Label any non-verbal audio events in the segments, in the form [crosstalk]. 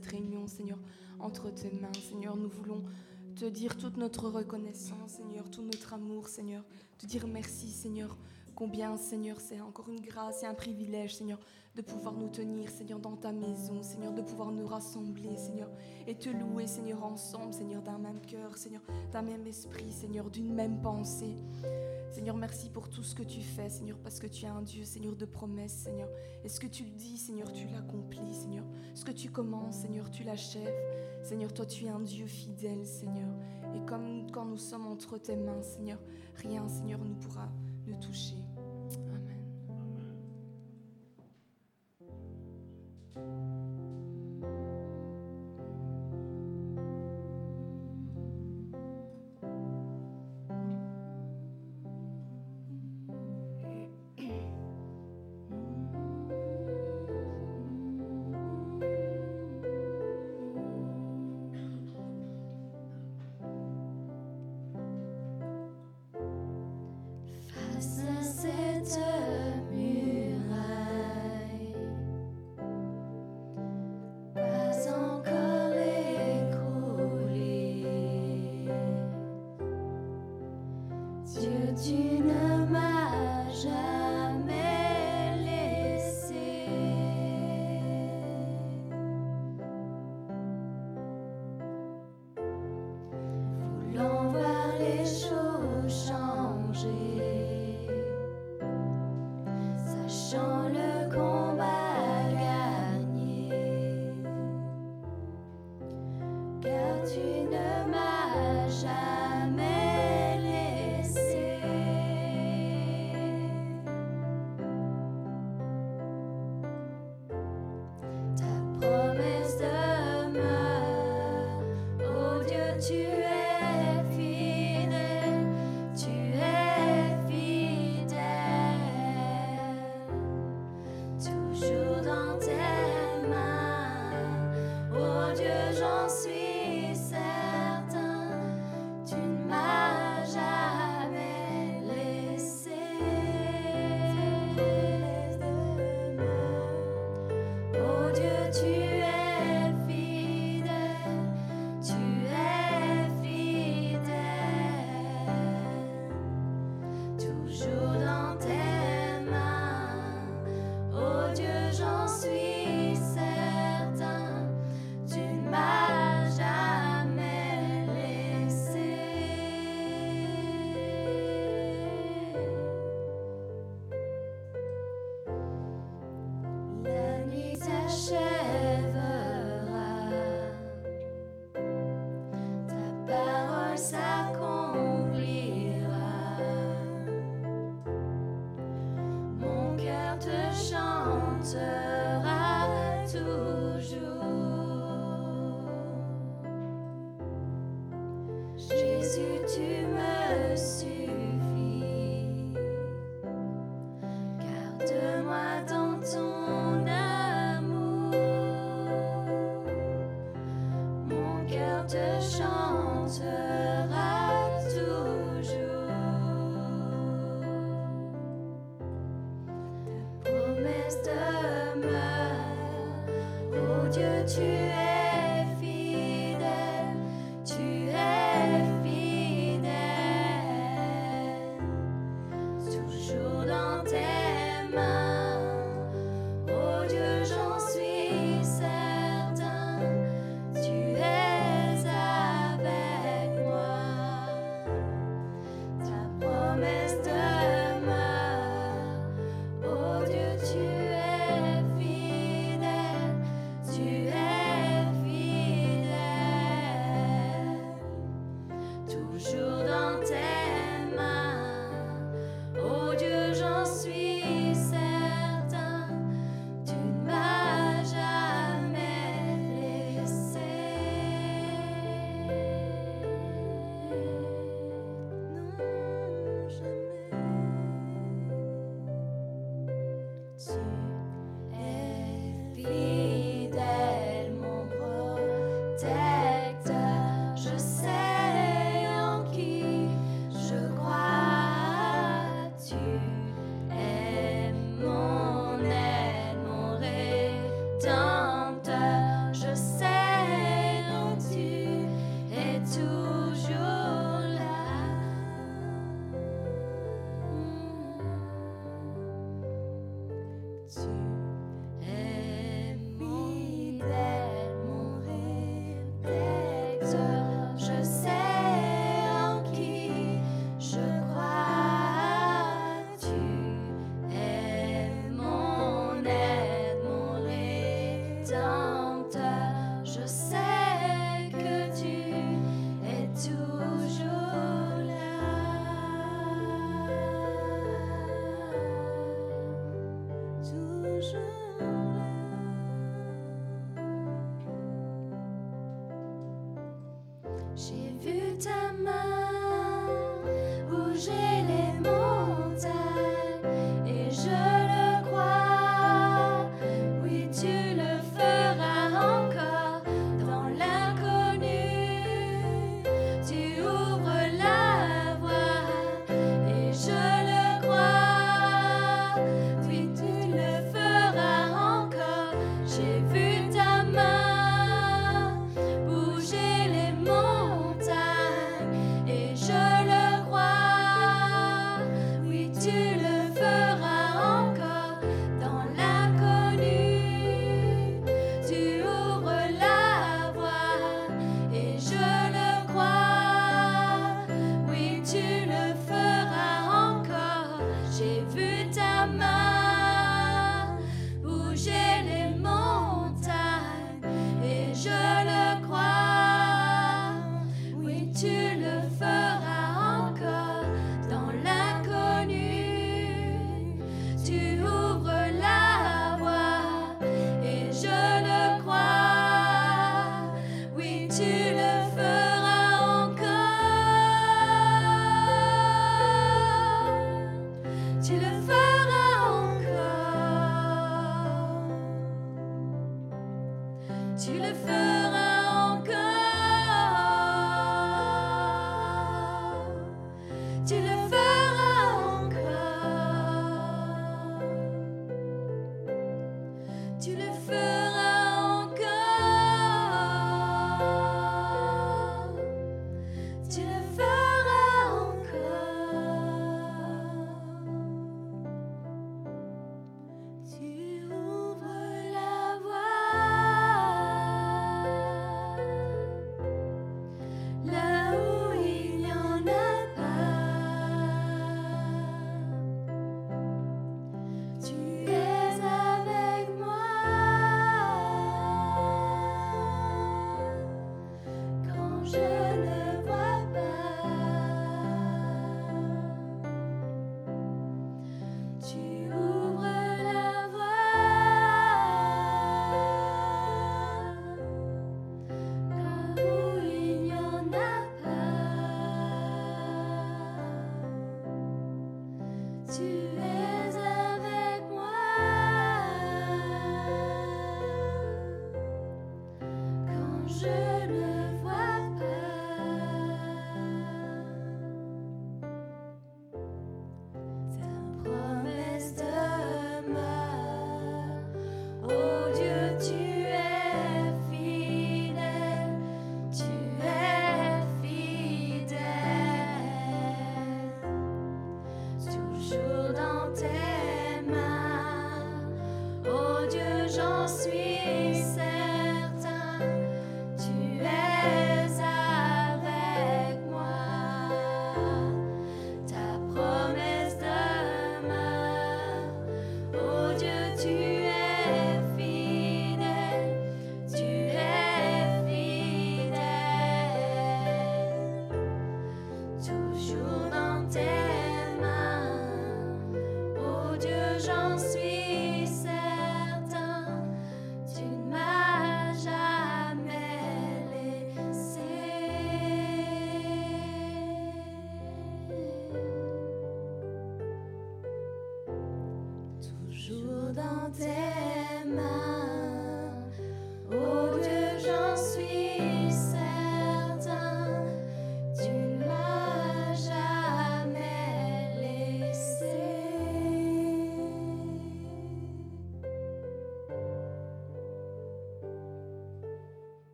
cette réunion, Seigneur, entre tes mains, Seigneur. Nous voulons te dire toute notre reconnaissance, Seigneur, tout notre amour, Seigneur. Te dire merci, Seigneur, combien, Seigneur, c'est encore une grâce et un privilège, Seigneur, de pouvoir nous tenir, Seigneur, dans ta maison, Seigneur, de pouvoir nous rassembler, Seigneur, et te louer, Seigneur, ensemble, Seigneur, d'un même cœur, Seigneur, d'un même esprit, Seigneur, d'une même pensée. Seigneur, merci pour tout ce que tu fais, Seigneur, parce que tu es un Dieu, Seigneur, de promesses, Seigneur. Et ce que tu dis, Seigneur, tu l'accomplis, Seigneur. Ce que tu commences, Seigneur, tu l'achèves. Seigneur, toi, tu es un Dieu fidèle, Seigneur. Et comme quand nous sommes entre tes mains, Seigneur, rien, Seigneur, ne pourra nous toucher. Face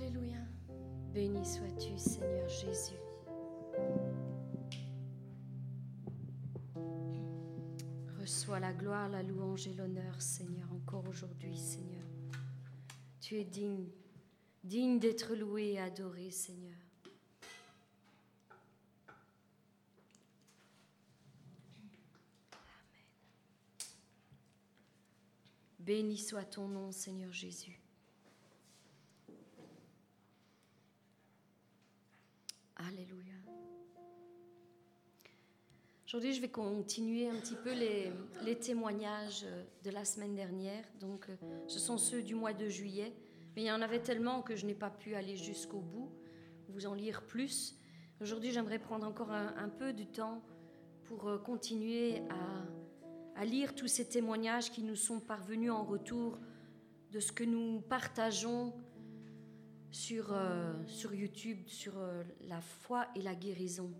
Alléluia. Béni sois-tu, Seigneur Jésus. Reçois la gloire, la louange et l'honneur, Seigneur, encore aujourd'hui, Seigneur. Tu es digne, digne d'être loué et adoré, Seigneur. Béni soit ton nom, Seigneur Jésus. Aujourd'hui, je vais continuer un petit peu les, témoignages euh, de la semaine dernière. Donc, euh, ce sont ceux du mois de juillet. Mais il y en avait tellement que je n'ai pas pu aller jusqu'au bout, vous en lire plus. Aujourd'hui, j'aimerais prendre encore un, peu du temps pour euh, continuer à, lire tous ces témoignages qui nous sont parvenus en retour de ce que nous partageons sur, sur YouTube, sur la foi et la guérison.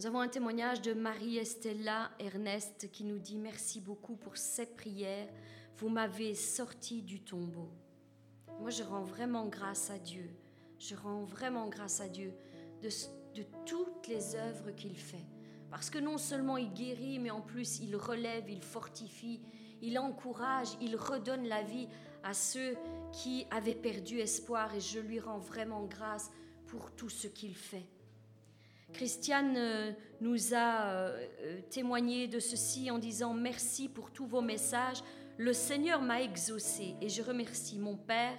Nous avons un témoignage de Marie-Estella Ernest qui nous dit Merci beaucoup pour cette prière. Vous m'avez sorti du tombeau. Moi, je rends vraiment grâce à Dieu. Je rends vraiment grâce à Dieu de, de toutes les œuvres qu'il fait. Parce que non seulement il guérit, mais en plus il relève, il fortifie, il encourage, il redonne la vie à ceux qui avaient perdu espoir et je lui rends vraiment grâce pour tout ce qu'il fait. Christiane euh, nous a euh, euh, témoigné de ceci en disant merci pour tous vos messages. Le Seigneur m'a exaucé et je remercie mon Père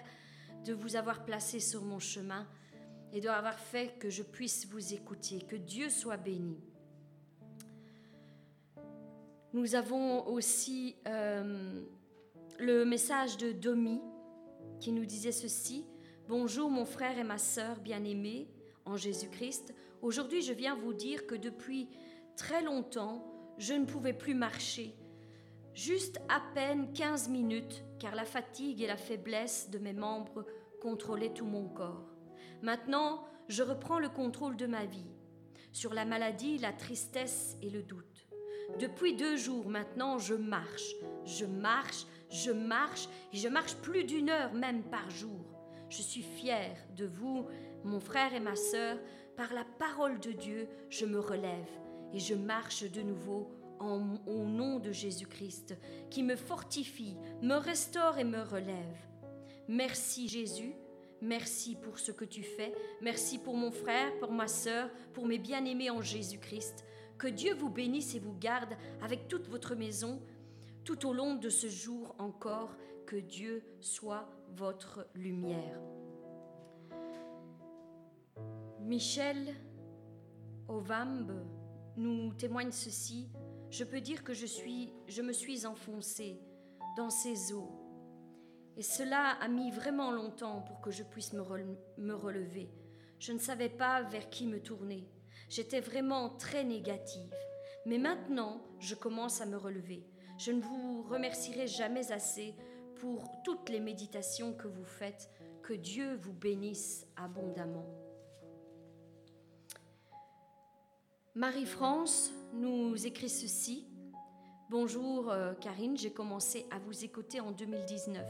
de vous avoir placé sur mon chemin et d'avoir fait que je puisse vous écouter. Que Dieu soit béni. Nous avons aussi le message de Domi qui nous disait ceci. Bonjour mon frère et ma sœur bien-aimés en Jésus-Christ. Aujourd'hui je viens vous dire que depuis très longtemps je ne pouvais plus marcher. Juste à peine 15 minutes car la fatigue et la faiblesse de mes membres contrôlaient tout mon corps. Maintenant je reprends le contrôle de ma vie sur la maladie, la tristesse et le doute. Depuis deux jours maintenant, je marche, je marche, je marche, et je marche plus d'une heure même par jour. Je suis fière de vous, mon frère et ma sœur. Par la parole de Dieu, je me relève et je marche de nouveau au nom de Jésus-Christ, qui me fortifie, me restaure et me relève. Merci Jésus, merci pour ce que tu fais, merci pour mon frère, pour ma sœur, pour mes bien-aimés en Jésus-Christ. Que Dieu vous bénisse et vous garde avec toute votre maison tout au long de ce jour encore. Que Dieu soit votre lumière. Michel Ovambe nous témoigne ceci. Je peux dire que je, suis, je me suis enfoncée dans ces eaux. Et cela a mis vraiment longtemps pour que je puisse me, me relever. Je ne savais pas vers qui me tourner. J'étais vraiment très négative. Mais maintenant, je commence à me relever. Je ne vous remercierai jamais assez pour toutes les méditations que vous faites. Que Dieu vous bénisse abondamment. Marie-France nous écrit ceci. Bonjour euh, Karine, j'ai commencé à vous écouter en 2019,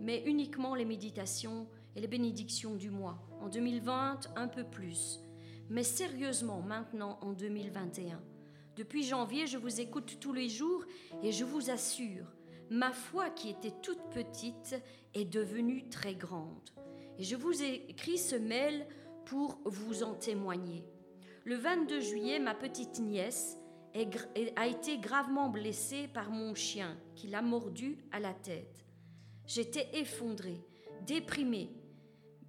mais uniquement les méditations et les bénédictions du mois. En 2020, un peu plus. Mais sérieusement, maintenant, en 2021, depuis janvier, je vous écoute tous les jours et je vous assure, ma foi qui était toute petite est devenue très grande. Et je vous ai écrit ce mail pour vous en témoigner. Le 22 juillet, ma petite nièce a été gravement blessée par mon chien qui l'a mordue à la tête. J'étais effondrée, déprimée,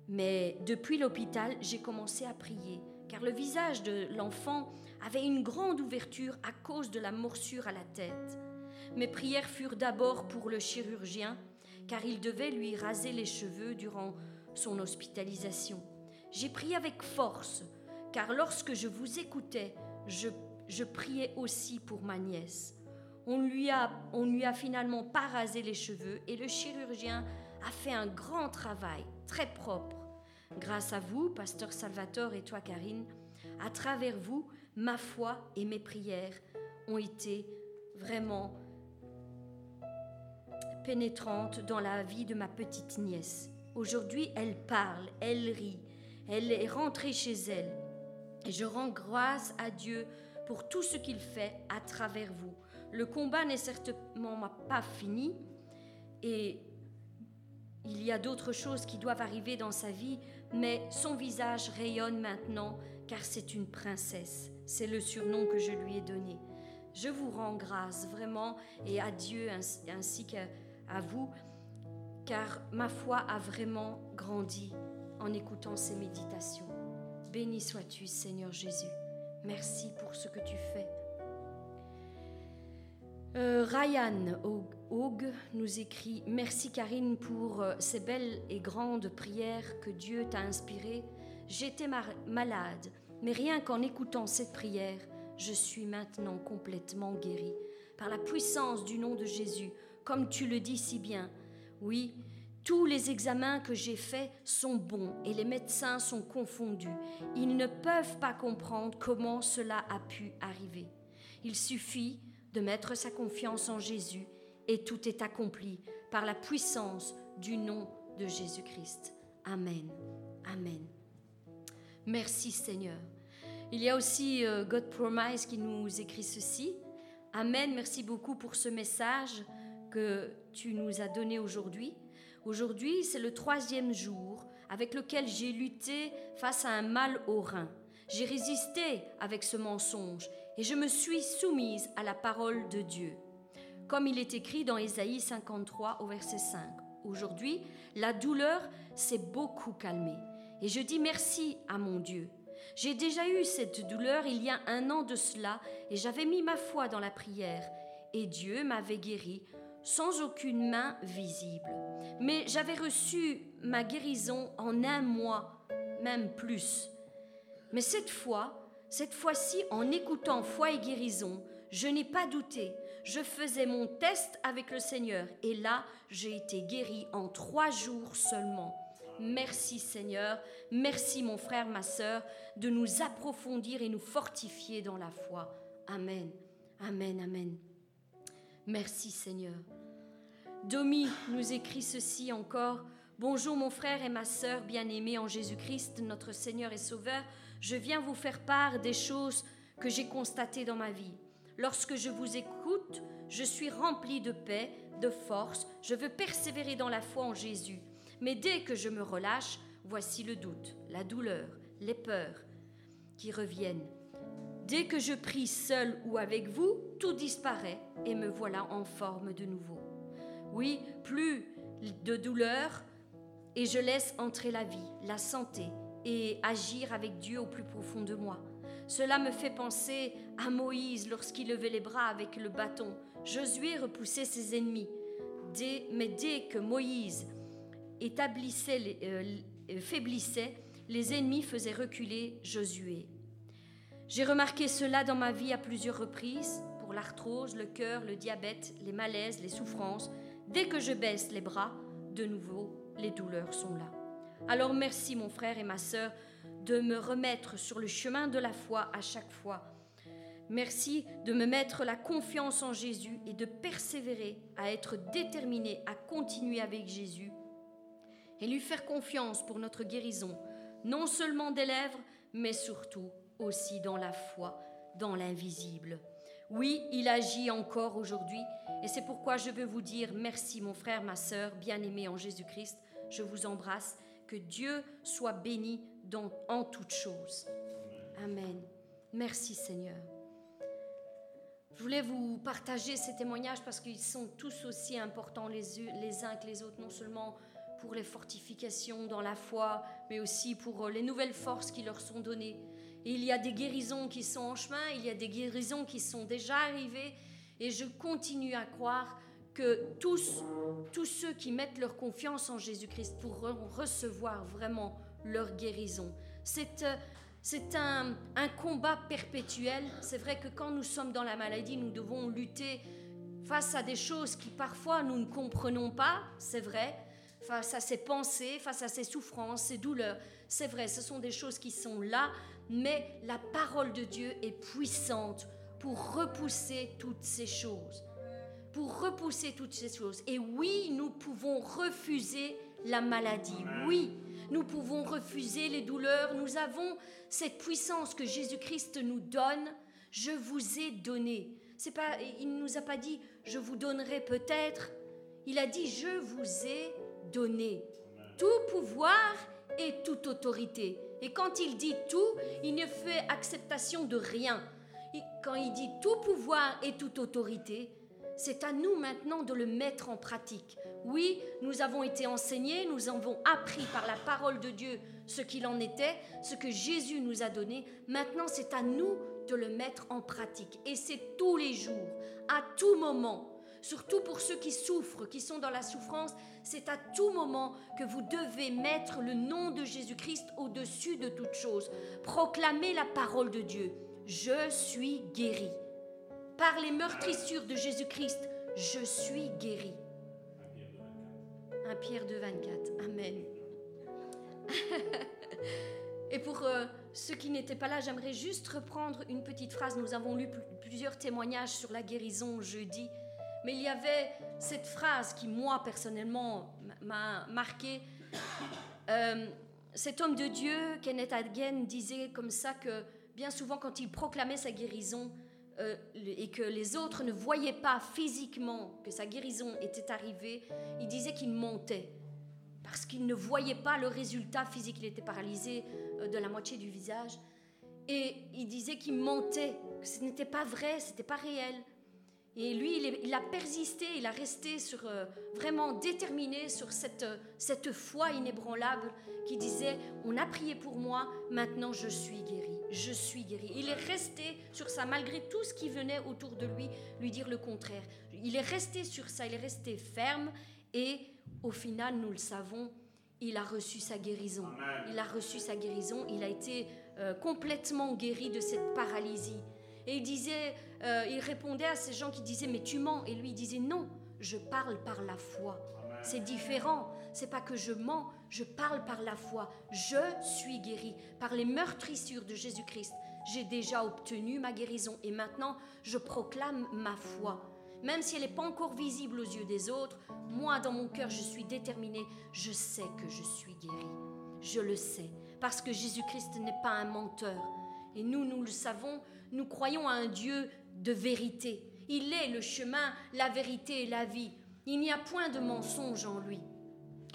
mais depuis l'hôpital, j'ai commencé à prier, car le visage de l'enfant avait une grande ouverture à cause de la morsure à la tête. Mes prières furent d'abord pour le chirurgien, car il devait lui raser les cheveux durant son hospitalisation. J'ai prié avec force car lorsque je vous écoutais, je, priais aussi pour ma nièce. On lui, a, lui a finalement pas rasé les cheveux et le chirurgien a fait un grand travail, très propre. Grâce à vous, pasteur Salvatore et toi, Karine, à travers vous, ma foi et mes prières ont été vraiment pénétrantes dans la vie de ma petite nièce. Aujourd'hui, elle parle, elle rit, elle est rentrée chez elle. Et je rends grâce à Dieu pour tout ce qu'il fait à travers vous. Le combat n'est certainement pas fini et il y a d'autres choses qui doivent arriver dans sa vie, mais son visage rayonne maintenant car c'est une princesse. C'est le surnom que je lui ai donné. Je vous rends grâce vraiment et à Dieu ainsi qu'à vous, car ma foi a vraiment grandi en écoutant ces méditations. Béni sois-tu, Seigneur Jésus. Merci pour ce que tu fais. Euh, Ryan Haug nous écrit Merci Karine pour euh, ces belles et grandes prières que Dieu t'a inspirées. J'étais malade, mais rien qu'en écoutant cette prière, je suis maintenant complètement guérie par la puissance du nom de Jésus, comme tu le dis si bien. Oui, Tous les examens que j'ai faits sont bons et les médecins sont confondus. Ils ne peuvent pas comprendre comment cela a pu arriver. Il suffit de mettre sa confiance en Jésus et tout est accompli par la puissance du nom de Jésus-Christ. Amen. Amen. Merci Seigneur. Il y a aussi euh, God Promise qui nous écrit ceci. Amen. Merci beaucoup pour ce message que tu nous as donné aujourd'hui. Aujourd'hui, c'est le troisième jour avec lequel j'ai lutté face à un mal au rein. J'ai résisté avec ce mensonge et je me suis soumise à la parole de Dieu. Comme il est écrit dans Ésaïe 53 au verset 5. Aujourd'hui, la douleur s'est beaucoup calmée et je dis merci à mon Dieu. J'ai déjà eu cette douleur il y a un an de cela et j'avais mis ma foi dans la prière et Dieu m'avait guéri sans aucune main visible. Mais j'avais reçu ma guérison en un mois, même plus. Mais cette fois, cette fois-ci, en écoutant foi et guérison, je n'ai pas douté. Je faisais mon test avec le Seigneur et là, j'ai été guéri en trois jours seulement. Merci Seigneur, merci mon frère, ma sœur, de nous approfondir et nous fortifier dans la foi. Amen, amen, amen. Merci Seigneur. Domi nous écrit ceci encore. Bonjour mon frère et ma sœur bien-aimés en Jésus-Christ, notre Seigneur et Sauveur. Je viens vous faire part des choses que j'ai constatées dans ma vie. Lorsque je vous écoute, je suis rempli de paix, de force. Je veux persévérer dans la foi en Jésus. Mais dès que je me relâche, voici le doute, la douleur, les peurs qui reviennent. Dès que je prie seul ou avec vous, tout disparaît et me voilà en forme de nouveau. Oui, plus de douleur et je laisse entrer la vie, la santé et agir avec Dieu au plus profond de moi. Cela me fait penser à Moïse lorsqu'il levait les bras avec le bâton. Josué repoussait ses ennemis. mais dès que Moïse établissait, euh, faiblissait, les ennemis faisaient reculer Josué. J'ai remarqué cela dans ma vie à plusieurs reprises, pour l'arthrose, le cœur, le diabète, les malaises, les souffrances. Dès que je baisse les bras, de nouveau, les douleurs sont là. Alors merci mon frère et ma sœur de me remettre sur le chemin de la foi à chaque fois. Merci de me mettre la confiance en Jésus et de persévérer à être déterminé à continuer avec Jésus et lui faire confiance pour notre guérison, non seulement des lèvres, mais surtout aussi dans la foi, dans l'invisible. Oui, il agit encore aujourd'hui et c'est pourquoi je veux vous dire merci mon frère, ma sœur, bien-aimé en Jésus-Christ. Je vous embrasse. Que Dieu soit béni en toutes choses. Amen. Merci Seigneur. Je voulais vous partager ces témoignages parce qu'ils sont tous aussi importants les, les uns que les autres, non seulement pour les fortifications dans la foi, mais aussi pour les nouvelles forces qui leur sont données. Il y a des guérisons qui sont en chemin, il y a des guérisons qui sont déjà arrivées, et je continue à croire que tous, tous ceux qui mettent leur confiance en Jésus-Christ pourront recevoir vraiment leur guérison. C'est, euh, c'est un, un combat perpétuel. C'est vrai que quand nous sommes dans la maladie, nous devons lutter face à des choses qui parfois nous ne comprenons pas, c'est vrai, face à ces pensées, face à ces souffrances, ces douleurs. C'est vrai, ce sont des choses qui sont là, mais la parole de Dieu est puissante pour repousser toutes ces choses. Pour repousser toutes ces choses. Et oui, nous pouvons refuser la maladie. Oui, nous pouvons refuser les douleurs. Nous avons cette puissance que Jésus-Christ nous donne. Je vous ai donné. C'est pas, il ne nous a pas dit je vous donnerai peut-être. Il a dit je vous ai donné tout pouvoir et toute autorité. Et quand il dit tout, il ne fait acceptation de rien quand il dit tout pouvoir et toute autorité, c'est à nous maintenant de le mettre en pratique. Oui, nous avons été enseignés, nous avons appris par la parole de Dieu ce qu'il en était, ce que Jésus nous a donné. Maintenant, c'est à nous de le mettre en pratique. Et c'est tous les jours, à tout moment. Surtout pour ceux qui souffrent, qui sont dans la souffrance, c'est à tout moment que vous devez mettre le nom de Jésus-Christ au-dessus de toute chose. Proclamer la parole de Dieu je suis guéri. Par les meurtrissures de Jésus-Christ, je suis guéri. 1 Pierre 2, 24. Amen. [laughs] Et pour euh, ceux qui n'étaient pas là, j'aimerais juste reprendre une petite phrase. Nous avons lu plusieurs témoignages sur la guérison jeudi. Mais il y avait cette phrase qui, moi, personnellement, m'a marqué. Euh, cet homme de Dieu, Kenneth Hagin, disait comme ça que bien souvent, quand il proclamait sa guérison euh, et que les autres ne voyaient pas physiquement que sa guérison était arrivée, il disait qu'il montait parce qu'il ne voyait pas le résultat physique. Il était paralysé euh, de la moitié du visage. Et il disait qu'il mentait, que ce n'était pas vrai, ce n'était pas réel. Et lui, il, a persisté, il a resté sur, euh, vraiment déterminé sur cette, euh, cette foi inébranlable qui disait, on a prié pour moi, maintenant je suis guéri, je suis guéri. Il est resté sur ça, malgré tout ce qui venait autour de lui, lui dire le contraire. Il est resté sur ça, il est resté ferme et au final, nous le savons, il a reçu sa guérison. Il a reçu sa guérison, il a été euh, complètement guéri de cette paralysie. Et il disait, euh, il répondait à ces gens qui disaient mais tu mens et lui il disait non, je parle par la foi. C'est différent. C'est pas que je mens, je parle par la foi. Je suis guéri par les meurtrissures de Jésus-Christ. J'ai déjà obtenu ma guérison et maintenant je proclame ma foi. Même si elle n'est pas encore visible aux yeux des autres, moi dans mon cœur je suis déterminée, je sais que je suis guérie. Je le sais, parce que Jésus-Christ n'est pas un menteur. Et nous, nous le savons, nous croyons à un Dieu de vérité. Il est le chemin, la vérité et la vie. Il n'y a point de mensonge en lui.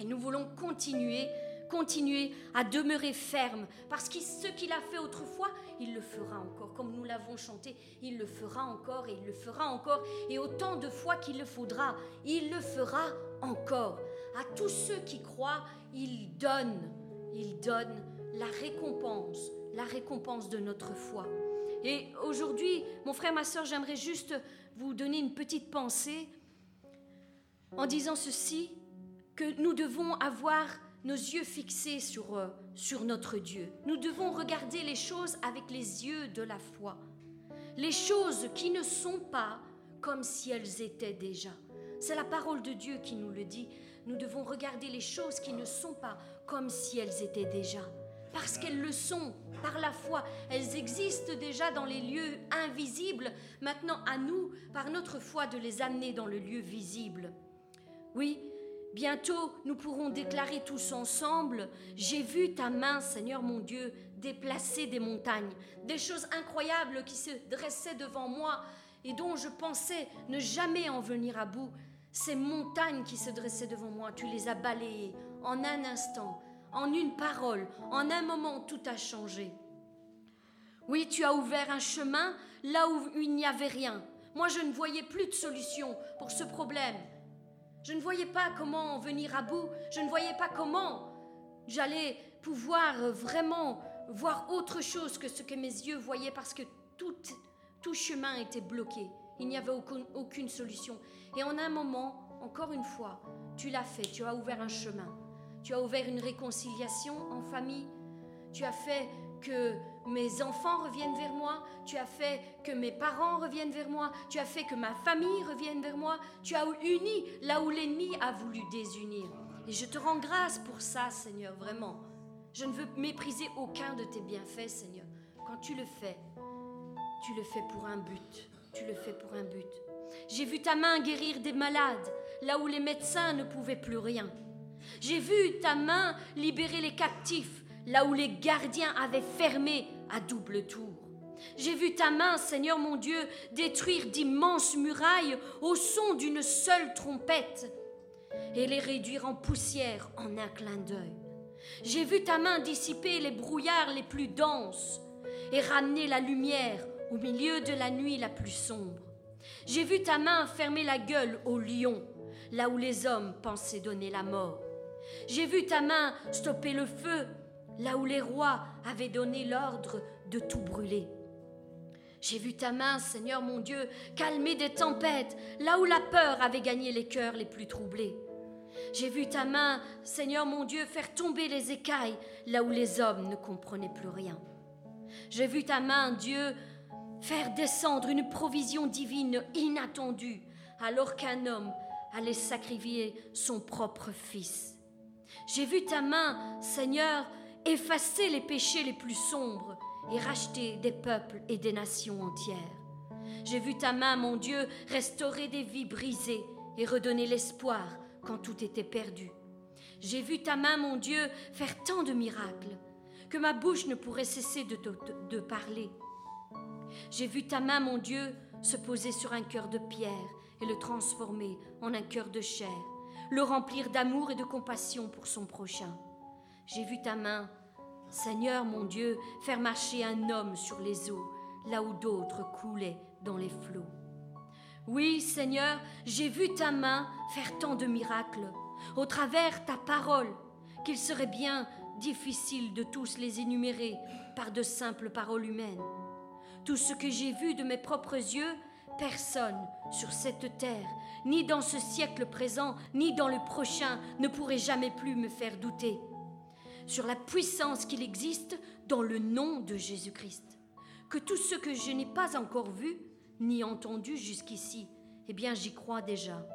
Et nous voulons continuer continuer à demeurer ferme, parce que ce qu'il a fait autrefois, il le fera encore. Comme nous l'avons chanté, il le fera encore et il le fera encore, et autant de fois qu'il le faudra, il le fera encore. À tous ceux qui croient, il donne, il donne la récompense, la récompense de notre foi. Et aujourd'hui, mon frère, ma soeur, j'aimerais juste vous donner une petite pensée en disant ceci, que nous devons avoir nos yeux fixés sur, euh, sur notre Dieu. Nous devons regarder les choses avec les yeux de la foi. Les choses qui ne sont pas comme si elles étaient déjà. C'est la parole de Dieu qui nous le dit. Nous devons regarder les choses qui ne sont pas comme si elles étaient déjà. Parce qu'elles le sont par la foi. Elles existent déjà dans les lieux invisibles. Maintenant, à nous, par notre foi, de les amener dans le lieu visible. Oui, Bientôt, nous pourrons déclarer tous ensemble, j'ai vu ta main, Seigneur mon Dieu, déplacer des montagnes, des choses incroyables qui se dressaient devant moi et dont je pensais ne jamais en venir à bout. Ces montagnes qui se dressaient devant moi, tu les as balayées en un instant, en une parole, en un moment, tout a changé. Oui, tu as ouvert un chemin là où il n'y avait rien. Moi, je ne voyais plus de solution pour ce problème. Je ne voyais pas comment venir à bout. Je ne voyais pas comment j'allais pouvoir vraiment voir autre chose que ce que mes yeux voyaient parce que tout, tout chemin était bloqué. Il n'y avait aucune solution. Et en un moment, encore une fois, tu l'as fait. Tu as ouvert un chemin. Tu as ouvert une réconciliation en famille. Tu as fait que mes enfants reviennent vers moi, tu as fait que mes parents reviennent vers moi, tu as fait que ma famille revienne vers moi, tu as uni là où l'ennemi a voulu désunir. Et je te rends grâce pour ça, Seigneur, vraiment. Je ne veux mépriser aucun de tes bienfaits, Seigneur. Quand tu le fais, tu le fais pour un but. Tu le fais pour un but. J'ai vu ta main guérir des malades, là où les médecins ne pouvaient plus rien. J'ai vu ta main libérer les captifs, là où les gardiens avaient fermé à double tour. J'ai vu ta main, Seigneur mon Dieu, détruire d'immenses murailles au son d'une seule trompette et les réduire en poussière en un clin d'œil. J'ai vu ta main dissiper les brouillards les plus denses et ramener la lumière au milieu de la nuit la plus sombre. J'ai vu ta main fermer la gueule au lion, là où les hommes pensaient donner la mort. J'ai vu ta main stopper le feu là où les rois avaient donné l'ordre de tout brûler. J'ai vu ta main, Seigneur mon Dieu, calmer des tempêtes, là où la peur avait gagné les cœurs les plus troublés. J'ai vu ta main, Seigneur mon Dieu, faire tomber les écailles, là où les hommes ne comprenaient plus rien. J'ai vu ta main, Dieu, faire descendre une provision divine inattendue, alors qu'un homme allait sacrifier son propre fils. J'ai vu ta main, Seigneur, effacer les péchés les plus sombres et racheter des peuples et des nations entières. J'ai vu ta main, mon Dieu, restaurer des vies brisées et redonner l'espoir quand tout était perdu. J'ai vu ta main, mon Dieu, faire tant de miracles que ma bouche ne pourrait cesser de, de parler. J'ai vu ta main, mon Dieu, se poser sur un cœur de pierre et le transformer en un cœur de chair, le remplir d'amour et de compassion pour son prochain. J'ai vu ta main, Seigneur mon Dieu, faire marcher un homme sur les eaux, là où d'autres coulaient dans les flots. Oui, Seigneur, j'ai vu ta main faire tant de miracles, au travers ta parole, qu'il serait bien difficile de tous les énumérer par de simples paroles humaines. Tout ce que j'ai vu de mes propres yeux, personne sur cette terre, ni dans ce siècle présent, ni dans le prochain, ne pourrait jamais plus me faire douter sur la puissance qu'il existe dans le nom de Jésus-Christ. Que tout ce que je n'ai pas encore vu, ni entendu jusqu'ici, eh bien j'y crois déjà.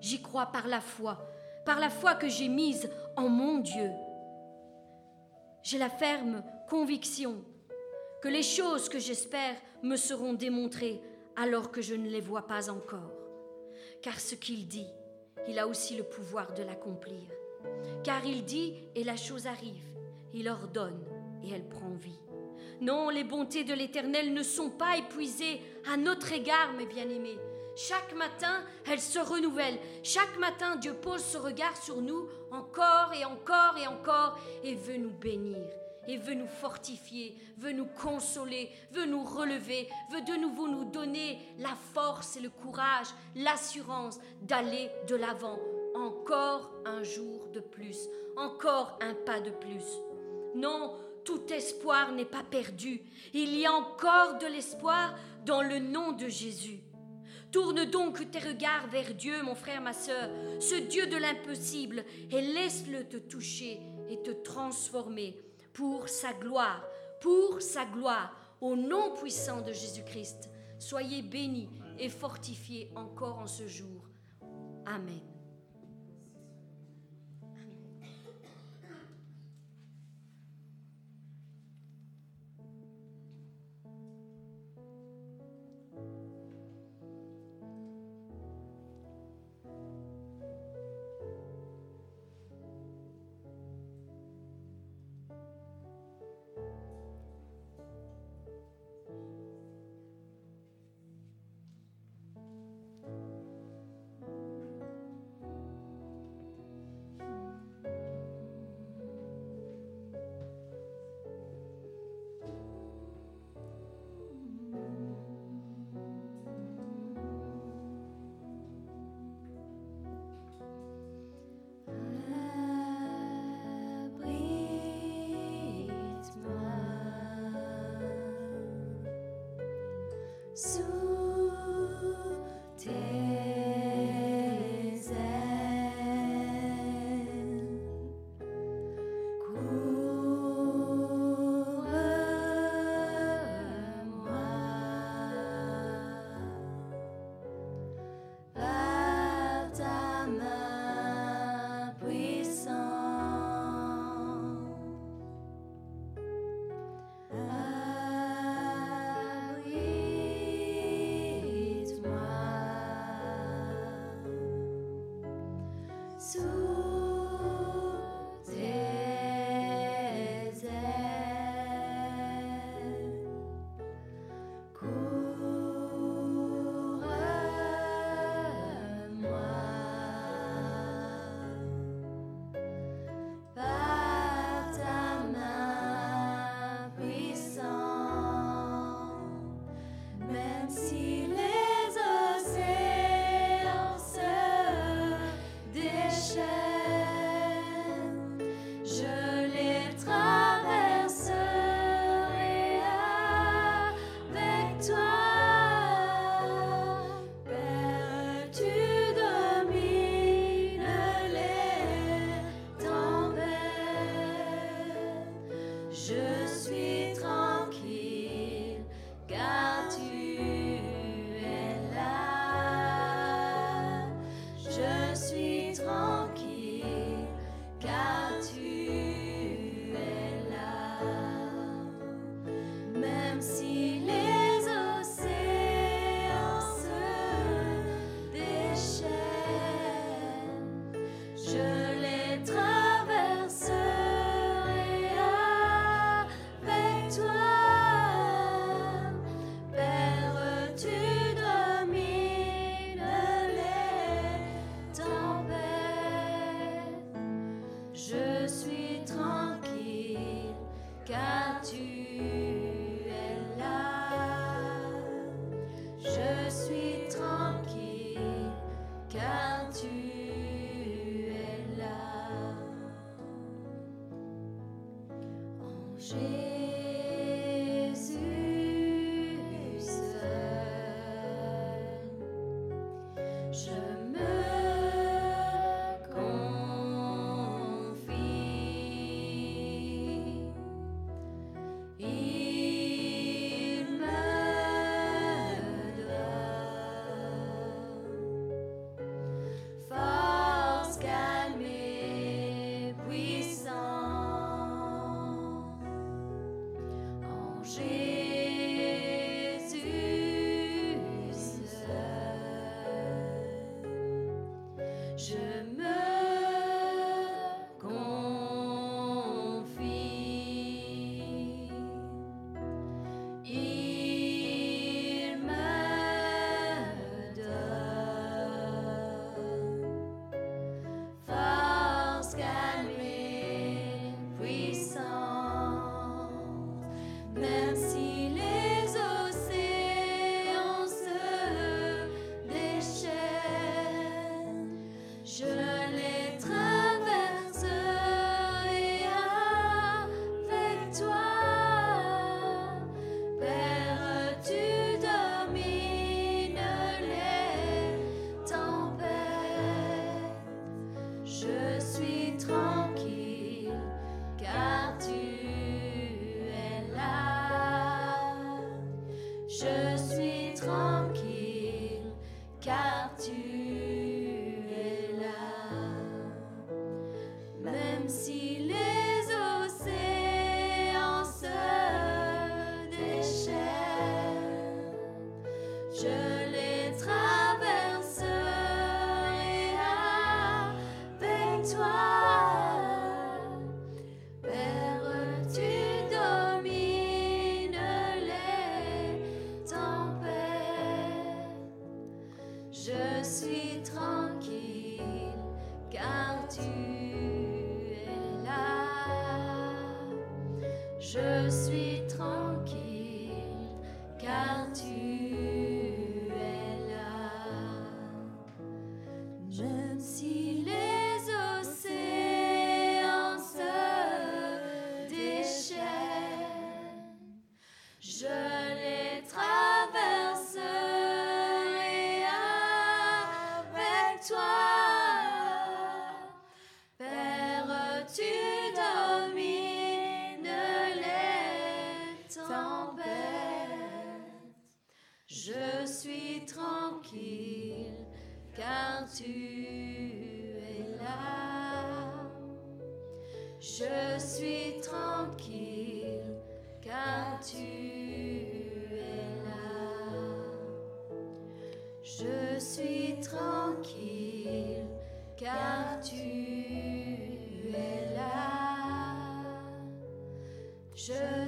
J'y crois par la foi, par la foi que j'ai mise en mon Dieu. J'ai la ferme conviction que les choses que j'espère me seront démontrées alors que je ne les vois pas encore. Car ce qu'il dit, il a aussi le pouvoir de l'accomplir. Car il dit et la chose arrive, il ordonne et elle prend vie. Non, les bontés de l'Éternel ne sont pas épuisées à notre égard, mes bien-aimés. Chaque matin, elles se renouvellent. Chaque matin, Dieu pose ce regard sur nous encore et encore et encore et veut nous bénir et veut nous fortifier, veut nous consoler, veut nous relever, veut de nouveau nous donner la force et le courage, l'assurance d'aller de l'avant. Encore un jour de plus, encore un pas de plus. Non, tout espoir n'est pas perdu. Il y a encore de l'espoir dans le nom de Jésus. Tourne donc tes regards vers Dieu, mon frère, ma sœur, ce Dieu de l'impossible, et laisse-le te toucher et te transformer pour sa gloire, pour sa gloire, au nom puissant de Jésus-Christ. Soyez bénis et fortifiés encore en ce jour. Amen.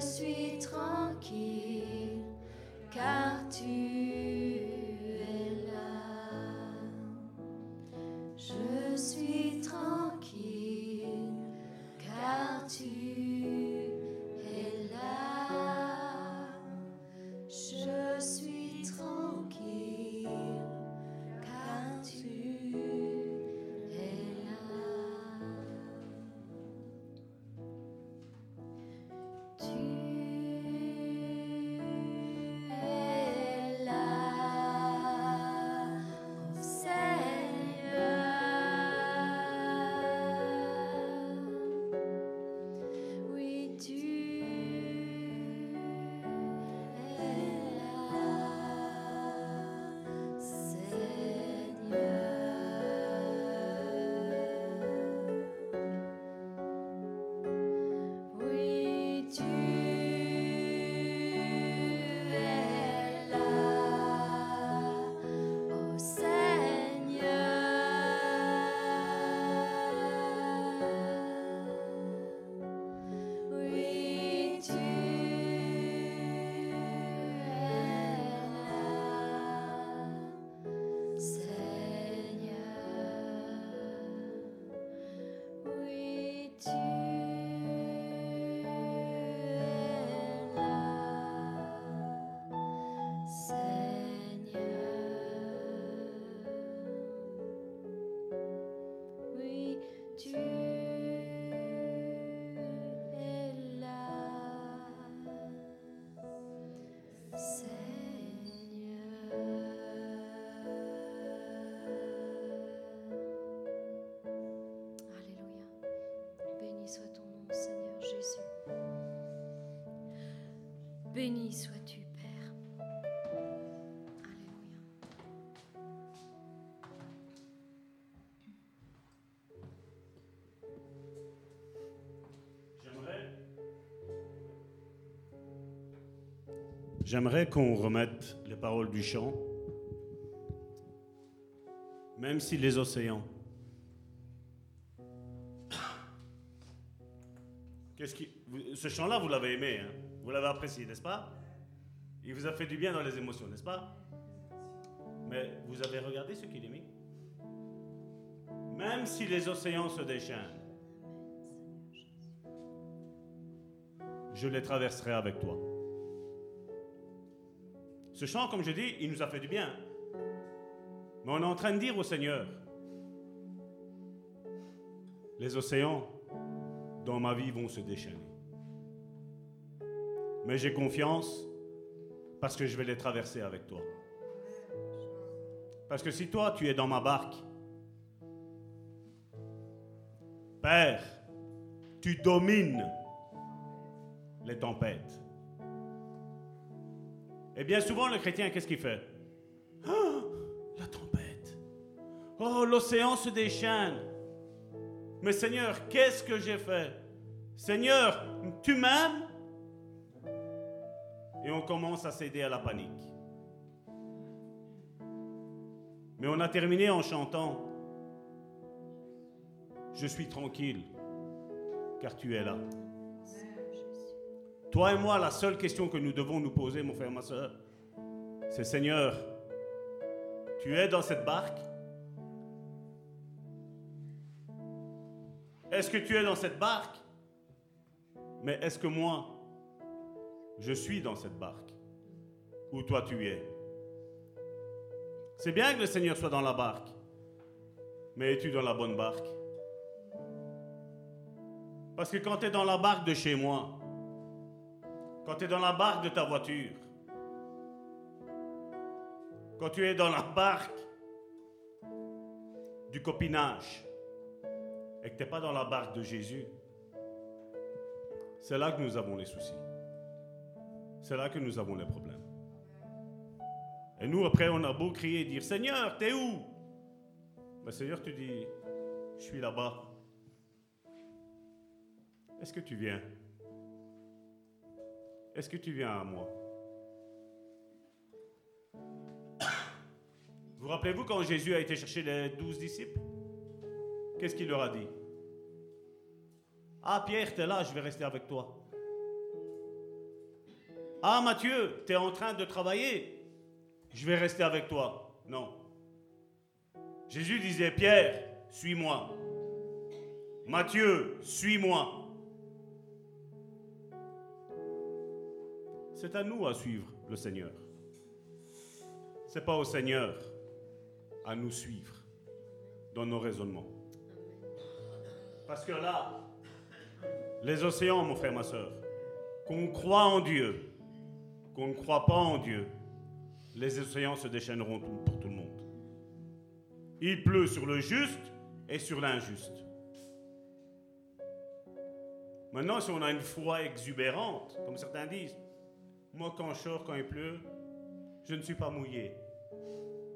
Suis tranquille car tu es là. Je suis tranquille car tu Béni sois-tu, Père. Alléluia. J'aimerais. J'aimerais qu'on remette les paroles du chant. Même si les océans. Ce chant-là, vous l'avez aimé, hein vous l'avez apprécié, n'est-ce pas? Il vous a fait du bien dans les émotions, n'est-ce pas? Mais vous avez regardé ce qu'il est Même si les océans se déchaînent, je les traverserai avec toi. Ce chant, comme je dis, il nous a fait du bien. Mais on est en train de dire au Seigneur, les océans dans ma vie vont se déchaîner. Mais j'ai confiance parce que je vais les traverser avec toi. Parce que si toi, tu es dans ma barque, Père, tu domines les tempêtes. Et bien souvent, le chrétien, qu'est-ce qu'il fait? Ah, La tempête. Oh, l'océan se déchaîne. Mais Seigneur, qu'est-ce que j'ai fait? Seigneur, tu m'aimes? Et on commence à céder à la panique. Mais on a terminé en chantant Je suis tranquille, car tu es là. Toi et moi, la seule question que nous devons nous poser, mon frère, ma soeur, c'est Seigneur, tu es dans cette barque? Est-ce que tu es dans cette barque? Mais est-ce que moi, je suis dans cette barque Ou toi tu es C'est bien que le Seigneur soit dans la barque, mais es-tu dans la bonne barque? Parce que quand tu es dans la barque de chez moi, quand tu es dans la barque de ta voiture, quand tu es dans la barque du copinage et que tu n'es pas dans la barque de Jésus, c'est là que nous avons les soucis. C'est là que nous avons les problèmes. Et nous, après, on a beau crier et dire Seigneur, t'es où? Mais Seigneur, tu dis Je suis là-bas. Est-ce que tu viens? Est-ce que tu viens à moi? Vous rappelez-vous quand Jésus a été chercher les douze disciples? Qu'est-ce qu'il leur a dit? Ah Pierre, t'es là, je vais rester avec toi. Ah Mathieu, t'es en train de travailler, je vais rester avec toi. Non. Jésus disait Pierre, suis-moi. Matthieu, suis-moi. C'est à nous à suivre le Seigneur. C'est pas au Seigneur à nous suivre dans nos raisonnements. Parce que là, les océans, mon frère, ma soeur, qu'on croit en Dieu, qu'on ne croit pas en Dieu, les océans se déchaîneront pour tout le monde. Il pleut sur le juste et sur l'injuste. Maintenant, si on a une foi exubérante, comme certains disent, moi quand je sors, quand il pleut, je ne suis pas mouillé.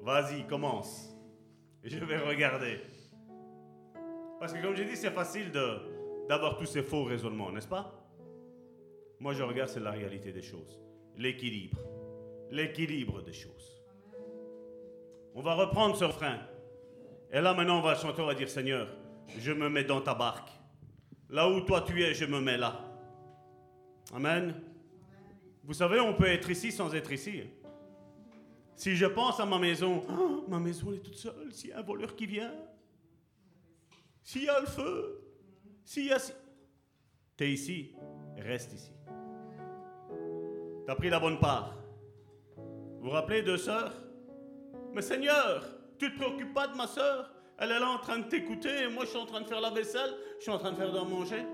Vas-y, commence. Je vais regarder. Parce que comme j'ai dit, c'est facile d'avoir tous ces faux raisonnements, n'est-ce pas? Moi, je regarde, c'est la réalité des choses. L'équilibre. L'équilibre des choses. On va reprendre ce refrain. Et là, maintenant, on va chanter, on va dire, Seigneur, je me mets dans ta barque. Là où toi tu es, je me mets là. Amen. Vous savez, on peut être ici sans être ici. Si je pense à ma maison, Ah, ma maison est toute seule, s'il y a un voleur qui vient, s'il y a le feu, s'il y a... T'es ici, reste ici. T'as pris la bonne part. Vous vous rappelez deux sœurs Mais Seigneur, tu te préoccupes pas de ma sœur? Elle est là en train de t'écouter et moi je suis en train de faire la vaisselle, je suis en train de faire de manger.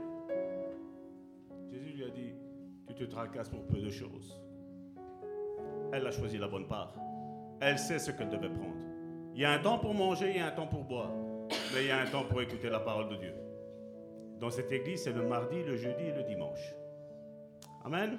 Jésus lui a dit, tu te tracasses pour peu de choses. Elle a choisi la bonne part. Elle sait ce qu'elle devait prendre. Il y a un temps pour manger, il y a un temps pour boire. Mais il y a un temps pour écouter la parole de Dieu. Dans cette église, c'est le mardi, le jeudi et le dimanche. Amen.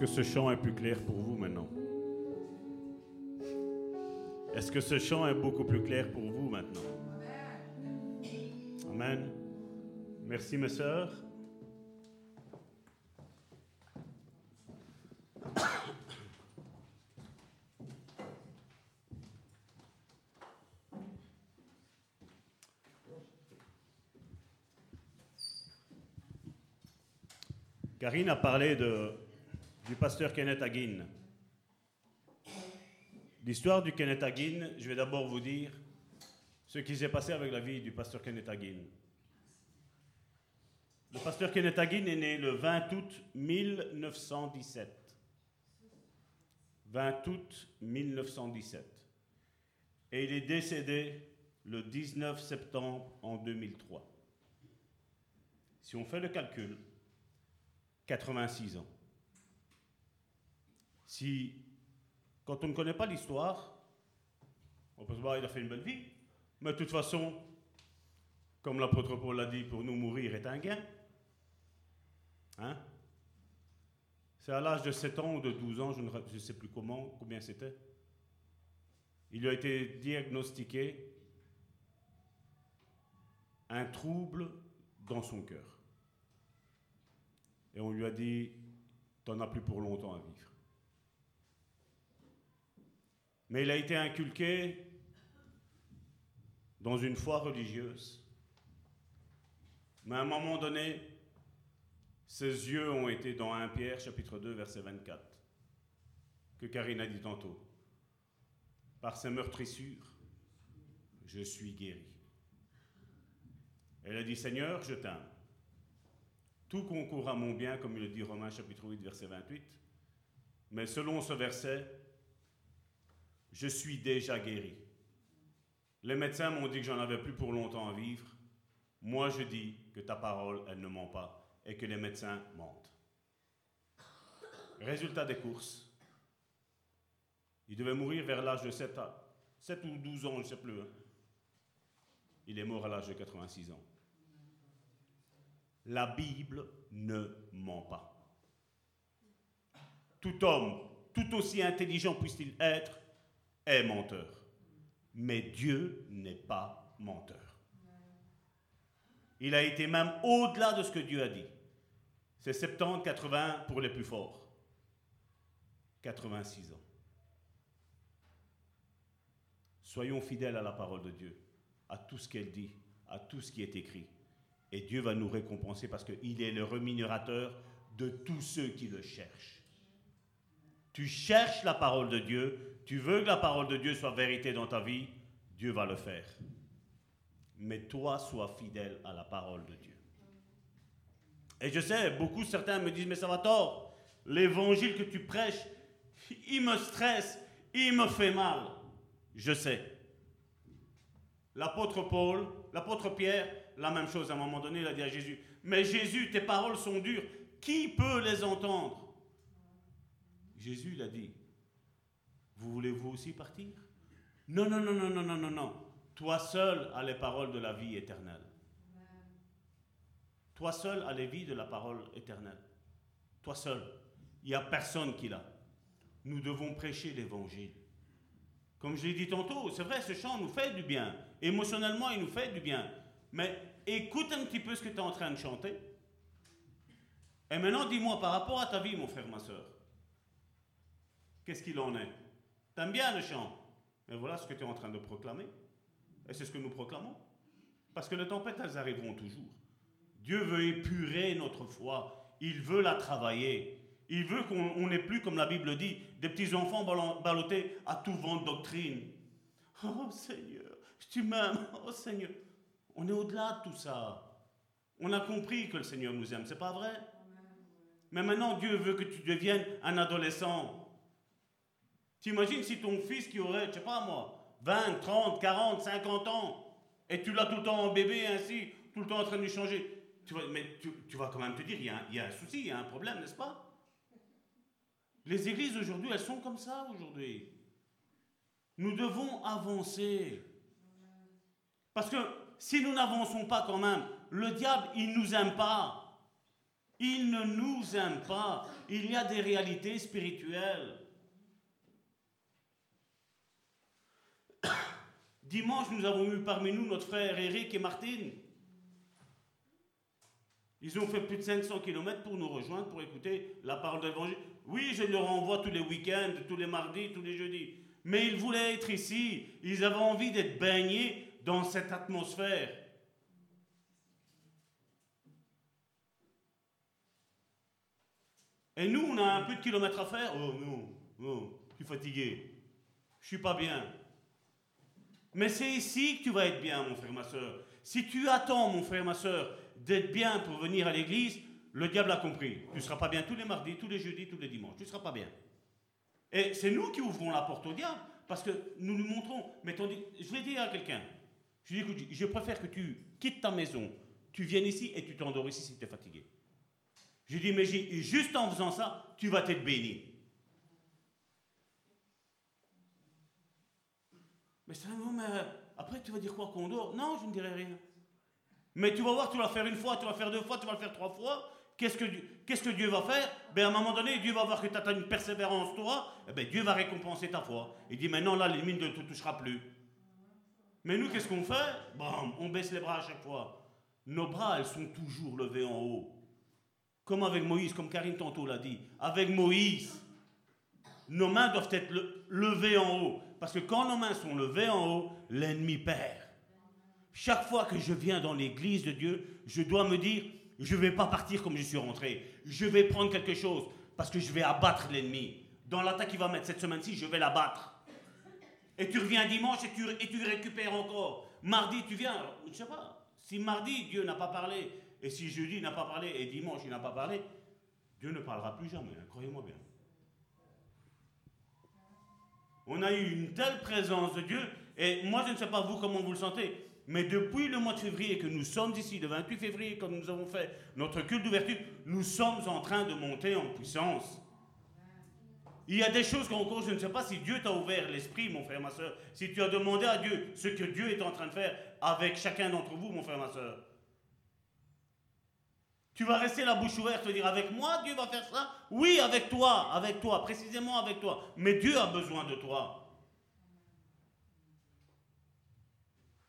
Est-ce que ce chant est plus clair pour vous maintenant? Est-ce que ce chant est beaucoup plus clair pour vous maintenant? Amen. Merci mes sœurs. Karine a parlé de, du pasteur Kenneth Hagin. L'histoire du Kenneth Hagin, je vais d'abord vous dire ce qui s'est passé avec la vie du pasteur Kenneth Hagin. Le pasteur Kenneth Hagin est né le 20 août 1917. 20 août 1917. Et il est décédé le 19 septembre en 2003. Si on fait le calcul, 86 ans. Si, quand on ne connaît pas l'histoire, on peut se voir, il a fait une belle vie, mais de toute façon, comme l'apôtre Paul l'a dit, pour nous mourir est un gain. Hein? C'est à l'âge de 7 ans ou de 12 ans, je ne sais plus comment, combien c'était. Il lui a été diagnostiqué un trouble dans son cœur. Et on lui a dit, tu n'en as plus pour longtemps à vivre. Mais il a été inculqué dans une foi religieuse. Mais à un moment donné, ses yeux ont été dans 1 Pierre chapitre 2 verset 24, que Karine a dit tantôt. Par ses meurtrissures, je suis guéri. Elle a dit, Seigneur, je t'aime. Tout concourt à mon bien, comme il le dit Romains chapitre 8, verset 28. Mais selon ce verset, je suis déjà guéri. Les médecins m'ont dit que j'en avais plus pour longtemps à vivre. Moi, je dis que ta parole, elle ne ment pas et que les médecins mentent. Résultat des courses. Il devait mourir vers l'âge de 7, 7 ou 12 ans, je ne sais plus. Hein. Il est mort à l'âge de 86 ans la Bible ne ment pas. Tout homme, tout aussi intelligent puisse-t-il être, est menteur. Mais Dieu n'est pas menteur. Il a été même au-delà de ce que Dieu a dit. C'est 70, 80 pour les plus forts. 86 ans. Soyons fidèles à la parole de Dieu, à tout ce qu'elle dit, à tout ce qui est écrit. Et Dieu va nous récompenser parce qu'il est le rémunérateur de tous ceux qui le cherchent. Tu cherches la parole de Dieu, tu veux que la parole de Dieu soit vérité dans ta vie, Dieu va le faire. Mais toi, sois fidèle à la parole de Dieu. Et je sais, beaucoup, certains me disent, mais ça va tort, l'évangile que tu prêches, il me stresse, il me fait mal. Je sais. L'apôtre Paul, l'apôtre Pierre, la même chose à un moment donné, il a dit à Jésus, mais Jésus, tes paroles sont dures, qui peut les entendre? Jésus l'a dit, vous voulez vous aussi partir? Non, non, non, non, non, non, non, non. Toi seul as les paroles de la vie éternelle. Toi seul as les vies de la parole éternelle. Toi seul. Il n'y a personne qui l'a. Nous devons prêcher l'évangile. Comme je l'ai dit tantôt, c'est vrai, ce chant nous fait du bien. Émotionnellement, il nous fait du bien. Mais écoute un petit peu ce que tu es en train de chanter. Et maintenant, dis-moi par rapport à ta vie, mon frère, ma soeur, qu'est-ce qu'il en est? T'aimes bien le chant Mais voilà ce que tu es en train de proclamer. Et c'est ce que nous proclamons. Parce que les tempêtes, elles arriveront toujours. Dieu veut épurer notre foi. Il veut la travailler. Il veut qu'on n'ait plus, comme la Bible dit, des petits enfants ballottés à tout vent de doctrine. Oh Seigneur, tu m'aimes. Oh Seigneur. On est au-delà de tout ça. On a compris que le Seigneur nous aime, c'est pas vrai? Mais maintenant, Dieu veut que tu deviennes un adolescent. T'imagines si ton fils qui aurait, je sais pas moi, 20, 30, 40, 50 ans, et tu l'as tout le temps en bébé ainsi, tout le temps en train de lui changer. Tu mais tu, vas quand même te dire, il y, a, il y a un souci, il y a un problème, n'est-ce pas? Les églises aujourd'hui, elles sont comme ça aujourd'hui. Nous devons avancer. Parce que si nous n'avançons pas quand même, le diable, il ne nous aime pas. Il ne nous aime pas. Il y a des réalités spirituelles. Dimanche, nous avons eu parmi nous notre frère Eric et Martine. Ils ont fait plus de 500 km pour nous rejoindre, pour écouter la parole de l'évangile. Oui, je leur envoie tous les week-ends, tous les mardis, tous les jeudis. Mais ils voulaient être ici. Ils avaient envie d'être baignés dans cette atmosphère. Et nous, on a un peu de kilomètres à faire. Oh non, non, je suis fatigué. Je suis pas bien. Mais c'est ici que tu vas être bien, mon frère, ma soeur. Si tu attends, mon frère, ma soeur, d'être bien pour venir à l'église, le diable a compris. Tu ne seras pas bien tous les mardis, tous les jeudis, tous les dimanches. Tu ne seras pas bien. Et c'est nous qui ouvrons la porte au diable, parce que nous lui montrons. Mais je vais dire à quelqu'un, je lui dis, écoute, je préfère que tu quittes ta maison, tu viennes ici et tu t'endors ici si tu es fatigué. Je lui dis, mais juste en faisant ça, tu vas t'être béni. Mais ça, non, après tu vas dire quoi qu'on dort? Non, je ne dirai rien. Mais tu vas voir, tu vas faire une fois, tu vas faire deux fois, tu vas le faire trois fois. Qu'est-ce que, Dieu va faire? Ben, À un moment donné, Dieu va voir que tu as une persévérance, toi. Eh ben, Dieu va récompenser ta foi. Il dit maintenant, là, l'ennemi ne te touchera plus. Mais nous, qu'est-ce qu'on fait? Bon, On baisse les bras à chaque fois. Nos bras, elles sont toujours levés en haut. Comme avec Moïse, comme Karine tantôt l'a dit. Avec Moïse, nos mains doivent être levées en haut. Parce que quand nos mains sont levées en haut, l'ennemi perd. Chaque fois que je viens dans l'église de Dieu, je dois me dire, je ne vais pas partir comme je suis rentré. Je vais prendre quelque chose parce que je vais abattre l'ennemi. Dans l'attaque qu'il va mettre cette semaine-ci, je vais l'abattre. Et tu reviens dimanche et tu, récupères encore. Mardi, tu viens. Je ne sais pas. Si mardi, Dieu n'a pas parlé, et si jeudi, il n'a pas parlé, et dimanche, il n'a pas parlé, Dieu ne parlera plus jamais, hein, croyez-moi bien. On a eu une telle présence de Dieu, et moi, je ne sais pas vous comment vous le sentez, mais depuis le mois de février que nous sommes ici, le 28 février, quand nous avons fait notre culte d'ouverture, nous sommes en train de monter en puissance. Il y a des choses qu'encore je ne sais pas si Dieu t'a ouvert l'esprit, mon frère, ma soeur. Si tu as demandé à Dieu ce que Dieu est en train de faire avec chacun d'entre vous, mon frère, ma soeur. Tu vas rester la bouche ouverte et dire avec moi, Dieu va faire ça? Oui, avec toi, avec toi, précisément avec toi. Mais Dieu a besoin de toi.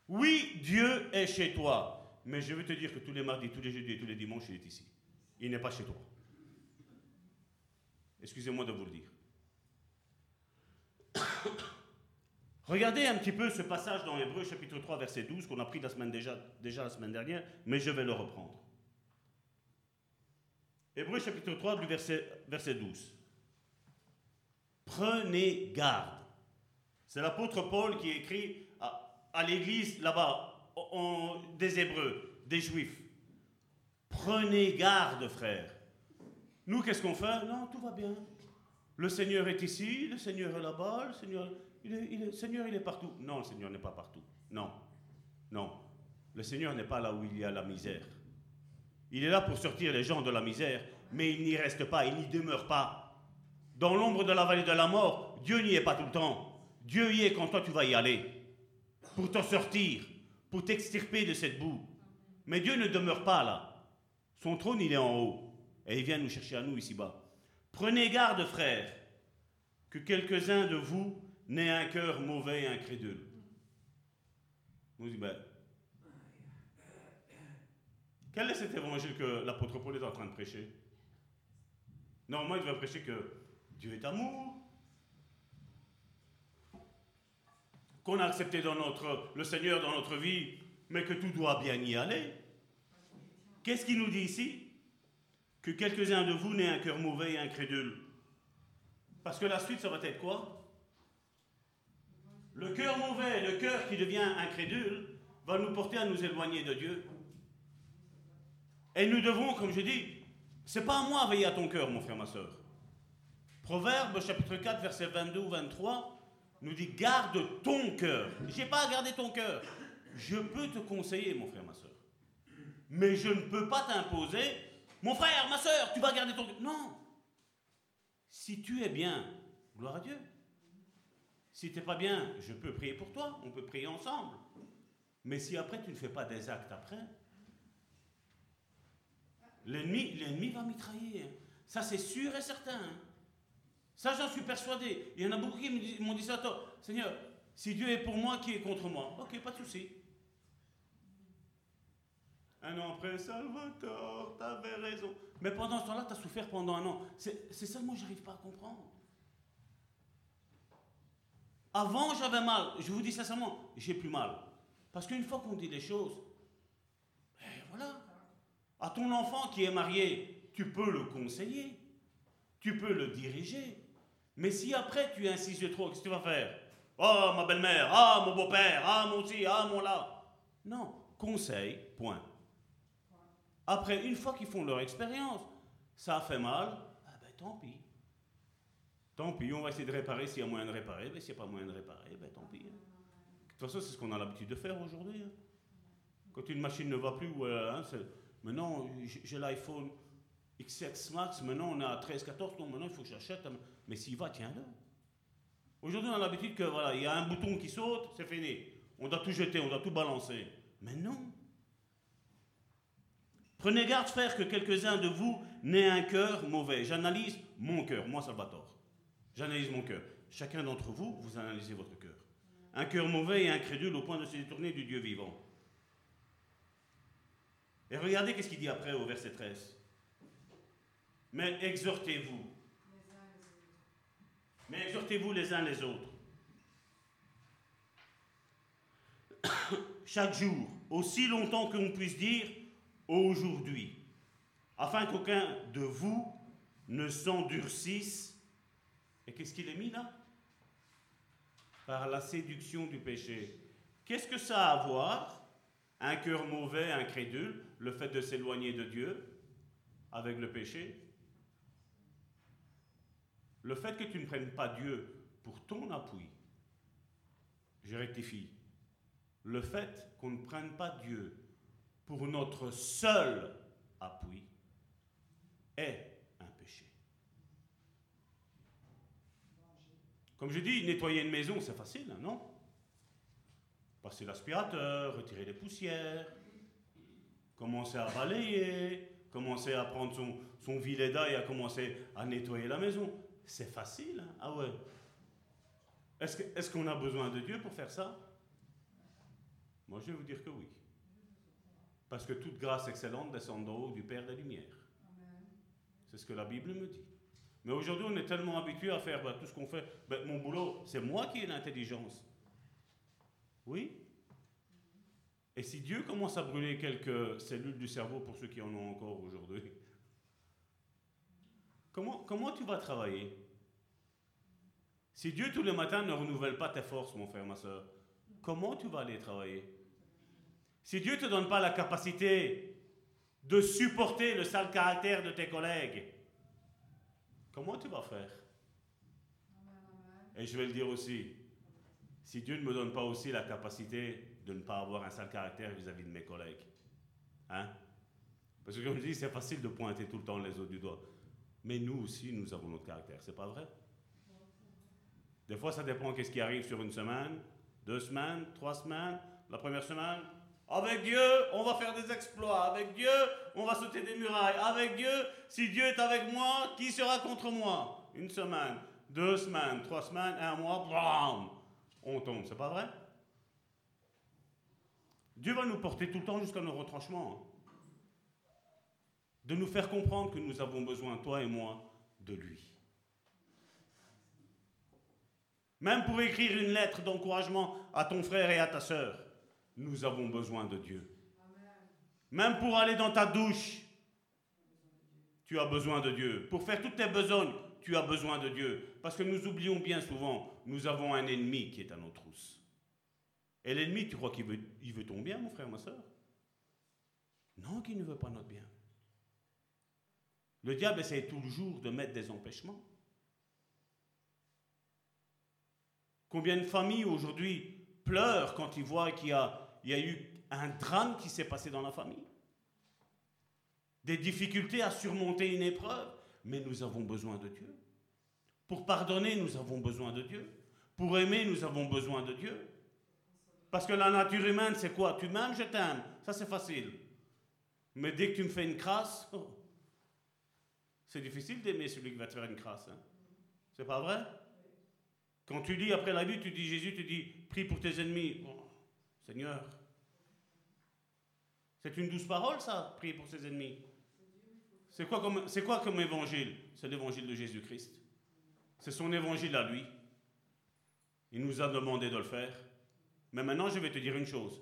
Oui, Dieu est chez toi. Mais je veux te dire que tous les mardis, tous les jeudis tous les dimanches, il est ici. Il n'est pas chez toi. Excusez-moi de vous le dire. [coughs] Regardez un petit peu ce passage dans Hébreu chapitre 3 verset 12 qu'on a pris déjà la semaine dernière, mais je vais le reprendre. Hébreu chapitre 3 du verset, verset 12. Prenez garde. C'est l'apôtre Paul qui écrit à l'église là-bas, des Hébreux, des Juifs. Prenez garde, frères. Nous, qu'est-ce qu'on fait? Non, tout va bien. Le Seigneur est ici, le Seigneur est là-bas, le Seigneur est, il Seigneur, il est partout. Non, le Seigneur n'est pas partout. Non, non. Le Seigneur n'est pas là où il y a la misère. Il est là pour sortir les gens de la misère, mais il n'y reste pas, il n'y demeure pas. Dans l'ombre de la vallée de la mort, Dieu n'y est pas tout le temps. Dieu y est quand toi tu vas y aller pour t'en sortir, pour t'extirper de cette boue. Mais Dieu ne demeure pas là. Son trône, il est en haut. Et il vient nous chercher à nous ici-bas. Prenez garde, frères, que quelques-uns de vous n'aient un cœur mauvais et incrédule. Vous dites, ben, quel est cet évangile que l'apôtre Paul est en train de prêcher? Normalement, il devrait prêcher que Dieu est amour, qu'on a accepté dans notre, le Seigneur dans notre vie, mais que tout doit bien y aller. Qu'est-ce qu'il nous dit ici? Que quelques-uns de vous n'aient un cœur mauvais et incrédule. Parce que la suite, ça va être quoi? Le cœur mauvais, le cœur qui devient incrédule, va nous porter à nous éloigner de Dieu. Et nous devons, comme je dis, c'est pas à moi veiller à ton cœur, mon frère, ma soeur. Proverbe chapitre 4, verset 22 ou 23 nous dit garde ton cœur. Je n'ai pas à garder ton cœur. Je peux te conseiller, mon frère, ma soeur. Mais je ne peux pas t'imposer, mon frère, ma soeur, tu vas garder ton cœur. Non. Si tu es bien, gloire à Dieu. Si tu n'es pas bien, je peux prier pour toi, on peut prier ensemble. Mais si après tu ne fais pas des actes après, L'ennemi, va mitrailler. hein. Ça, c'est sûr et certain. hein. Ça, j'en suis persuadé. Il y en a beaucoup qui m'ont dit ça. Attends, Seigneur, si Dieu est pour moi, qui est contre moi? Ok, pas de souci. Un an après, Salvatore, t'avais raison. Mais pendant ce temps-là, t'as souffert pendant un an. C'est ça moi, j'arrive pas à comprendre. Avant, j'avais mal. Je vous dis sincèrement, j'ai plus mal. Parce qu'une fois qu'on dit les choses, ben voilà. À ton enfant qui est marié, tu peux le conseiller. Tu peux le diriger. Mais si après tu insistes trop, qu'est-ce que tu vas faire? Oh, ma belle-mère, ah, mon beau-père, ah, mon ci, ah, mon là. Non, conseil, point. Après, une fois qu'ils font leur expérience, ça a fait mal, ah ben tant pis. Tant pis, on va essayer de réparer s'il y a moyen de réparer, mais s'il n'y a pas moyen de réparer, ben tant pis. hein. De toute façon, c'est ce qu'on a l'habitude de faire aujourd'hui. hein. Quand une machine ne va plus, ou, euh, hein, maintenant j'ai l'iPhone X7 Max, maintenant on est à 13, 14, non, maintenant il faut que j'achète. Mais s'il va, tiens-le. Aujourd'hui, on a l'habitude que voilà, il y a un bouton qui saute, c'est fini. On doit tout jeter, on doit tout balancer. Mais non. Prenez garde, frère, que quelques-uns de vous n'aient un cœur mauvais. J'analyse mon cœur, moi Salvatore. J'analyse mon cœur. Chacun d'entre vous, vous analysez votre cœur. Un cœur mauvais et incrédule au point de se détourner du Dieu vivant. Et regardez qu'est-ce qu'il dit après au verset 13. Mais exhortez-vous. Mais exhortez-vous les uns les autres. Chaque jour, aussi longtemps qu'on puisse dire aujourd'hui, afin qu'aucun de vous ne s'endurcisse. Et qu'est-ce qu'il est mis là? Par la séduction du péché. Qu'est-ce que ça a à voir? Un cœur mauvais, incrédule, le fait de s'éloigner de Dieu avec le péché. Le fait que tu ne prennes pas Dieu pour ton appui, je rectifie, le fait qu'on ne prenne pas Dieu pour notre seul appui est un péché. Comme je dis, nettoyer une maison, c'est facile, hein, non? Passer l'aspirateur, retirer les poussières, commencer à balayer, commencer à prendre son, son viléda et à commencer à nettoyer la maison. C'est facile, hein Ah ouais. Est-ce est-ce qu'on a besoin de Dieu pour faire ça? Moi, je vais vous dire que oui. Parce que toute grâce excellente descend d'en haut du Père des Lumières. C'est ce que la Bible me dit. Mais aujourd'hui, on est tellement habitué à faire bah, tout ce qu'on fait. Ben, mon boulot, c'est moi qui ai l'intelligence. Oui. Et si Dieu commence à brûler quelques cellules du cerveau pour ceux qui en ont encore aujourd'hui, comment, comment tu vas travailler? Si Dieu tous les matins ne renouvelle pas tes forces, mon frère, ma soeur, comment tu vas aller travailler? Si Dieu ne te donne pas la capacité de supporter le sale caractère de tes collègues, comment tu vas faire? Et je vais le dire aussi, si Dieu ne me donne pas aussi la capacité de ne pas avoir un sale caractère vis-à-vis de mes collègues, hein? Parce que comme je dis, c'est facile de pointer tout le temps les autres du doigt. Mais nous aussi, nous avons notre caractère, c'est pas vrai? Des fois, ça dépend qu'est-ce qui arrive sur une semaine, deux semaines, trois semaines. La première semaine, avec Dieu, on va faire des exploits. Avec Dieu, on va sauter des murailles. Avec Dieu, si Dieu est avec moi, qui sera contre moi? Une semaine, deux semaines, trois semaines, un mois, blam, on tombe. C'est pas vrai? Dieu va nous porter tout le temps jusqu'à nos retranchements. hein. De nous faire comprendre que nous avons besoin, toi et moi, de lui. Même pour écrire une lettre d'encouragement à ton frère et à ta sœur, nous avons besoin de Dieu. Même pour aller dans ta douche, tu as besoin de Dieu. Pour faire toutes tes besognes, tu as besoin de Dieu. Parce que nous oublions bien souvent, nous avons un ennemi qui est à nos trousses. Et l'ennemi, tu crois qu'il veut, ton bien, mon frère, ma soeur? Non, qu'il ne veut pas notre bien. Le diable essaie toujours de mettre des empêchements. Combien de familles aujourd'hui pleurent quand ils voient qu'il y a eu un drame qui s'est passé dans la famille? Des difficultés à surmonter une épreuve? Mais nous avons besoin de Dieu. Pour pardonner, nous avons besoin de Dieu. Pour aimer, nous avons besoin de Dieu. Parce que la nature humaine, c'est quoi? Tu m'aimes, je t'aime. Ça, c'est facile. Mais dès que tu me fais une crasse, oh, c'est difficile d'aimer celui qui va te faire une crasse. Hein. C'est pas vrai? Quand tu dis après la vie, tu dis Jésus, tu dis prie pour tes ennemis. Oh, Seigneur, c'est une douce parole ça, prier pour ses ennemis. C'est quoi quoi comme évangile? C'est l'évangile de Jésus-Christ. C'est son évangile à lui. Il nous a demandé de le faire. Mais maintenant, je vais te dire une chose.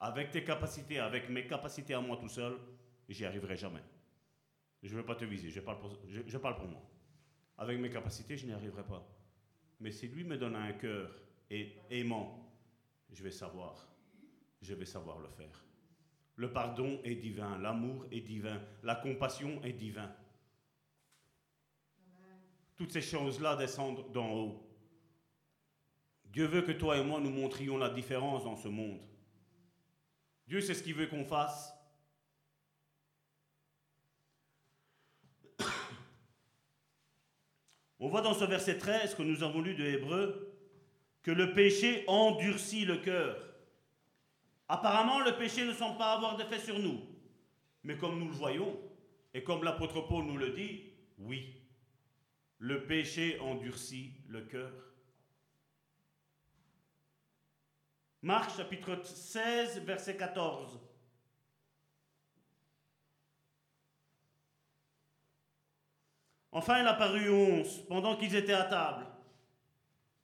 Avec tes capacités, avec mes capacités à moi tout seul, j'y arriverai jamais. Je ne veux pas te viser, je parle, pour, moi. Avec mes capacités, je n'y arriverai pas. Mais si lui me donne un cœur aimant, je vais savoir. Je vais savoir le faire. Le pardon est divin, l'amour est divin, la compassion est divin. Toutes ces choses-là descendent d'en haut. Dieu veut que toi et moi nous montrions la différence dans ce monde. Dieu sait ce qu'il veut qu'on fasse. [coughs] On voit dans ce verset 13 que nous avons lu de Hébreu que le péché endurcit le cœur. Apparemment, le péché ne semble pas avoir d'effet sur nous. Mais comme nous le voyons, et comme l'apôtre Paul nous le dit, oui, le péché endurcit le cœur. Marc chapitre 16, verset 14. Enfin, il apparut onze pendant qu'ils étaient à table.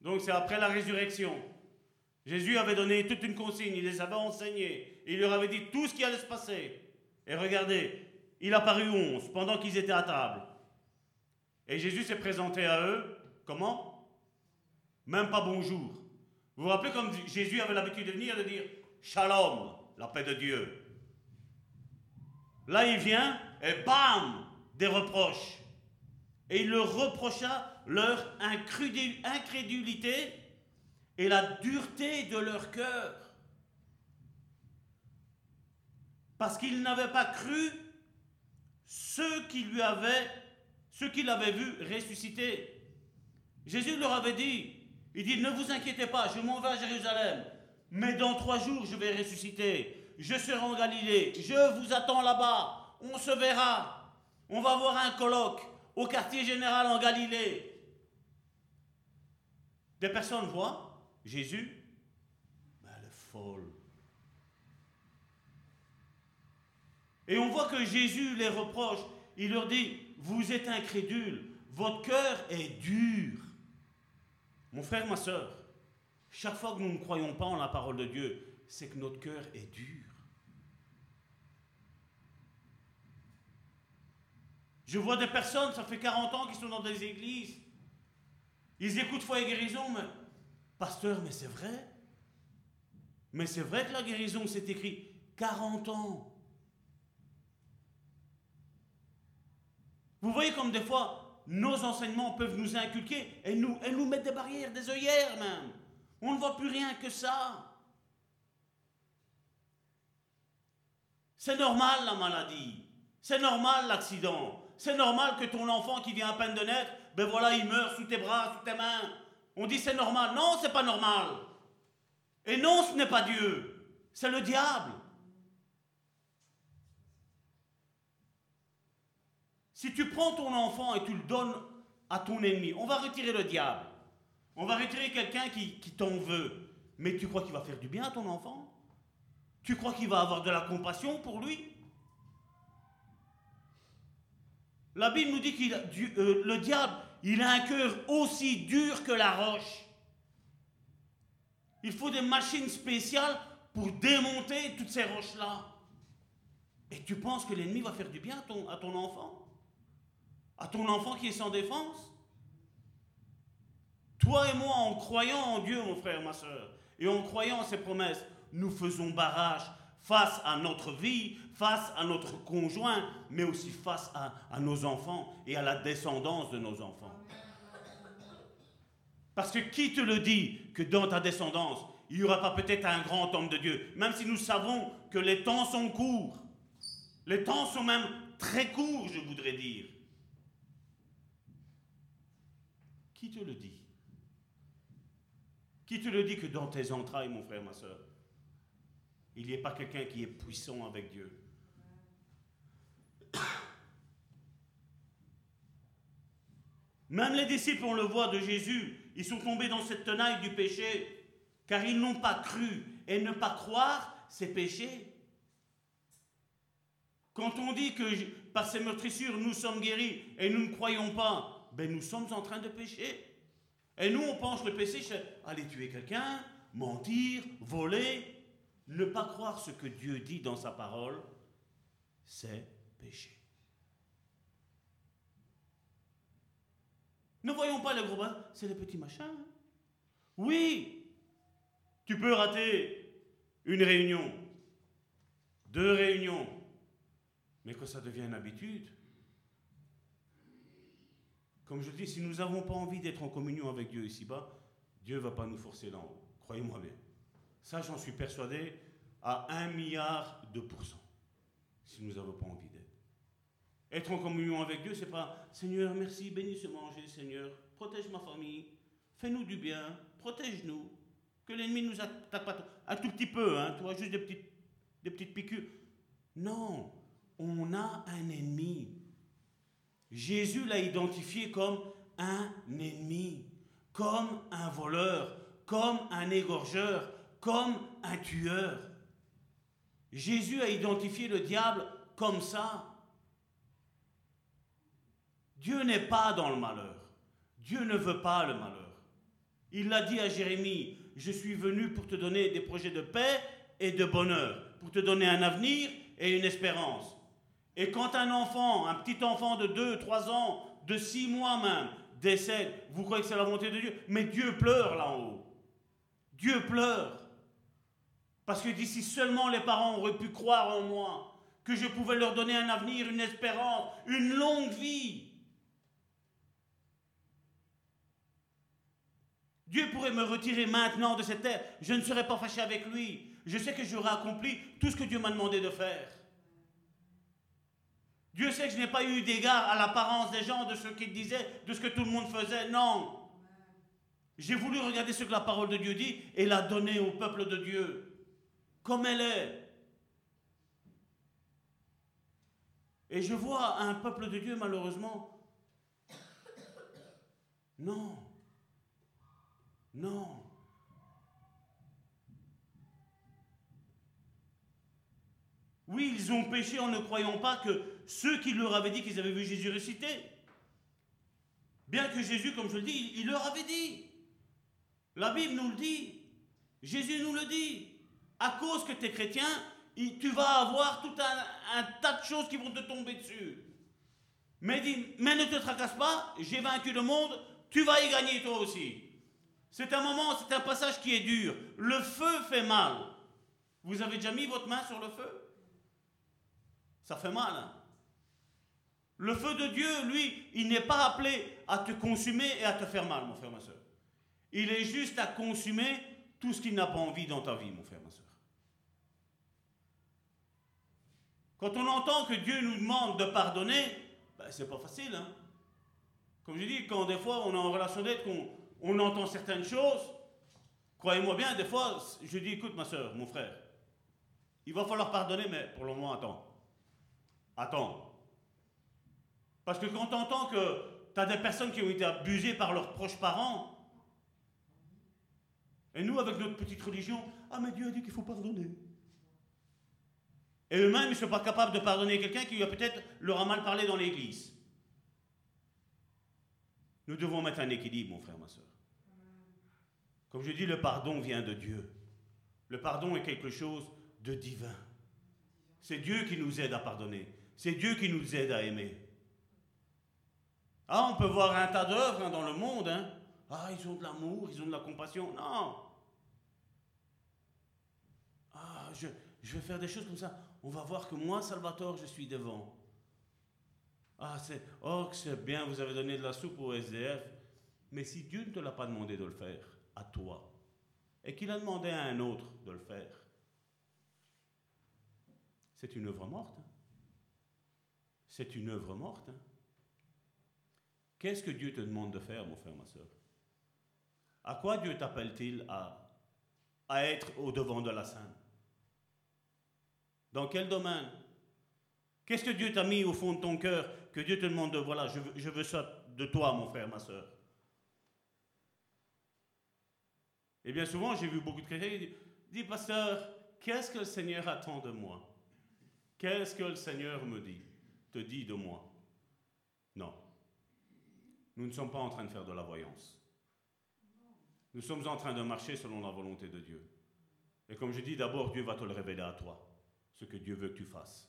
Donc c'est après la résurrection. Jésus avait donné toute une consigne, il les avait enseignés, il leur avait dit tout ce qui allait se passer. Et regardez, il apparut onze pendant qu'ils étaient à table. Et Jésus s'est présenté à eux, comment? Même pas bonjour. Vous vous rappelez comme Jésus avait l'habitude de venir de dire Shalom, la paix de Dieu. Là, il vient et bam, des reproches. Et il leur reprocha leur incrédulité et la dureté de leur cœur. Parce qu'ils n'avaient pas cru ceux qui lui avaient, ceux qui l'avaient vu ressusciter. Jésus leur avait dit, il dit, ne vous inquiétez pas, je m'en vais à Jérusalem, mais dans trois jours je vais ressusciter. Je serai en Galilée, je vous attends là-bas, on se verra. On va voir un colloque au quartier général en Galilée. Des personnes voient Jésus, mais elle est folle. Et on voit que Jésus les reproche. Il leur dit, vous êtes incrédules, votre cœur est dur. Mon frère, ma soeur, chaque fois que nous ne croyons pas en la parole de Dieu, c'est que notre cœur est dur. Je vois des personnes, ça fait 40 ans qu'ils sont dans des églises. Ils écoutent foi et guérison, mais Pasteur, mais c'est vrai. Mais c'est vrai que la guérison, c'est écrit 40 ans. Vous voyez comme des fois, nos enseignements peuvent nous inculquer et nous, et nous mettre des barrières, des œillères même. On ne voit plus rien que ça. C'est normal la maladie. C'est normal l'accident. C'est normal que ton enfant qui vient à peine de naître, ben voilà, il meurt sous tes bras, sous tes mains. On dit c'est normal. Non, c'est pas normal. Et non, ce n'est pas Dieu. C'est le diable. Si tu prends ton enfant et tu le donnes à ton ennemi, on va retirer le diable. On va retirer quelqu'un qui, t'en veut. Mais tu crois qu'il va faire du bien à ton enfant? Tu crois qu'il va avoir de la compassion pour lui? La Bible nous dit que euh, le diable, il a un cœur aussi dur que la roche. Il faut des machines spéciales pour démonter toutes ces roches-là. Et tu penses que l'ennemi va faire du bien à ton enfant? À ton enfant qui est sans défense Toi et moi, en croyant en Dieu, mon frère, ma soeur, et en croyant en ses promesses, nous faisons barrage face à notre vie, face à notre conjoint, mais aussi face à, nos enfants et à la descendance de nos enfants. Parce que qui te le dit que dans ta descendance, il n'y aura pas peut-être un grand homme de Dieu, même si nous savons que les temps sont courts. Les temps sont même très courts, je voudrais dire. Qui te le dit? Qui te le dit que dans tes entrailles, mon frère, ma soeur, il n'y a pas quelqu'un qui est puissant avec Dieu? [coughs] Même les disciples, on le voit de Jésus, ils sont tombés dans cette tenaille du péché, car ils n'ont pas cru. Et ne pas croire, c'est péché. Quand on dit que par ces meurtrissures, nous sommes guéris et nous ne croyons pas, ben nous sommes en train de pécher. Et nous, on pense le péché, c'est aller tuer quelqu'un, mentir, voler. Ne pas croire ce que Dieu dit dans sa parole, c'est péché. Ne voyons pas les gros bras, c'est les petits machins. hein. Oui, tu peux rater une réunion, deux réunions, mais que ça devienne une habitude. Comme je dis, si nous n'avons pas envie d'être en communion avec Dieu ici-bas, Dieu ne va pas nous forcer là haut. Croyez-moi bien. Ça, j'en suis persuadé à un milliard de pourcents. Si nous n'avons pas envie d'être. Être en communion avec Dieu, c'est pas Seigneur, merci, bénis ce manger, Seigneur, protège ma famille, fais-nous du bien, protège-nous, que l'ennemi nous attaque pas un tout petit peu, hein, tu vois, juste des petites, des petites piqûres. Non, on a un ennemi. Jésus l'a identifié comme un ennemi, comme un voleur, comme un égorgeur, comme un tueur. Jésus a identifié le diable comme ça. Dieu n'est pas dans le malheur. Dieu ne veut pas le malheur. Il l'a dit à Jérémie, je suis venu pour te donner des projets de paix et de bonheur, pour te donner un avenir et une espérance. Et quand un enfant, un petit enfant de 2, 3 ans, de 6 mois même, décède, vous croyez que c'est la volonté de Dieu? Mais Dieu pleure là en haut. Dieu pleure. Parce que d'ici seulement les parents auraient pu croire en moi, que je pouvais leur donner un avenir, une espérance, une longue vie. Dieu pourrait me retirer maintenant de cette terre. Je ne serais pas fâché avec lui. Je sais que j'aurais accompli tout ce que Dieu m'a demandé de faire. Dieu sait que je n'ai pas eu d'égard à l'apparence des gens, de ce qu'ils disaient, de ce que tout le monde faisait. Non. J'ai voulu regarder ce que la parole de Dieu dit et la donner au peuple de Dieu, comme elle est. Et je vois un peuple de Dieu, malheureusement, non, non. Oui, ils ont péché en ne croyant pas que ceux qui leur avaient dit qu'ils avaient vu Jésus ressusciter, bien que Jésus, comme je le dis, il, leur avait dit. La Bible nous le dit. Jésus nous le dit. À cause que tu es chrétien, tu vas avoir tout un, tas de choses qui vont te tomber dessus. Mais mais ne te tracasse pas, j'ai vaincu le monde, tu vas y gagner toi aussi. C'est un moment, c'est un passage qui est dur. Le feu fait mal. Vous avez déjà mis votre main sur le feu? Ça fait mal. hein le feu de Dieu, lui, il n'est pas appelé à te consumer et à te faire mal, mon frère, ma soeur. Il est juste à consumer tout ce qu'il n'a pas envie dans ta vie, mon frère, ma soeur. Quand on entend que Dieu nous demande de pardonner, ben, c'est pas facile. Hein? Comme je dis, quand des fois on est en relation d'aide, qu'on on entend certaines choses, croyez-moi bien, des fois, je dis, écoute ma soeur, mon frère, il va falloir pardonner, mais pour le moment, attends. Attends. Parce que quand tu entends que tu as des personnes qui ont été abusées par leurs proches parents, et nous, avec notre petite religion, ah mais Dieu a dit qu'il faut pardonner. Et eux-mêmes, ils ne sont pas capables de pardonner quelqu'un qui peut-être leur a mal parlé dans l'église. Nous devons mettre un équilibre, mon frère, ma soeur. Comme je dis, le pardon vient de Dieu. Le pardon est quelque chose de divin. C'est Dieu qui nous aide à pardonner. C'est Dieu qui nous aide à aimer. Ah, on peut voir un tas d'œuvres hein, dans le monde. hein. Ah, ils ont de l'amour, ils ont de la compassion. Non. Ah, je, je vais faire des choses comme ça. On va voir que moi, Salvatore, je suis devant. Ah, c'est. Oh, c'est bien, vous avez donné de la soupe au SDF. Mais si Dieu ne te l'a pas demandé de le faire, à toi, et qu'il a demandé à un autre de le faire, c'est une œuvre morte. C'est une œuvre morte. hein. Qu'est-ce que Dieu te demande de faire, mon frère, ma soeur À quoi Dieu t'appelle-t-il à, être au devant de la scène? Dans quel domaine? Qu'est-ce que Dieu t'a mis au fond de ton cœur que Dieu te demande de, voilà, je veux, je veux ça de toi, mon frère, ma soeur Et bien souvent, j'ai vu beaucoup de chrétiens qui disent, dis, pasteur, qu'est-ce que le Seigneur attend de moi? Qu'est-ce que le Seigneur me dit, te dit de moi Non. Nous ne sommes pas en train de faire de la voyance. Nous sommes en train de marcher selon la volonté de Dieu. Et comme je dis, d'abord, Dieu va te le révéler à toi, ce que Dieu veut que tu fasses.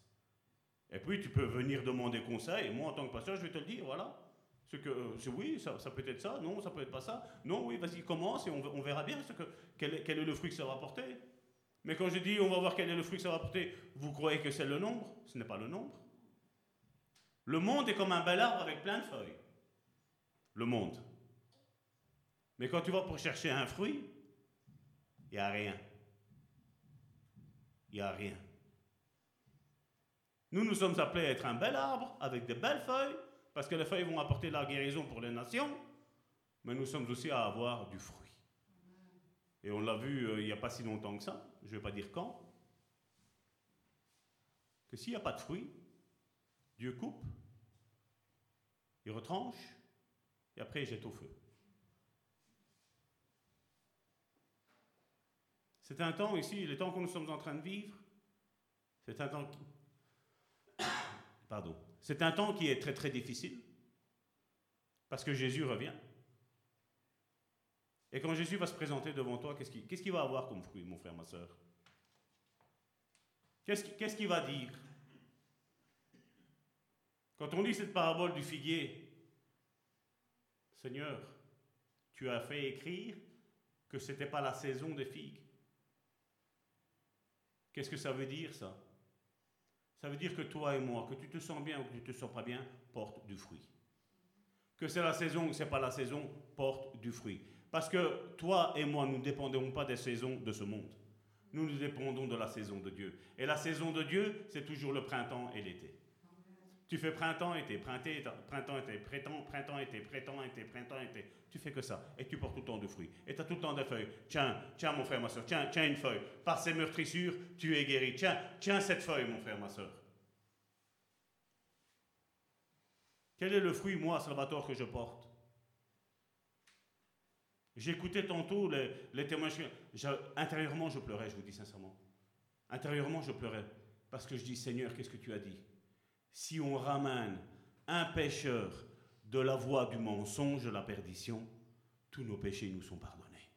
Et puis, tu peux venir demander conseil. Moi, en tant que pasteur, je vais te le dire, voilà. Ce que, euh, oui, ça, peut être ça, non, ça peut être pas ça. Non, oui, vas-y, commence et on, on, verra bien ce que, quel, est, quel est le fruit que ça va porter. Mais quand je dis on va voir quel est le fruit que ça va porter, vous croyez que c'est le nombre? Ce n'est pas le nombre. Le monde est comme un bel arbre avec plein de feuilles. Le monde. Mais quand tu vas pour chercher un fruit, il n'y a rien. Il n'y a rien. Nous, nous sommes appelés à être un bel arbre avec de belles feuilles, parce que les feuilles vont apporter la guérison pour les nations, mais nous sommes aussi à avoir du fruit. Et on l'a vu euh, il n'y a pas si longtemps que ça, je ne vais pas dire quand, que s'il n'y a pas de fruit, Dieu coupe, il retranche, et après il jette au feu. C'est un temps ici, le temps que nous sommes en train de vivre, c'est un temps qui... [coughs] Pardon. C'est un temps qui est très très difficile, parce que Jésus revient. Et quand Jésus va se présenter devant toi, qu'est-ce qu'il qu va avoir comme fruit, mon frère, ma soeur Qu'est-ce qu'il qu va dire? Quand on lit cette parabole du figuier, Seigneur, tu as fait écrire que ce n'était pas la saison des figues. Qu'est-ce que ça veut dire ça? Ça veut dire que toi et moi, que tu te sens bien ou que tu ne te sens pas bien, porte du fruit. Que c'est la saison ou que ce n'est pas la saison, porte du fruit. Parce que toi et moi, nous ne dépendons pas des saisons de ce monde. Nous nous dépendons de la saison de Dieu. Et la saison de Dieu, c'est toujours le printemps et l'été. Tu fais printemps, été, printemps, printemps, été, printemps, printemps, été, printemps, été, printemps, été. Tu fais que ça. Et tu portes tout le temps de fruits. Et tu as tout le temps des feuilles. Tiens, tiens, mon frère, ma soeur, tiens, tiens une feuille. Par ces meurtrissures, tu es guéri. Tiens, tiens cette feuille, mon frère, ma soeur. Quel est le fruit, moi, Salvatore, que je porte? J'écoutais tantôt les, les témoignages. Intérieurement, je pleurais, je vous dis sincèrement. Intérieurement, je pleurais. Parce que je dis, Seigneur, qu'est-ce que tu as dit? Si on ramène un pécheur de la voie du mensonge, de la perdition, tous nos péchés nous sont pardonnés.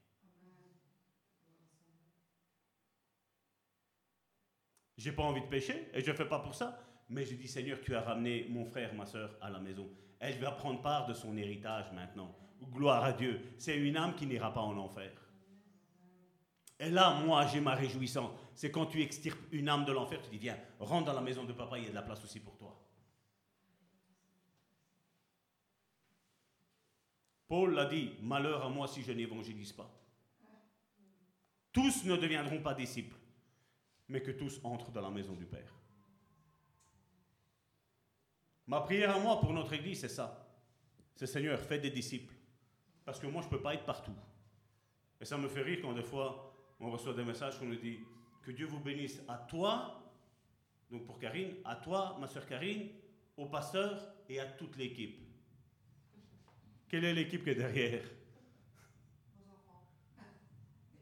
J'ai pas envie de pécher et je ne fais pas pour ça, mais je dis Seigneur, tu as ramené mon frère, ma soeur à la maison. Elle va prendre part de son héritage maintenant. Gloire à Dieu. C'est une âme qui n'ira pas en enfer. Et là, moi, j'ai ma réjouissance. C'est quand tu extirpes une âme de l'enfer, tu dis, viens, rentre dans la maison de papa, il y a de la place aussi pour toi. Paul l'a dit, malheur à moi si je n'évangélise pas. Tous ne deviendront pas disciples, mais que tous entrent dans la maison du Père. Ma prière à moi pour notre Église, c'est ça. C'est Seigneur, fais des disciples. Parce que moi, je ne peux pas être partout. Et ça me fait rire quand des fois, on reçoit des messages qu'on nous dit que Dieu vous bénisse à toi, donc pour Karine, à toi, ma soeur Karine, au pasteur et à toute l'équipe. Quelle est l'équipe qui est derrière?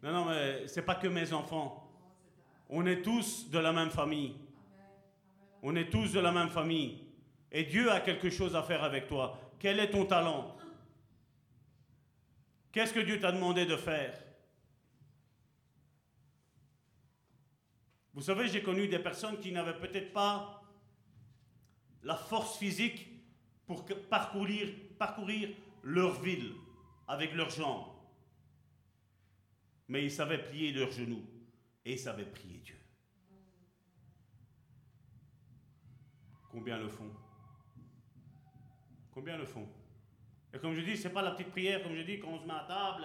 Non, non, mais c'est pas que mes enfants. On est tous de la même famille. On est tous de la même famille. Et Dieu a quelque chose à faire avec toi. Quel est ton talent? Qu'est-ce que Dieu t'a demandé de faire? Vous savez, j'ai connu des personnes qui n'avaient peut-être pas la force physique pour parcourir, leur ville avec leurs jambes. Mais ils savaient plier leurs genoux et ils savaient prier Dieu. Combien le font? Combien le font? Et comme je dis, ce n'est pas la petite prière, comme je dis, quand on se met à table.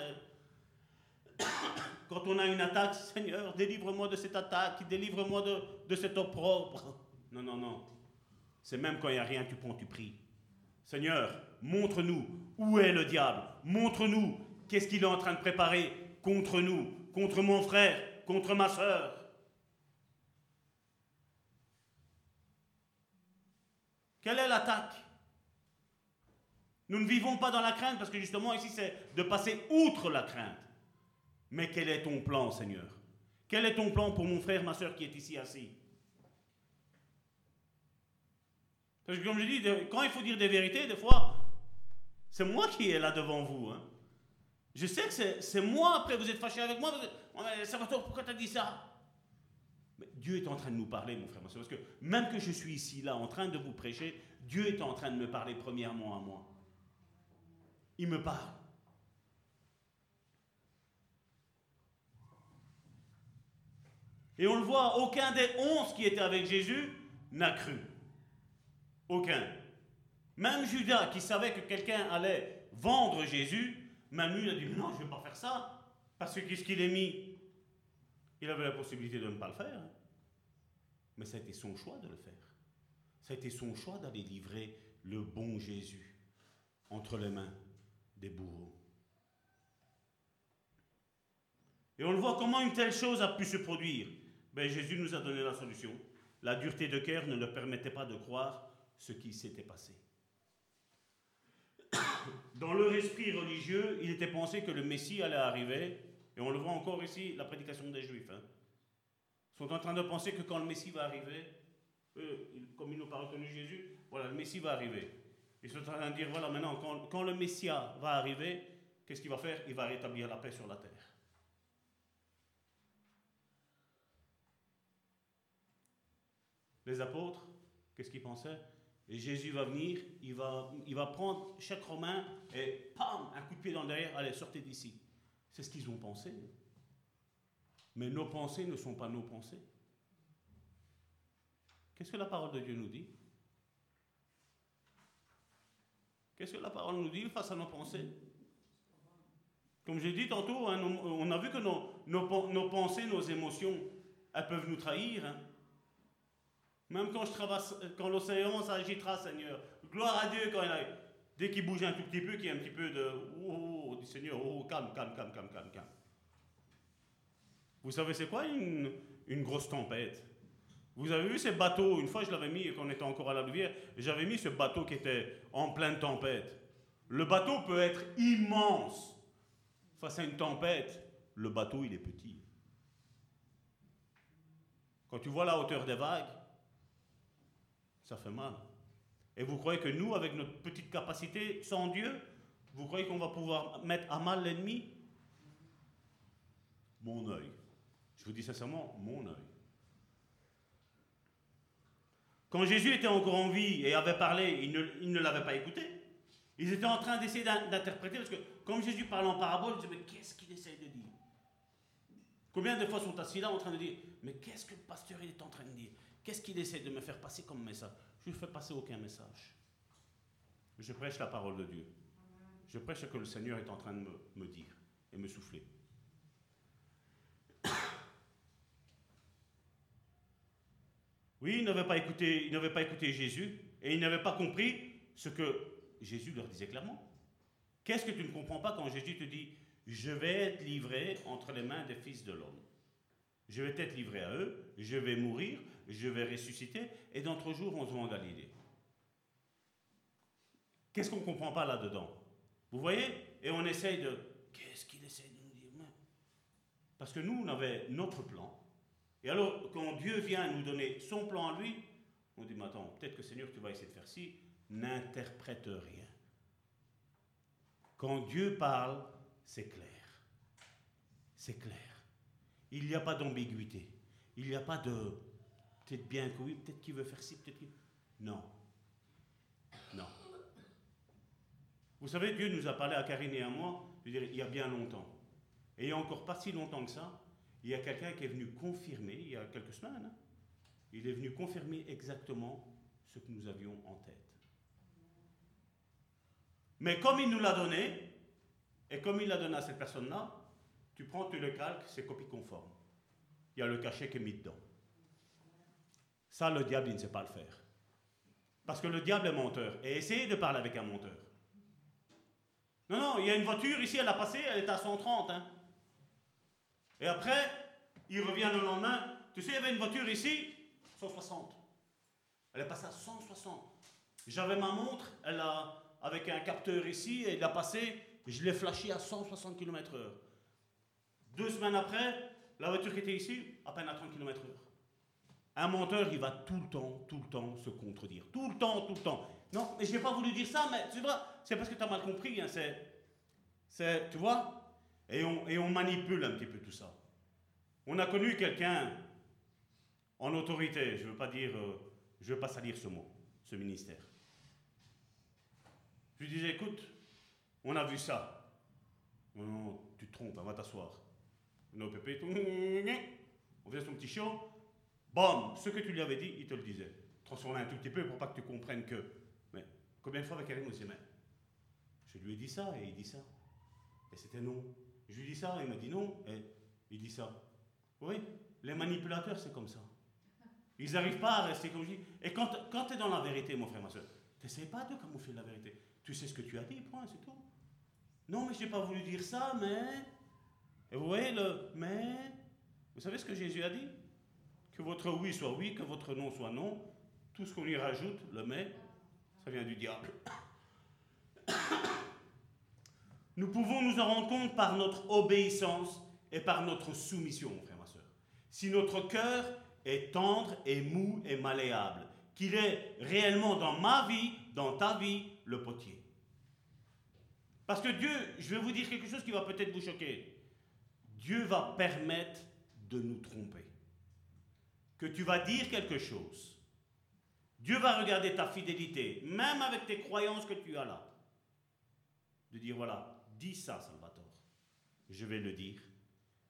Quand on a une attaque, Seigneur, délivre-moi de cette attaque, délivre-moi de, de cet opprobre. Non, non, non. C'est même quand il n'y a rien, tu prends, tu pries. Seigneur, montre-nous où est le diable. Montre-nous qu'est-ce qu'il est en train de préparer contre nous, contre mon frère, contre ma soeur. Quelle est l'attaque? Nous ne vivons pas dans la crainte parce que justement ici c'est de passer outre la crainte. Mais quel est ton plan, Seigneur? Quel est ton plan pour mon frère, ma soeur qui est ici assis? Parce que comme je dis, quand il faut dire des vérités, des fois, c'est moi qui est là devant vous. Hein. Je sais que c'est moi, après vous êtes fâché avec moi, vous êtes, Salvatore, pourquoi tu as dit ça? Mais Dieu est en train de nous parler, mon frère, ma soeur, parce que même que je suis ici, là, en train de vous prêcher, Dieu est en train de me parler premièrement à moi. Il me parle. Et on le voit, aucun des onze qui étaient avec Jésus n'a cru. Aucun. Même Judas, qui savait que quelqu'un allait vendre Jésus, même lui, il a dit Non, je ne vais pas faire ça. Parce que qu'est-ce qu'il est mis? Il avait la possibilité de ne pas le faire. Mais ça a été son choix de le faire. Ça a été son choix d'aller livrer le bon Jésus entre les mains des bourreaux. Et on le voit comment une telle chose a pu se produire ben, Jésus nous a donné la solution. La dureté de cœur ne leur permettait pas de croire ce qui s'était passé. [coughs] Dans leur esprit religieux, il était pensé que le Messie allait arriver, et on le voit encore ici, la prédication des Juifs. Hein. Ils sont en train de penser que quand le Messie va arriver, comme ils n'ont pas reconnu Jésus, voilà, le Messie va arriver. Ils sont en train de dire, voilà, maintenant, quand, quand le Messia va arriver, qu'est-ce qu'il va faire? Il va rétablir la paix sur la terre. Les apôtres, qu'est-ce qu'ils pensaient? Et Jésus va venir, il va, il va prendre chaque Romain et pam, un coup de pied dans le derrière, allez, sortez d'ici. C'est ce qu'ils ont pensé. Mais nos pensées ne sont pas nos pensées. Qu'est-ce que la parole de Dieu nous dit? Qu'est-ce que la parole nous dit face à nos pensées? Comme j'ai dit tantôt, hein, on a vu que nos, pensées, nos émotions, elles peuvent nous trahir. Hein. Même quand je traverse, quand l'océan s'agitera, Seigneur. Gloire à Dieu quand il a, dès qu'il bouge un tout petit peu, qu'il y a un petit peu de, oh, oh, oh Seigneur, oh, calme, calme, calme, calme, calme, calme. Vous savez c'est quoi une, une grosse tempête? Vous avez vu ces bateaux? Une fois je l'avais mis quand on était encore à la rivière, j'avais mis ce bateau qui était en pleine tempête. Le bateau peut être immense face à une tempête. Le bateau il est petit. Quand tu vois la hauteur des vagues, ça fait mal. Et vous croyez que nous, avec notre petite capacité, sans Dieu, vous croyez qu'on va pouvoir mettre à mal l'ennemi? Mon œil. Je vous dis sincèrement, mon œil. Quand Jésus était encore en vie et avait parlé, il ne, l'avait pas écouté. Ils étaient en train d'essayer d'interpréter, parce que comme Jésus parle en parabole, ils disaient, mais qu'est-ce qu'il essaie de dire? Combien de fois sont assis là en train de dire, mais qu'est-ce que le pasteur est en train de dire? Qu'est-ce qu'il essaie de me faire passer comme message? Je ne fais passer aucun message. Je prêche la parole de Dieu. Je prêche ce que le Seigneur est en train de me, dire et me souffler. [coughs] Oui, ils n'avaient pas écouté, pas écouté Jésus et ils n'avaient pas compris ce que Jésus leur disait clairement. Qu'est-ce que tu ne comprends pas quand Jésus te dit Je vais être livré entre les mains des fils de l'homme? Je vais être livré à eux, je vais mourir, je vais ressusciter, et dans trois jours, on se voit en Galilée. Qu'est-ce qu'on ne comprend pas là-dedans? Vous voyez? Et on essaye de... Qu'est-ce qu'il essaie de nous dire Parce que nous, on avait notre plan. Et alors, quand Dieu vient nous donner son plan à lui, on dit, mais attends, peut-être que Seigneur, tu vas essayer de faire ci. N'interprète rien. Quand Dieu parle, c'est clair. C'est clair. Il n'y a pas d'ambiguïté. Il n'y a pas de Peut-être bien que oui, peut-être qu'il veut faire ci, peut-être qu'il... Non. Non. Vous savez, Dieu nous a parlé à Karine et à moi, il y a bien longtemps. Et il n'y a encore pas si longtemps que ça, il y a quelqu'un qui est venu confirmer, il y a quelques semaines, hein, il est venu confirmer exactement ce que nous avions en tête. Mais comme il nous l'a donné, et comme il l'a donné à cette personne-là, tu prends, tu le calques, c'est copie conforme. Il y a le cachet qui est mis dedans. Ça, le diable, il ne sait pas le faire. Parce que le diable est menteur. Et essayez de parler avec un menteur. Non, non, il y a une voiture ici, elle a passé, elle est à 130. Hein. Et après, il revient le lendemain. Tu sais, il y avait une voiture ici, 160. Elle est passée à 160. J'avais ma montre, elle a, avec un capteur ici, et a passé, je l'ai flashé à 160 km/h. Deux semaines après, la voiture qui était ici, à peine à 30 km/h. Un menteur, il va tout le temps, tout le temps se contredire. Tout le temps, tout le temps. Non, mais je n'ai pas voulu dire ça, mais tu vois, c'est parce que tu as mal compris. Hein, c'est, tu vois? Et on, et on manipule un petit peu tout ça. On a connu quelqu'un en autorité, je ne veux pas dire, euh, je veux pas salir ce mot, ce ministère. Je lui disais, écoute, on a vu ça. Non, non, tu te trompes, hein, va t'asseoir. Non, Pépé, [laughs] on fait son petit show. Bam, ce que tu lui avais dit, il te le disait. Transforme un tout petit peu pour pas que tu comprennes que. Mais combien de fois avec Karim on mais je lui ai dit ça et il dit ça. Et c'était non. Je lui ai dit ça et il m'a dit non et il dit ça. Oui, les manipulateurs, c'est comme ça. Ils n'arrivent pas à rester comme je dis. Et quand, tu es dans la vérité, mon frère, ma soeur, n'essayes pas de camoufler la vérité. Tu sais ce que tu as dit, point, c'est tout. Non, mais je n'ai pas voulu dire ça, mais. Et vous voyez le mais. Vous savez ce que Jésus a dit? Que votre oui soit oui, que votre non soit non. Tout ce qu'on y rajoute, le mais, ça vient du diable. [coughs] Nous pouvons nous en rendre compte par notre obéissance et par notre soumission, frère, ma soeur. Si notre cœur est tendre et mou et malléable, qu'il est réellement dans ma vie, dans ta vie, le potier. Parce que Dieu, je vais vous dire quelque chose qui va peut-être vous choquer. Dieu va permettre de nous tromper. Que tu vas dire quelque chose. Dieu va regarder ta fidélité, même avec tes croyances que tu as là. De dire, voilà, dis ça, Salvatore. Je vais le dire.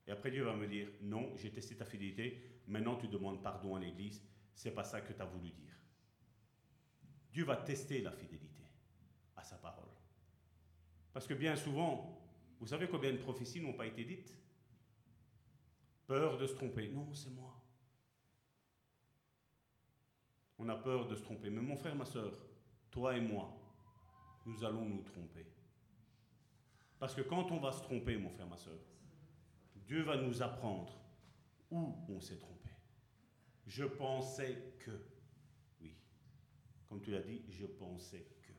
Et après, Dieu va me dire, non, j'ai testé ta fidélité, maintenant tu demandes pardon à l'Église. C'est pas ça que tu as voulu dire. Dieu va tester la fidélité à sa parole. Parce que bien souvent, vous savez combien de prophéties n'ont pas été dites? Peur de se tromper. Non, c'est moi. On a peur de se tromper. Mais mon frère, ma soeur, toi et moi, nous allons nous tromper. Parce que quand on va se tromper, mon frère, ma soeur, Dieu va nous apprendre où on s'est trompé. Je pensais que. Oui. Comme tu l'as dit, je pensais que.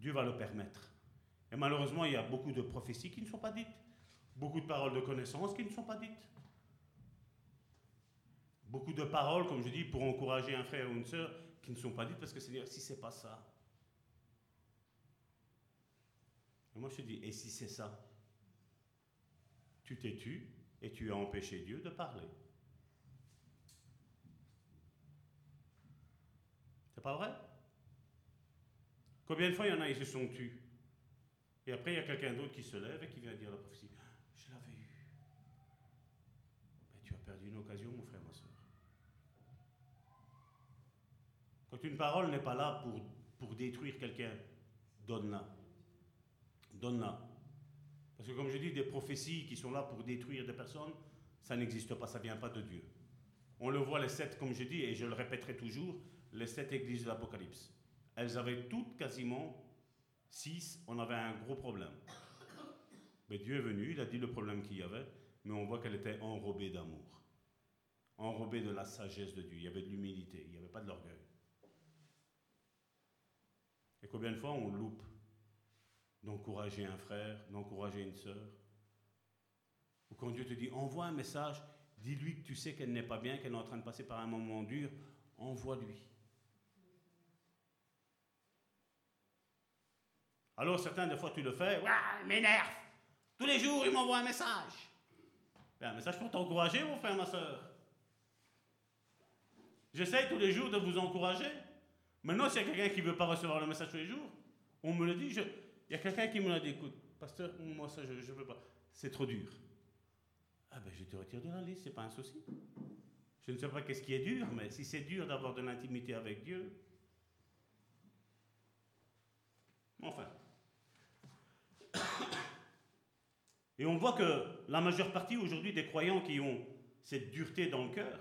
Dieu va le permettre. Et malheureusement, il y a beaucoup de prophéties qui ne sont pas dites. Beaucoup de paroles de connaissance qui ne sont pas dites. Beaucoup de paroles, comme je dis, pour encourager un frère ou une sœur qui ne sont pas dites parce que dire si c'est pas ça. Et moi je te dis, et si c'est ça Tu t'es tu et tu as empêché Dieu de parler. C'est pas vrai? Combien de fois il y en a, ils se sont tus? Et après, il y a quelqu'un d'autre qui se lève et qui vient dire la prophétie. Je l'avais eu. Mais tu as perdu une occasion, mon frère, ma soeur. Quand une parole n'est pas là pour, pour détruire quelqu'un, donne-la. Donne-la. Parce que comme je dis, des prophéties qui sont là pour détruire des personnes, ça n'existe pas, ça ne vient pas de Dieu. On le voit les sept, comme je dis, et je le répéterai toujours, les sept églises de l'Apocalypse. Elles avaient toutes quasiment six, on avait un gros problème. Mais Dieu est venu, il a dit le problème qu'il y avait, mais on voit qu'elle était enrobée d'amour, enrobée de la sagesse de Dieu. Il y avait de l'humilité, il n'y avait pas de l'orgueil. Et combien de fois on loupe d'encourager un frère, d'encourager une sœur? Ou quand Dieu te dit envoie un message, dis-lui que tu sais qu'elle n'est pas bien, qu'elle est en train de passer par un moment dur, envoie-lui. Alors certains, des fois, tu le fais, ouais, m'énerve. Tous les jours, il m'envoie un message. Ben, un message pour t'encourager, mon frère, ma soeur. J'essaye tous les jours de vous encourager. Maintenant, s'il y a quelqu'un qui ne veut pas recevoir le message tous les jours, on me le dit. Il y a quelqu'un qui me l'a dit, écoute, pasteur, moi ça, je ne veux pas. C'est trop dur. Ah ben, je te retire de la liste, c'est pas un souci. Je ne sais pas qu'est-ce qui est dur, mais si c'est dur d'avoir de l'intimité avec Dieu, enfin. Et on voit que la majeure partie aujourd'hui des croyants qui ont cette dureté dans le cœur,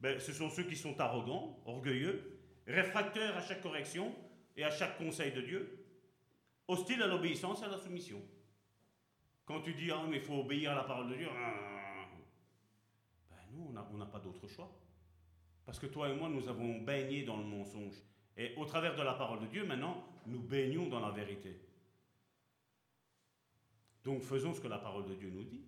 ben, ce sont ceux qui sont arrogants, orgueilleux, réfractaires à chaque correction et à chaque conseil de Dieu, hostiles à l'obéissance et à la soumission. Quand tu dis, ah, mais il faut obéir à la parole de Dieu, ah, ben nous, on n'a pas d'autre choix. Parce que toi et moi, nous avons baigné dans le mensonge. Et au travers de la parole de Dieu, maintenant, nous baignons dans la vérité. Donc faisons ce que la parole de Dieu nous dit.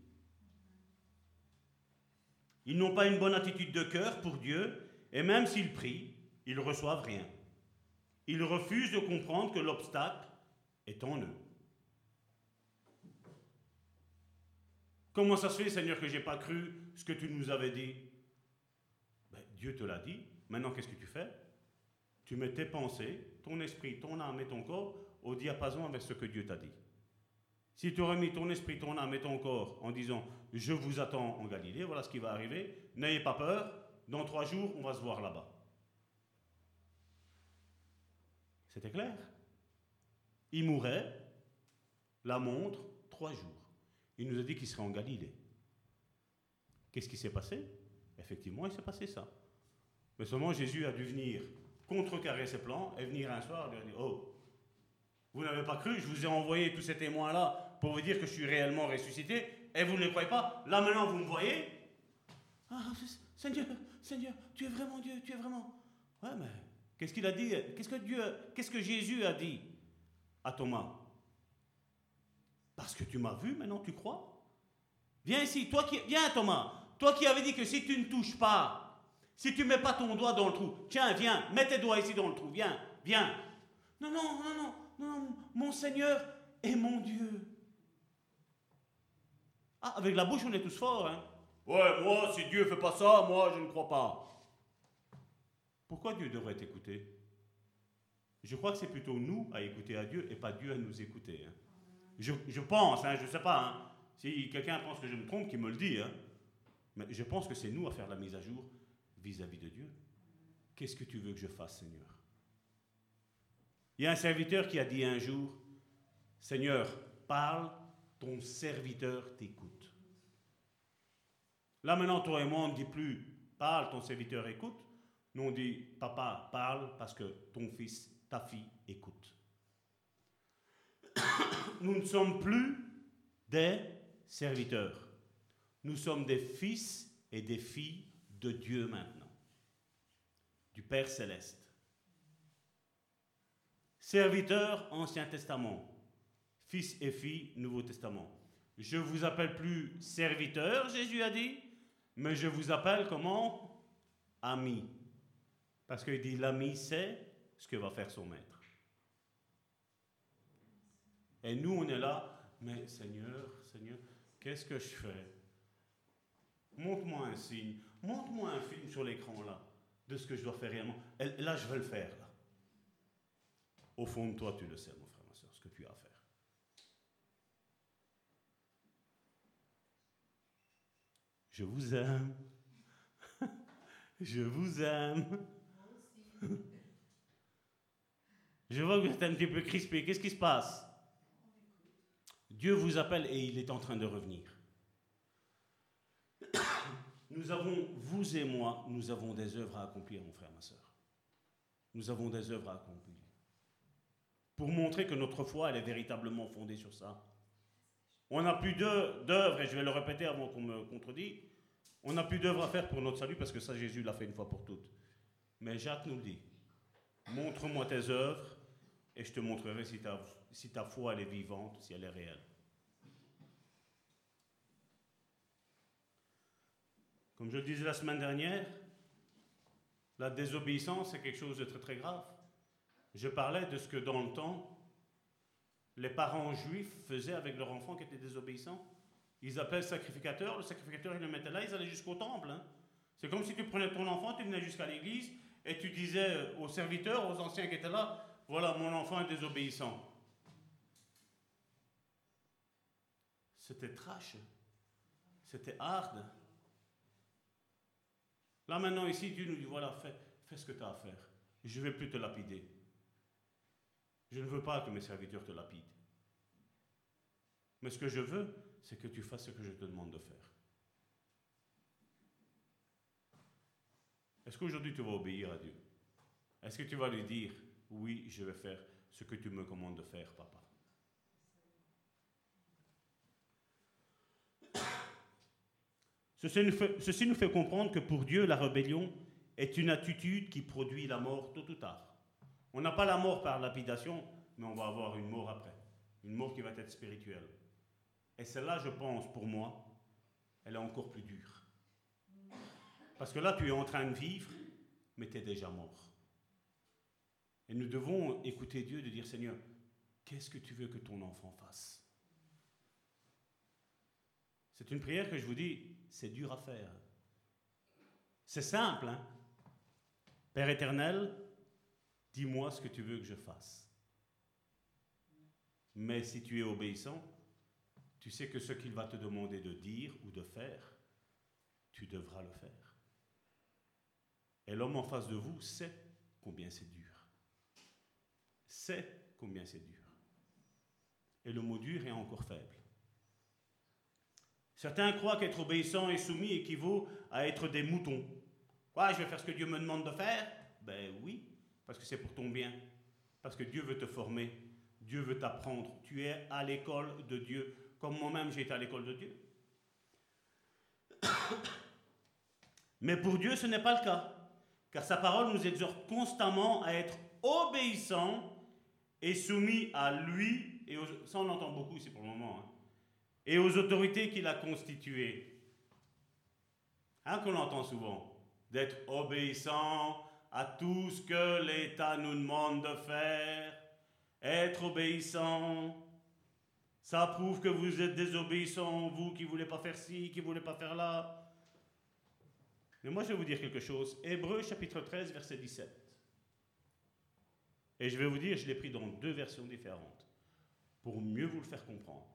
Ils n'ont pas une bonne attitude de cœur pour Dieu, et même s'ils prient, ils reçoivent rien. Ils refusent de comprendre que l'obstacle est en eux. Comment ça se fait, Seigneur, que je n'ai pas cru ce que tu nous avais dit? Ben, Dieu te l'a dit. Maintenant, qu'est-ce que tu fais? Tu mets tes pensées, ton esprit, ton âme et ton corps au diapason avec ce que Dieu t'a dit. Si tu aurais mis ton esprit, ton âme et ton corps en disant Je vous attends en Galilée, voilà ce qui va arriver, n'ayez pas peur, dans trois jours, on va se voir là-bas. C'était clair Il mourrait, la montre, trois jours. Il nous a dit qu'il serait en Galilée. Qu'est-ce qui s'est passé? Effectivement, il s'est passé ça. Mais seulement Jésus a dû venir contrecarrer ses plans et venir un soir lui dire Oh, vous n'avez pas cru, je vous ai envoyé tous ces témoins-là pour vous dire que je suis réellement ressuscité et vous ne les croyez pas. Là maintenant, vous me voyez Ah, Seigneur, Seigneur, tu es vraiment Dieu, tu es vraiment. Ouais, mais qu'est-ce qu'il a dit? Qu'est-ce que Dieu, qu'est-ce que Jésus a dit à Thomas? Parce que tu m'as vu, maintenant tu crois? Viens ici, toi qui, viens Thomas, toi qui avais dit que si tu ne touches pas, si tu mets pas ton doigt dans le trou, tiens, viens, mets tes doigts ici dans le trou, viens, viens. Non, non, non, non, non, mon Seigneur est mon Dieu. Ah, avec la bouche, on est tous forts, hein. Ouais, moi, si Dieu fait pas ça, moi, je ne crois pas. Pourquoi Dieu devrait t'écouter? Je crois que c'est plutôt nous à écouter à Dieu et pas Dieu à nous écouter. Hein. Je, pense, hein, je ne sais pas. Hein. Si quelqu'un pense que je me trompe, qu'il me le dit. Mais je pense que c'est nous à faire la mise à jour vis-à-vis -vis de Dieu. Qu'est-ce que tu veux que je fasse, Seigneur? Il y a un serviteur qui a dit un jour, Seigneur, parle, ton serviteur t'écoute. Là maintenant, toi et moi, on ne dit plus, parle, ton serviteur écoute. Nous, on dit, papa, parle parce que ton fils, ta fille écoute. [coughs] Nous ne sommes plus des serviteurs. Nous sommes des fils et des filles de Dieu maintenant, du Père céleste. Serviteurs, Ancien Testament. Fils et filles, Nouveau Testament. Je vous appelle plus serviteur, Jésus a dit, mais je vous appelle comment? Ami. Parce qu'il dit l'ami sait ce que va faire son maître. Et nous, on est là, mais Seigneur, Seigneur, qu'est-ce que je fais? Montre-moi un signe, montre-moi un film sur l'écran là, de ce que je dois faire réellement. Et là, je vais le faire là. Au fond de toi, tu le sais, mon frère, ma soeur, ce que tu as à faire. Je vous aime. [laughs] Je vous aime. [laughs] Je vois que vous êtes un petit peu crispé. Qu'est-ce qui se passe? Dieu vous appelle et il est en train de revenir. [coughs] Nous avons, vous et moi, nous avons des œuvres à accomplir, mon frère, ma soeur. Nous avons des œuvres à accomplir. Pour montrer que notre foi, est véritablement fondée sur ça. On n'a plus d'œuvres, et je vais le répéter avant qu'on me contredise, on n'a plus d'œuvres à faire pour notre salut parce que ça, Jésus l'a fait une fois pour toutes. Mais Jacques nous dit. Montre-moi tes œuvres et je te montrerai si ta, foi est vivante, si elle est réelle. Comme je le disais la semaine dernière, la désobéissance est quelque chose de très très grave. Je parlais de ce que dans le temps, les parents juifs faisaient avec leurs enfants qui étaient désobéissants. Ils appelaient le sacrificateur, le sacrificateur ils le mettaient là, ils allaient jusqu'au temple. Hein. C'est comme si tu prenais ton enfant, tu venais jusqu'à l'église, et tu disais aux serviteurs, aux anciens qui étaient là, voilà, mon enfant est désobéissant. C'était trash. C'était hard. Là maintenant, ici, Dieu nous dit, voilà, fais, fais ce que tu as à faire. Je ne vais plus te lapider. Je ne veux pas que mes serviteurs te lapident. Mais ce que je veux, c'est que tu fasses ce que je te demande de faire. Est-ce qu'aujourd'hui tu vas obéir à Dieu? Est-ce que tu vas lui dire, oui, je vais faire ce que tu me commandes de faire, papa? Ceci nous, fait, comprendre que pour Dieu, la rébellion est une attitude qui produit la mort tôt ou tard. On n'a pas la mort par lapidation, mais on va avoir une mort après. Une mort qui va être spirituelle. Et celle-là, je pense, pour moi, elle est encore plus dure. Parce que là, tu es en train de vivre, mais tu es déjà mort. Et nous devons écouter Dieu de dire, Seigneur, qu'est-ce que tu veux que ton enfant fasse? C'est une prière que je vous dis, c'est dur à faire. C'est simple, hein? Père éternel, dis-moi ce que tu veux que je fasse. Mais si tu es obéissant, tu sais que ce qu'il va te demander de dire ou de faire, tu devras le faire. Et l'homme en face de vous sait combien c'est dur. Sait combien c'est dur. Et le mot dur est encore faible. Certains croient qu'être obéissant et soumis équivaut à être des moutons. Quoi, je vais faire ce que Dieu me demande de faire? Ben oui, parce que c'est pour ton bien. Parce que Dieu veut te former. Dieu veut t'apprendre. Tu es à l'école de Dieu. Comme moi-même, j'ai été à l'école de Dieu. [coughs] Mais pour Dieu, ce n'est pas le cas. Car sa parole nous exhorte constamment à être obéissants et soumis à lui. Et ça, on entend beaucoup ici pour le moment. Hein, et aux autorités qu'il a constituées. Hein, qu'on entend souvent. D'être obéissant à tout ce que l'État nous demande de faire. Être obéissant. Ça prouve que vous êtes désobéissant, vous qui voulez pas faire ci, qui voulez pas faire là. Mais moi, je vais vous dire quelque chose. Hébreu chapitre 13, verset 17. Et je vais vous dire, je l'ai pris dans deux versions différentes, pour mieux vous le faire comprendre.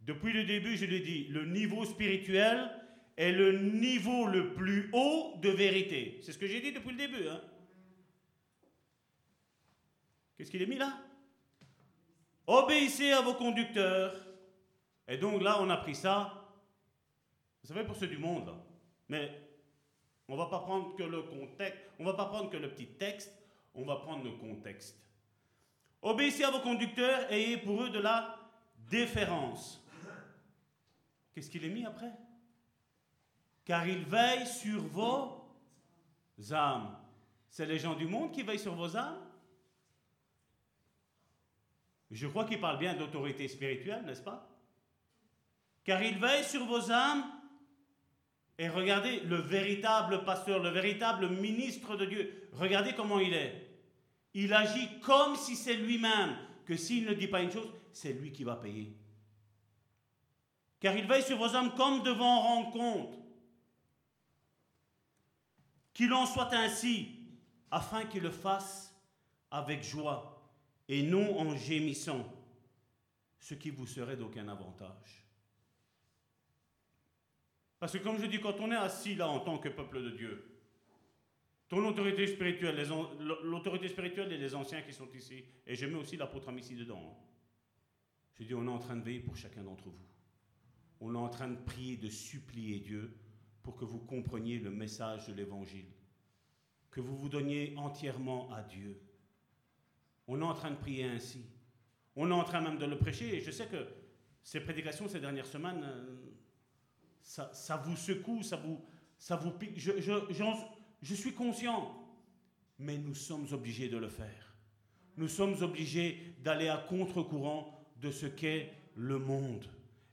Depuis le début, je l'ai dit, le niveau spirituel est le niveau le plus haut de vérité. C'est ce que j'ai dit depuis le début. Hein. Qu'est-ce qu'il est mis là? Obéissez à vos conducteurs. Et donc là, on a pris ça. Vous savez, pour ceux du monde. Mais on va pas prendre que le contexte, on va pas prendre que le petit texte, on va prendre le contexte. Obéissez à vos conducteurs, ayez pour eux de la déférence. Qu'est-ce qu'il est mis après? Car ils veillent sur vos âmes. C'est les gens du monde qui veillent sur vos âmes? Je crois qu'il parle bien d'autorité spirituelle, n'est-ce pas? Car ils veillent sur vos âmes et regardez le véritable pasteur, le véritable ministre de Dieu. Regardez comment il est. Il agit comme si c'est lui-même, que s'il ne dit pas une chose, c'est lui qui va payer. Car il veille sur vos âmes comme devant rendre compte. Qu'il en soit ainsi, afin qu'il le fasse avec joie et non en gémissant, ce qui vous serait d'aucun avantage. Parce que comme je dis, quand on est assis là en tant que peuple de Dieu, ton autorité spirituelle, l'autorité spirituelle et les anciens qui sont ici, et je mets aussi l'apôtre ici dedans. Hein. Je dis, on est en train de veiller pour chacun d'entre vous. On est en train de prier, de supplier Dieu pour que vous compreniez le message de l'Évangile, que vous vous donniez entièrement à Dieu. On est en train de prier ainsi. On est en train même de le prêcher, et je sais que ces prédications ces dernières semaines, ça, vous secoue, ça vous, ça vous pique. Je, suis conscient, mais nous sommes obligés de le faire. Nous sommes obligés d'aller à contre-courant de ce qu'est le monde.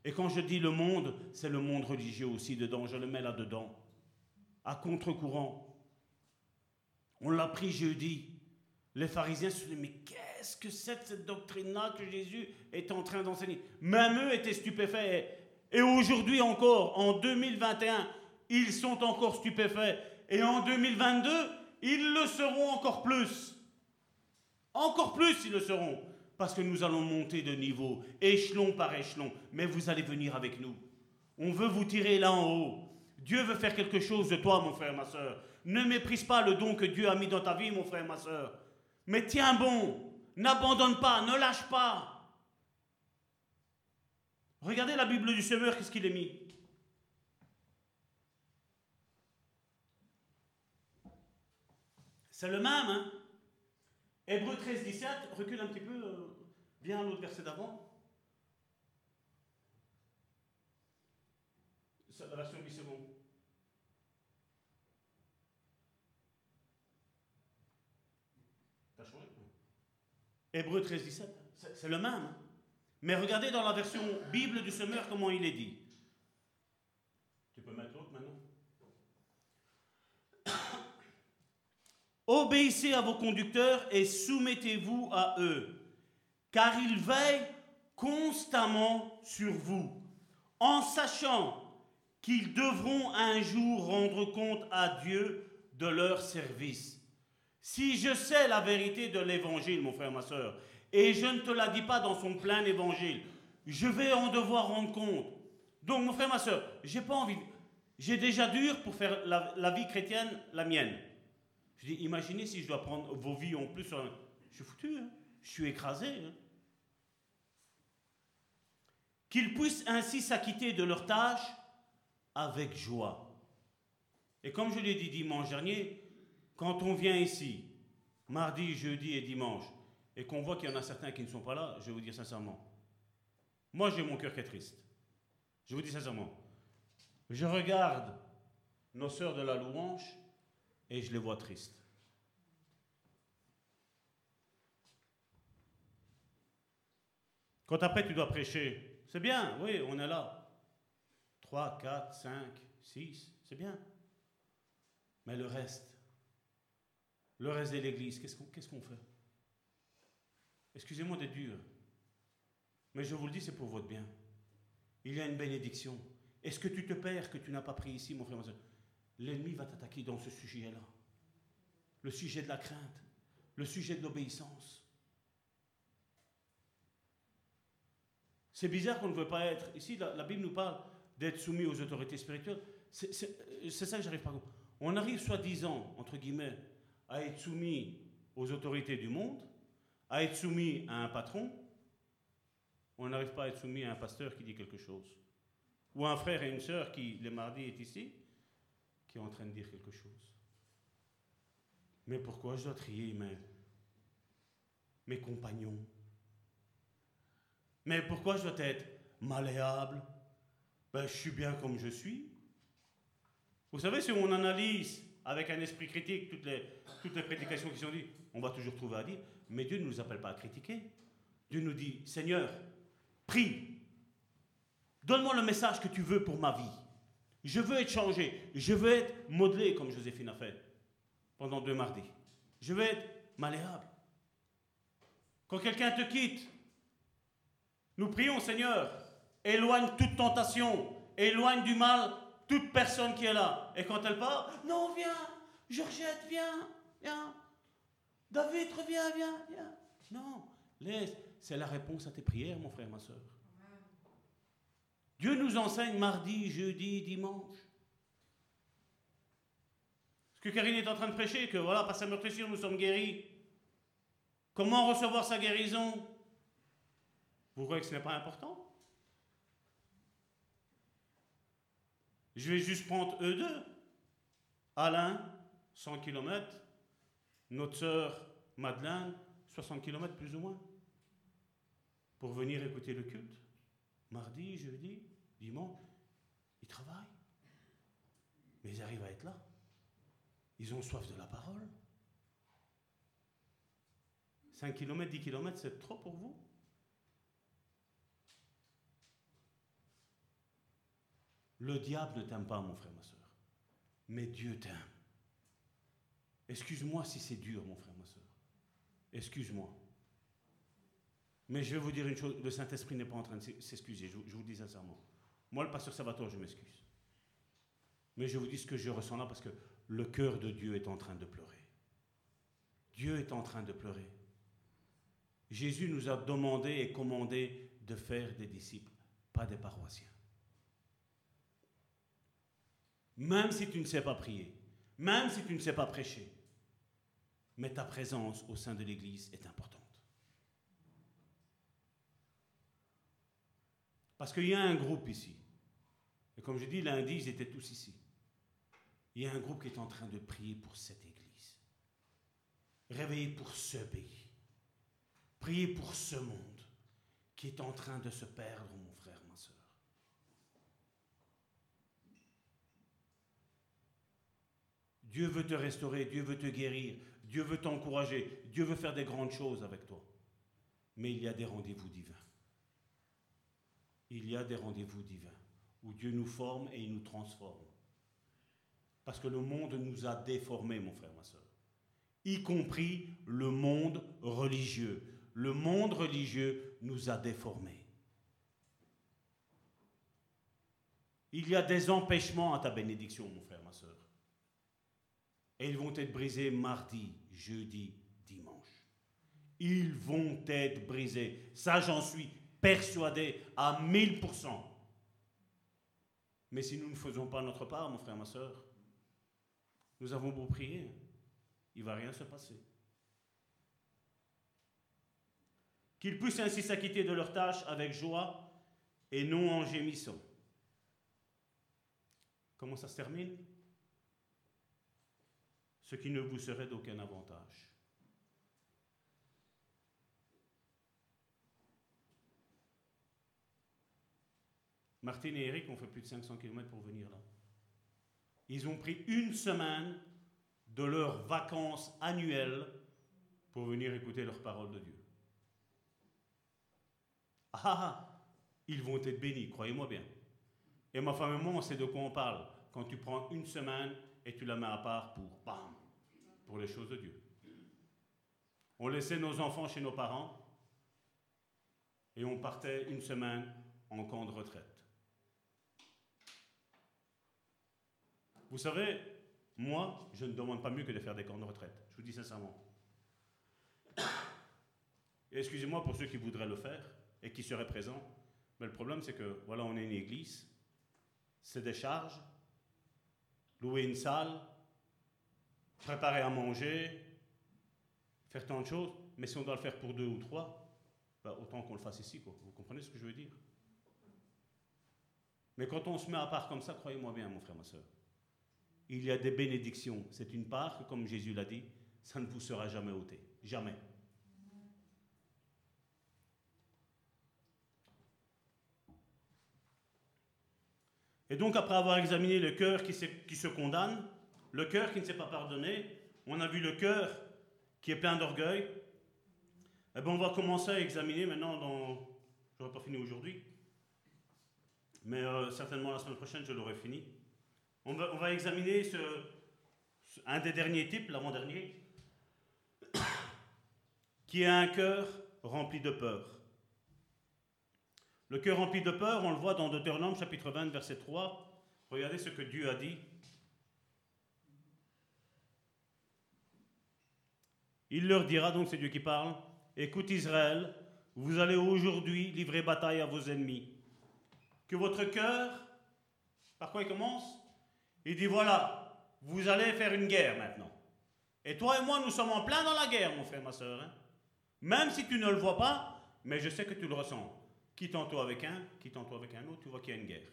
Et quand je dis le monde, c'est le monde religieux aussi dedans, je le mets là-dedans. À contre-courant. On l'a pris jeudi. Les pharisiens se dit, mais qu'est-ce que c'est cette doctrine-là que Jésus est en train d'enseigner? Même eux étaient stupéfaits. Et aujourd'hui encore, en 2021, ils sont encore stupéfaits. Et en 2022, ils le seront encore plus. Encore plus, ils le seront. Parce que nous allons monter de niveau, échelon par échelon. Mais vous allez venir avec nous. On veut vous tirer là en haut. Dieu veut faire quelque chose de toi, mon frère, ma soeur. Ne méprise pas le don que Dieu a mis dans ta vie, mon frère, ma soeur. Mais tiens bon. N'abandonne pas, ne lâche pas. Regardez la Bible du Semeur, qu'est-ce qu'il est mis C'est le même, hein Hébreu 13, 17, recule un petit peu, euh, viens à l'autre verset d'avant. La version 10 secondes. T'as changé? Hébreu 13, 17, c'est c'est le même. hein. Mais regardez dans la version Bible du semeur comment il est dit. Tu peux mettre maintenant Obéissez à vos conducteurs et soumettez-vous à eux, car ils veillent constamment sur vous, en sachant qu'ils devront un jour rendre compte à Dieu de leur service. Si je sais la vérité de l'évangile, mon frère, ma soeur, et je ne te la dis pas dans son plein évangile, je vais en devoir rendre compte. Donc, mon frère, ma soeur, j'ai pas envie. J'ai déjà dur pour faire la, la vie chrétienne la mienne. Je dis, imaginez si je dois prendre vos vies en plus. Je suis foutu, hein. je suis écrasé. hein. Qu'ils puissent ainsi s'acquitter de leurs tâches avec joie. Et comme je l'ai dit dimanche dernier, quand on vient ici, mardi, jeudi et dimanche, et qu'on voit qu'il y en a certains qui ne sont pas là, je vais vous dire sincèrement, moi j'ai mon cœur qui est triste. Je vous dis sincèrement, je regarde nos sœurs de la louange et je les vois tristes. Quand après tu dois prêcher, c'est bien, oui, on est là. 3, 4, 5, 6, c'est bien. Mais le reste, le reste de l'Église, qu'est-ce qu'on fait? Excusez-moi d'être dur, mais je vous le dis, c'est pour votre bien. Il y a une bénédiction. Est-ce que tu te perds que tu n'as pas pris ici, mon frère, L'ennemi va t'attaquer dans ce sujet-là. Le sujet de la crainte, le sujet de l'obéissance. C'est bizarre qu'on ne veut pas être. Ici, la, Bible nous parle d'être soumis aux autorités spirituelles. C'est ça que j'arrive pas à comprendre. On arrive soi-disant, entre guillemets, à être soumis aux autorités du monde, à être soumis à un patron. On n'arrive pas à être soumis à un pasteur qui dit quelque chose. Ou à un frère et une sœur qui, le mardi, est ici, qui est en train de dire quelque chose. Mais pourquoi je dois trier mes, mes compagnons? Mais pourquoi je dois être malléable? Ben, Je suis bien comme je suis. Vous savez, si on analyse avec un esprit critique toutes les, toutes les prédications qui sont dites, on va toujours trouver à dire, mais Dieu ne nous appelle pas à critiquer. Dieu nous dit, Seigneur, prie, donne-moi le message que tu veux pour ma vie. Je veux être changé, je veux être modelé comme Joséphine a fait pendant deux mardis. Je veux être malléable. Quand quelqu'un te quitte, nous prions, Seigneur, éloigne toute tentation, éloigne du mal toute personne qui est là. Et quand elle part, non, viens, Georgette, viens, viens. David, reviens, viens, viens. Non, laisse. C'est la réponse à tes prières, mon frère, ma soeur. Dieu nous enseigne mardi, jeudi, dimanche. Ce que Karine est en train de prêcher, que voilà, par sa meurtrissure, nous sommes guéris. Comment recevoir sa guérison? Vous croyez que ce n'est pas important? Je vais juste prendre eux deux. Alain, 100 km. Notre sœur Madeleine, 60 km plus ou moins. Pour venir écouter le culte. Mardi, jeudi, dimanche. Ils travaillent. Mais ils arrivent à être là. Ils ont soif de la parole. 5 km, 10 km, c'est trop pour vous? Le diable ne t'aime pas, mon frère, ma soeur. Mais Dieu t'aime. Excuse-moi si c'est dur, mon frère, ma soeur. Excuse-moi. Mais je vais vous dire une chose, le Saint-Esprit n'est pas en train de s'excuser, je, vous- le dis sincèrement. Moi, le pasteur Salvatore, je m'excuse. Mais je vous dis ce que je ressens là parce que le cœur de Dieu est en train de pleurer. Dieu est en train de pleurer. Jésus nous a demandé et commandé de faire des disciples, pas des paroissiens. Même si tu ne sais pas prier, même si tu ne sais pas prêcher, mais ta présence au sein de l'Église est importante. Parce qu'il y a un groupe ici. Et comme je dis, lundi, ils étaient tous ici. Il y a un groupe qui est en train de prier pour cette Église. Réveiller pour ce pays. Prier pour ce monde qui est en train de se perdre, mon frère, ma soeur. Dieu veut te restaurer, Dieu veut te guérir, Dieu veut t'encourager, Dieu veut faire des grandes choses avec toi. Mais il y a des rendez-vous divins. Il y a des rendez-vous divins où Dieu nous forme et il nous transforme. Parce que le monde nous a déformés, mon frère, ma soeur. Y compris le monde religieux. Le monde religieux nous a déformés. Il y a des empêchements à ta bénédiction, mon frère, ma soeur. Et ils vont être brisés mardi, jeudi, dimanche. Ils vont être brisés. Ça, j'en suis persuadé à 1000%. Mais si nous ne faisons pas notre part, mon frère, ma soeur, nous avons beau prier, il ne va rien se passer. Qu'ils puissent ainsi s'acquitter de leurs tâches avec joie et non en gémissant. Comment ça se termine? Ce qui ne vous serait d'aucun avantage. Martine et Eric ont fait plus de 500 km pour venir là. Ils ont pris une semaine de leurs vacances annuelles pour venir écouter leurs paroles de Dieu. Ah, ah, ah, ils vont être bénis, croyez-moi bien. Et ma femme et moi, on sait de quoi on parle. Quand tu prends une semaine et tu la mets à part pour, bam, pour les choses de Dieu. On laissait nos enfants chez nos parents et on partait une semaine en camp de retraite. Vous savez, moi, je ne demande pas mieux que de faire des camps de retraite. Je vous dis sincèrement. Excusez-moi pour ceux qui voudraient le faire et qui seraient présents. Mais le problème, c'est que, voilà, on est une église, c'est des charges, louer une salle, préparer à manger, faire tant de choses. Mais si on doit le faire pour deux ou trois, ben, autant qu'on le fasse ici. Quoi. Vous comprenez ce que je veux dire? Mais quand on se met à part comme ça, croyez-moi bien, mon frère, ma soeur, il y a des bénédictions. C'est une part que, comme Jésus l'a dit, ça ne vous sera jamais ôté. Jamais. Et donc, après avoir examiné le cœur qui se condamne, le cœur qui ne s'est pas pardonné, on a vu le cœur qui est plein d'orgueil. Eh bien, on va commencer à examiner maintenant. Je n'aurai pas fini aujourd'hui, mais euh, certainement la semaine prochaine, je l'aurai fini. On va, examiner un des derniers types, l'avant-dernier, [coughs] qui a un cœur rempli de peur. Le cœur rempli de peur, on le voit dans Deutéronome chapitre 20, verset 3. Regardez ce que Dieu a dit. Il leur dira, donc c'est Dieu qui parle, écoute Israël, vous allez aujourd'hui livrer bataille à vos ennemis. Que votre cœur, par quoi il commence? Il dit, voilà, vous allez faire une guerre maintenant. Et toi et moi, nous sommes en plein dans la guerre, mon frère, ma soeur. Hein. Même si tu ne le vois pas, mais je sais que tu le ressens. Qui tantôt avec un, qui tantôt avec un autre, tu vois qu'il y a une guerre.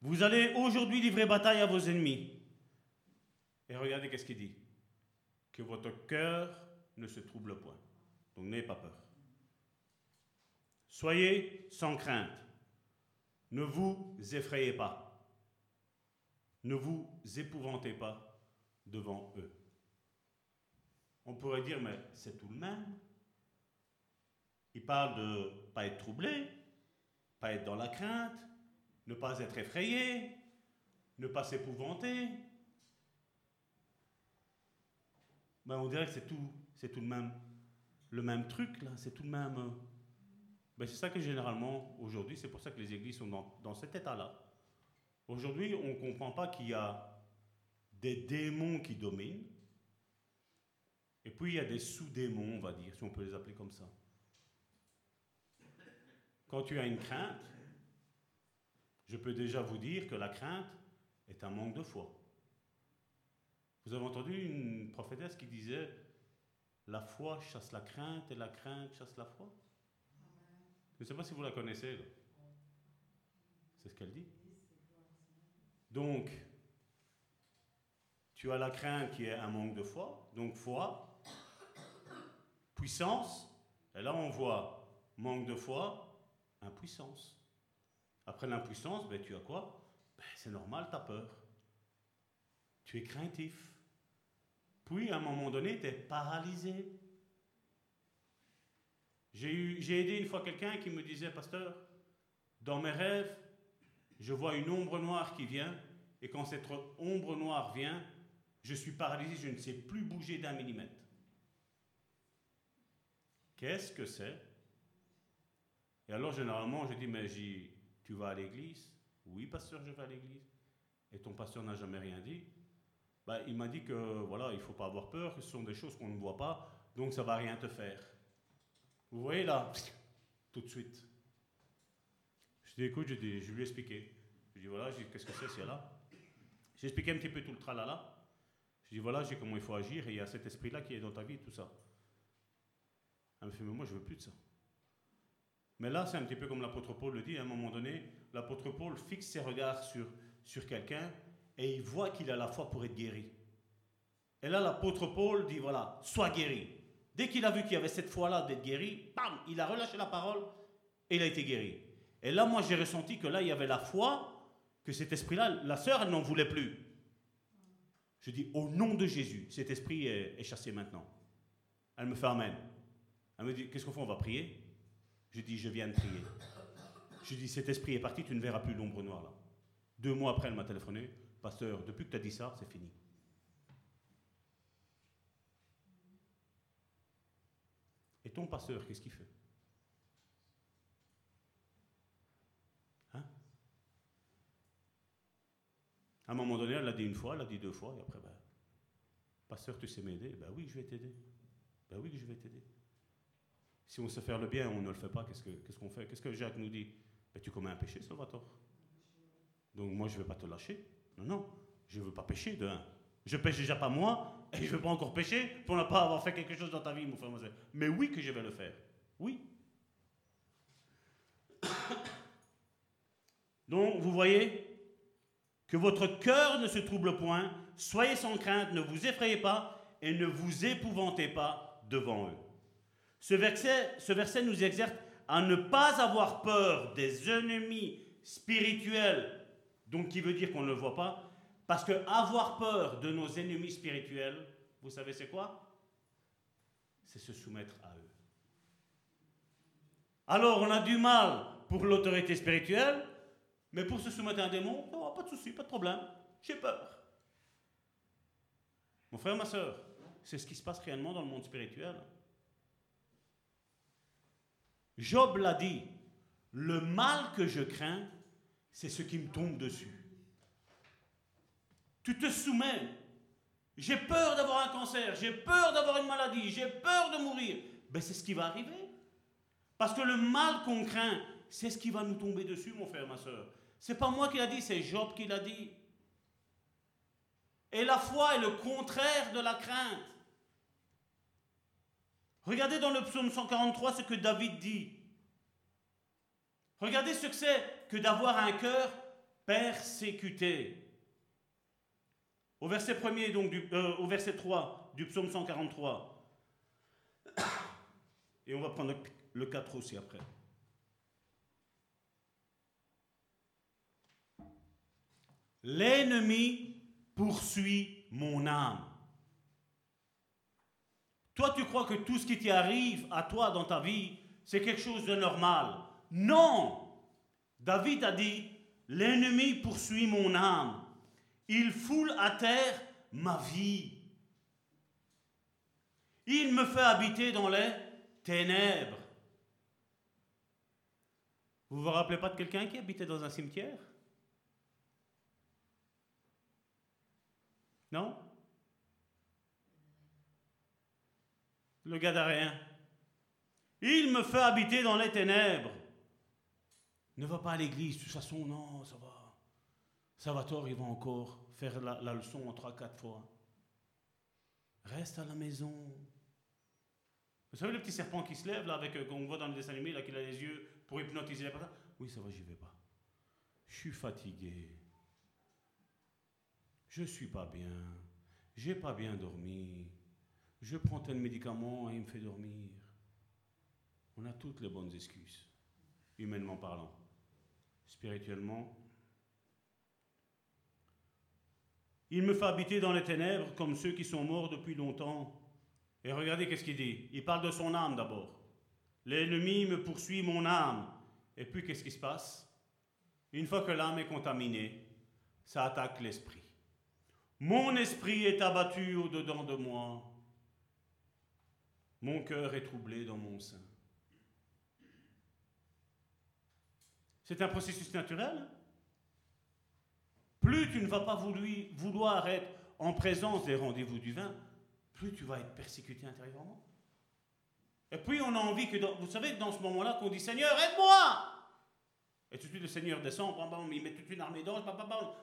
Vous allez aujourd'hui livrer bataille à vos ennemis. Et regardez qu'est-ce qu'il dit. Que votre cœur ne se trouble point. Donc n'ayez pas peur. Soyez sans crainte. Ne vous effrayez pas. Ne vous épouvantez pas devant eux. On pourrait dire, mais c'est tout le même. Il parle de pas être troublé, pas être dans la crainte, ne pas être effrayé, ne pas s'épouvanter. Ben, on dirait que c'est tout, c'est tout le même, le même truc là, c'est tout le même. Ben, c'est ça que généralement aujourd'hui, c'est pour ça que les églises sont dans, dans cet état-là. Aujourd'hui, on ne comprend pas qu'il y a des démons qui dominent, et puis il y a des sous-démons, on va dire, si on peut les appeler comme ça. Quand tu as une crainte, je peux déjà vous dire que la crainte est un manque de foi. Vous avez entendu une prophétesse qui disait La foi chasse la crainte et la crainte chasse la foi? Je ne sais pas si vous la connaissez. C'est ce qu'elle dit. Donc, tu as la crainte qui est un manque de foi. Donc, foi, puissance. Et là, on voit manque de foi, impuissance. Après l'impuissance, ben, tu as quoi? Ben, C'est normal, tu as peur. Tu es craintif. Puis, à un moment donné, tu es paralysé. J'ai eu- aidé une fois quelqu'un qui me disait, pasteur, dans mes rêves, je vois une ombre noire qui vient, et quand cette ombre noire vient, je suis paralysé, je ne sais plus bouger d'un millimètre. Qu'est-ce que c'est? Et alors, généralement, je dis, mais tu vas à l'église? Oui, pasteur, je vais à l'église. Et ton pasteur n'a jamais rien dit Bah, Il m'a dit que, voilà, il ne faut pas avoir peur, que ce sont des choses qu'on ne voit pas, donc ça va rien te faire. Vous voyez là [laughs] Tout de suite. Je dis, écoute, je, je lui ai expliqué. Je dis, voilà, qu'est-ce que c'est, c'est là? J'ai expliqué un petit peu tout le tralala. Je dis, voilà, j'ai comment il faut agir, et il y a cet esprit-là qui est dans ta vie, tout ça. Elle me fait, mais moi, je veux plus de ça. Mais là, c'est un petit peu comme l'apôtre Paul le dit, à un moment donné, l'apôtre Paul fixe ses regards sur, sur quelqu'un, et il voit qu'il a la foi pour être guéri. Et là, l'apôtre Paul dit, voilà, sois guéri. Dès qu'il a vu qu'il y avait cette foi-là d'être guéri, bam, il a relâché la parole et il a été guéri. Et là, moi, j'ai ressenti que là, il y avait la foi, que cet esprit-là, la sœur, elle n'en voulait plus. Je dis, au nom de Jésus, cet esprit est, est chassé maintenant. Elle me fait Amen. Elle me dit, qu'est-ce qu'on fait On va prier? Je dis, je viens de prier. Je dis, cet esprit est parti, tu ne verras plus l'ombre noire là. Deux mois après, elle m'a téléphoné, pasteur, depuis que tu as dit ça, c'est fini. Et ton pasteur, qu'est-ce qu'il fait? Hein? À un moment donné, elle l'a dit une fois, elle l'a dit deux fois, et après, ben, pasteur, tu sais m'aider? Ben oui, je vais t'aider. Ben oui, je vais t'aider. Si on sait faire le bien, on ne le fait pas, qu'est-ce que- qu'est-ce qu'on fait? Qu'est-ce que Jacques nous dit? Ben, Tu commets un péché, Salvatore. Donc moi, je ne vais pas te lâcher. Non, non, je ne veux pas pécher de. Je pêche déjà pas moi, et je ne veux pas encore pécher pour ne pas avoir fait quelque chose dans ta vie, mon frère. Mais oui que je vais le faire. Oui. [coughs] Donc, vous voyez que votre cœur ne se trouble point, soyez sans crainte, ne vous effrayez pas et ne vous épouvantez pas devant eux. Ce verset nous exerce à ne pas avoir peur des ennemis spirituels, donc qui veut dire qu'on ne le voit pas, parce que avoir peur de nos ennemis spirituels, vous savez c'est quoi? C'est se soumettre à eux. Alors on a du mal pour l'autorité spirituelle, mais pour se soumettre à un démon, oh, pas de souci, pas de problème, j'ai peur. Mon frère, ma soeur, c'est ce qui se passe réellement dans le monde spirituel. Job l'a dit, le mal que je crains, c'est ce qui me tombe dessus. Tu te soumets. J'ai peur d'avoir un cancer, j'ai peur d'avoir une maladie, j'ai peur de mourir. Ben, c'est ce qui va arriver. Parce que le mal qu'on craint, c'est ce qui va nous tomber dessus, mon frère, ma soeur. C'est pas moi qui l'a dit, c'est Job qui l'a dit. Et la foi est le contraire de la crainte. Regardez dans le psaume 143 ce que David dit. Regardez ce que c'est que d'avoir un cœur persécuté. Au verset 1 donc du, euh, au verset 3 du psaume 143. [coughs] Et on va prendre le 4 aussi après. L'ennemi poursuit mon âme. Toi, tu crois que tout ce qui t'arrive à toi dans ta vie, c'est quelque chose de normal. Non David a dit, l'ennemi poursuit mon âme. Il foule à terre ma vie. Il me fait habiter dans les ténèbres. Vous vous rappelez pas de quelqu'un qui habitait dans un cimetière? Non? Le Gadarien. Il me fait habiter dans les ténèbres. Ne va pas à l'église, de toute façon, non, ça va. Salvatore, il va encore faire la, leçon en trois, quatre fois. Reste à la maison. Vous savez le petit serpent qui se lève, là, avec, euh, qu'on voit dans le dessin animé, là, qu'il a les yeux pour hypnotiser les personnes Oui, ça va, j'y vais pas. Je suis fatigué. Je suis pas bien. J'ai pas bien dormi. Je prends tel médicament et il me fait dormir. On a toutes les bonnes excuses, humainement parlant. Spirituellement, il me fait habiter dans les ténèbres comme ceux qui sont morts depuis longtemps. Et regardez qu'est-ce qu'il dit. Il parle de son âme d'abord. L'ennemi me poursuit mon âme. Et puis qu'est-ce qui se passe? Une fois que l'âme est contaminée, ça attaque l'esprit. Mon esprit est abattu au-dedans de moi. Mon cœur est troublé dans mon sein. C'est un processus naturel. Plus tu ne vas pas vouloir être en présence des rendez-vous du vin, plus tu vas être persécuté intérieurement. Et puis on a envie que, vous savez, dans ce moment-là, qu'on dit Seigneur, aide-moi Et tout de suite le Seigneur descend, il met toute une armée d'anges,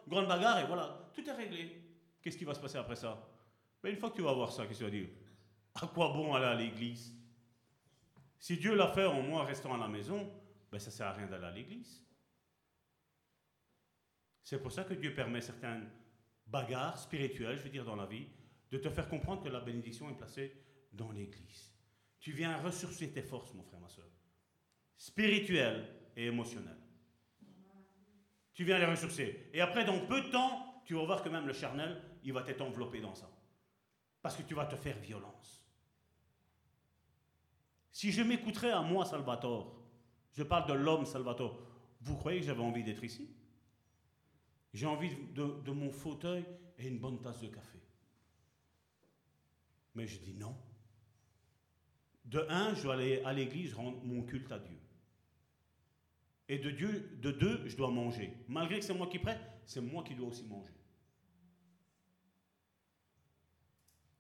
grande bagarre, et voilà, tout est réglé. Qu'est-ce qui va se passer après ça? Mais Une fois que tu vas voir ça, qu'est-ce que tu vas dire? À quoi bon aller à l'église? Si Dieu l'a fait en moi restant à la maison, ben ça ne sert à rien d'aller à l'église. C'est pour ça que Dieu permet certaines bagarres spirituelles, je veux dire, dans la vie, de te faire comprendre que la bénédiction est placée dans l'église. Tu viens ressourcer tes forces, mon frère, ma soeur, spirituelles et émotionnelles. Tu viens les ressourcer. Et après, dans peu de temps, tu vas voir que même le charnel, il va t'être enveloppé dans ça. Parce que tu vas te faire violence. Si je m'écouterais à moi, Salvatore, je parle de l'homme Salvatore, vous croyez que j'avais envie d'être ici? J'ai envie de, mon fauteuil et une bonne tasse de café. Mais je dis non. De un, je dois aller à l'église rendre mon culte à Dieu. Et de, Dieu, de deux, je dois manger. Malgré que c'est moi qui prête, c'est moi qui dois aussi manger.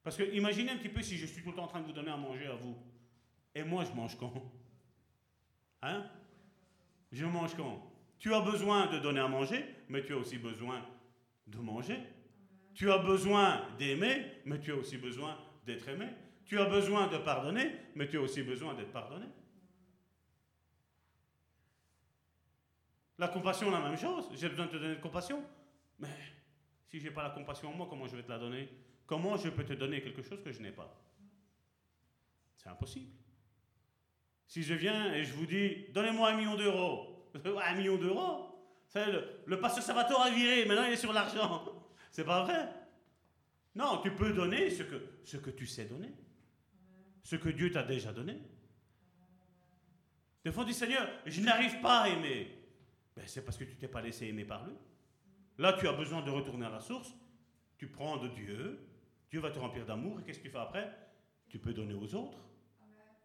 Parce que imaginez un petit peu si je suis tout le temps en train de vous donner à manger à vous. Et moi, je mange quand? Hein? Je mange quand? Tu as besoin de donner à manger, mais tu as aussi besoin de manger. Tu as besoin d'aimer, mais tu as aussi besoin d'être aimé. Tu as besoin de pardonner, mais tu as aussi besoin d'être pardonné. La compassion, la même chose. J'ai besoin de te donner de compassion. Mais si je n'ai pas la compassion en moi, comment je vais te la donner? Comment je peux te donner quelque chose que je n'ai pas? C'est impossible. Si je viens et je vous dis, donnez-moi un million d'euros, [laughs] un million d'euros, le, le pasteur Salvatore a viré, maintenant il est sur l'argent. [laughs] C'est pas vrai. Non, tu peux donner ce que, ce que tu sais donner, ce que Dieu t'a déjà donné. Des fois, on dit Seigneur, je n'arrive pas à aimer. Ben, c'est parce que tu t'es pas laissé aimer par lui. Là, tu as besoin de retourner à la source. Tu prends de Dieu, Dieu va te remplir d'amour et qu'est-ce que tu fais après? Tu peux donner aux autres.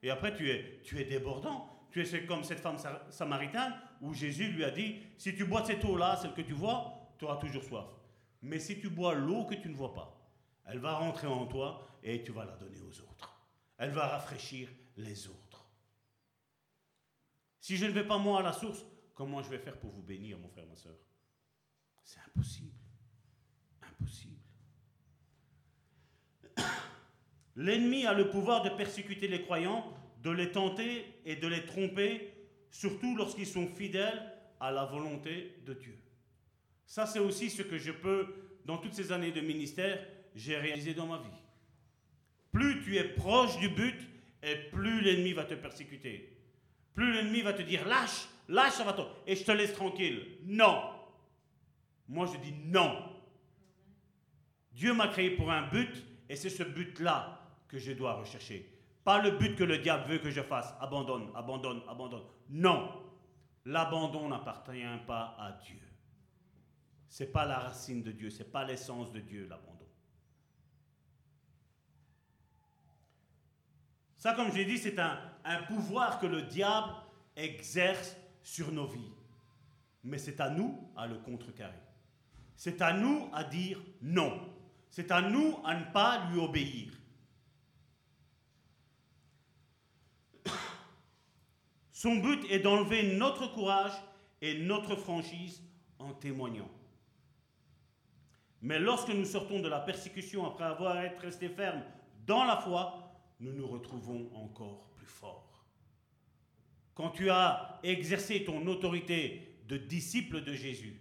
Et après, tu es, tu es débordant. Tu es comme cette femme samaritaine où Jésus lui a dit, si tu bois cette eau-là, celle que tu vois, tu auras toujours soif. Mais si tu bois l'eau que tu ne vois pas, elle va rentrer en toi et tu vas la donner aux autres. Elle va rafraîchir les autres. Si je ne vais pas moi à la source, comment je vais faire pour vous bénir, mon frère, ma soeur C'est impossible. Impossible. L'ennemi a le pouvoir de persécuter les croyants, de les tenter et de les tromper, surtout lorsqu'ils sont fidèles à la volonté de Dieu. Ça, c'est aussi ce que je peux, dans toutes ces années de ministère, j'ai réalisé dans ma vie. Plus tu es proche du but, et plus l'ennemi va te persécuter. Plus l'ennemi va te dire lâche, lâche, ça va toi, et je te laisse tranquille. Non. Moi, je dis non. Dieu m'a créé pour un but, et c'est ce but-là que je dois rechercher. Pas le but que le diable veut que je fasse. Abandonne, abandonne, abandonne. Non. L'abandon n'appartient pas à Dieu. C'est pas la racine de Dieu, c'est pas l'essence de Dieu, l'abandon. Ça, comme je l'ai dit, c'est un, un pouvoir que le diable exerce sur nos vies. Mais c'est à nous à le contrecarrer. C'est à nous à dire non. C'est à nous à ne pas lui obéir. Son but est d'enlever notre courage et notre franchise en témoignant. Mais lorsque nous sortons de la persécution après avoir été restés fermes dans la foi, nous nous retrouvons encore plus forts. Quand tu as exercé ton autorité de disciple de Jésus,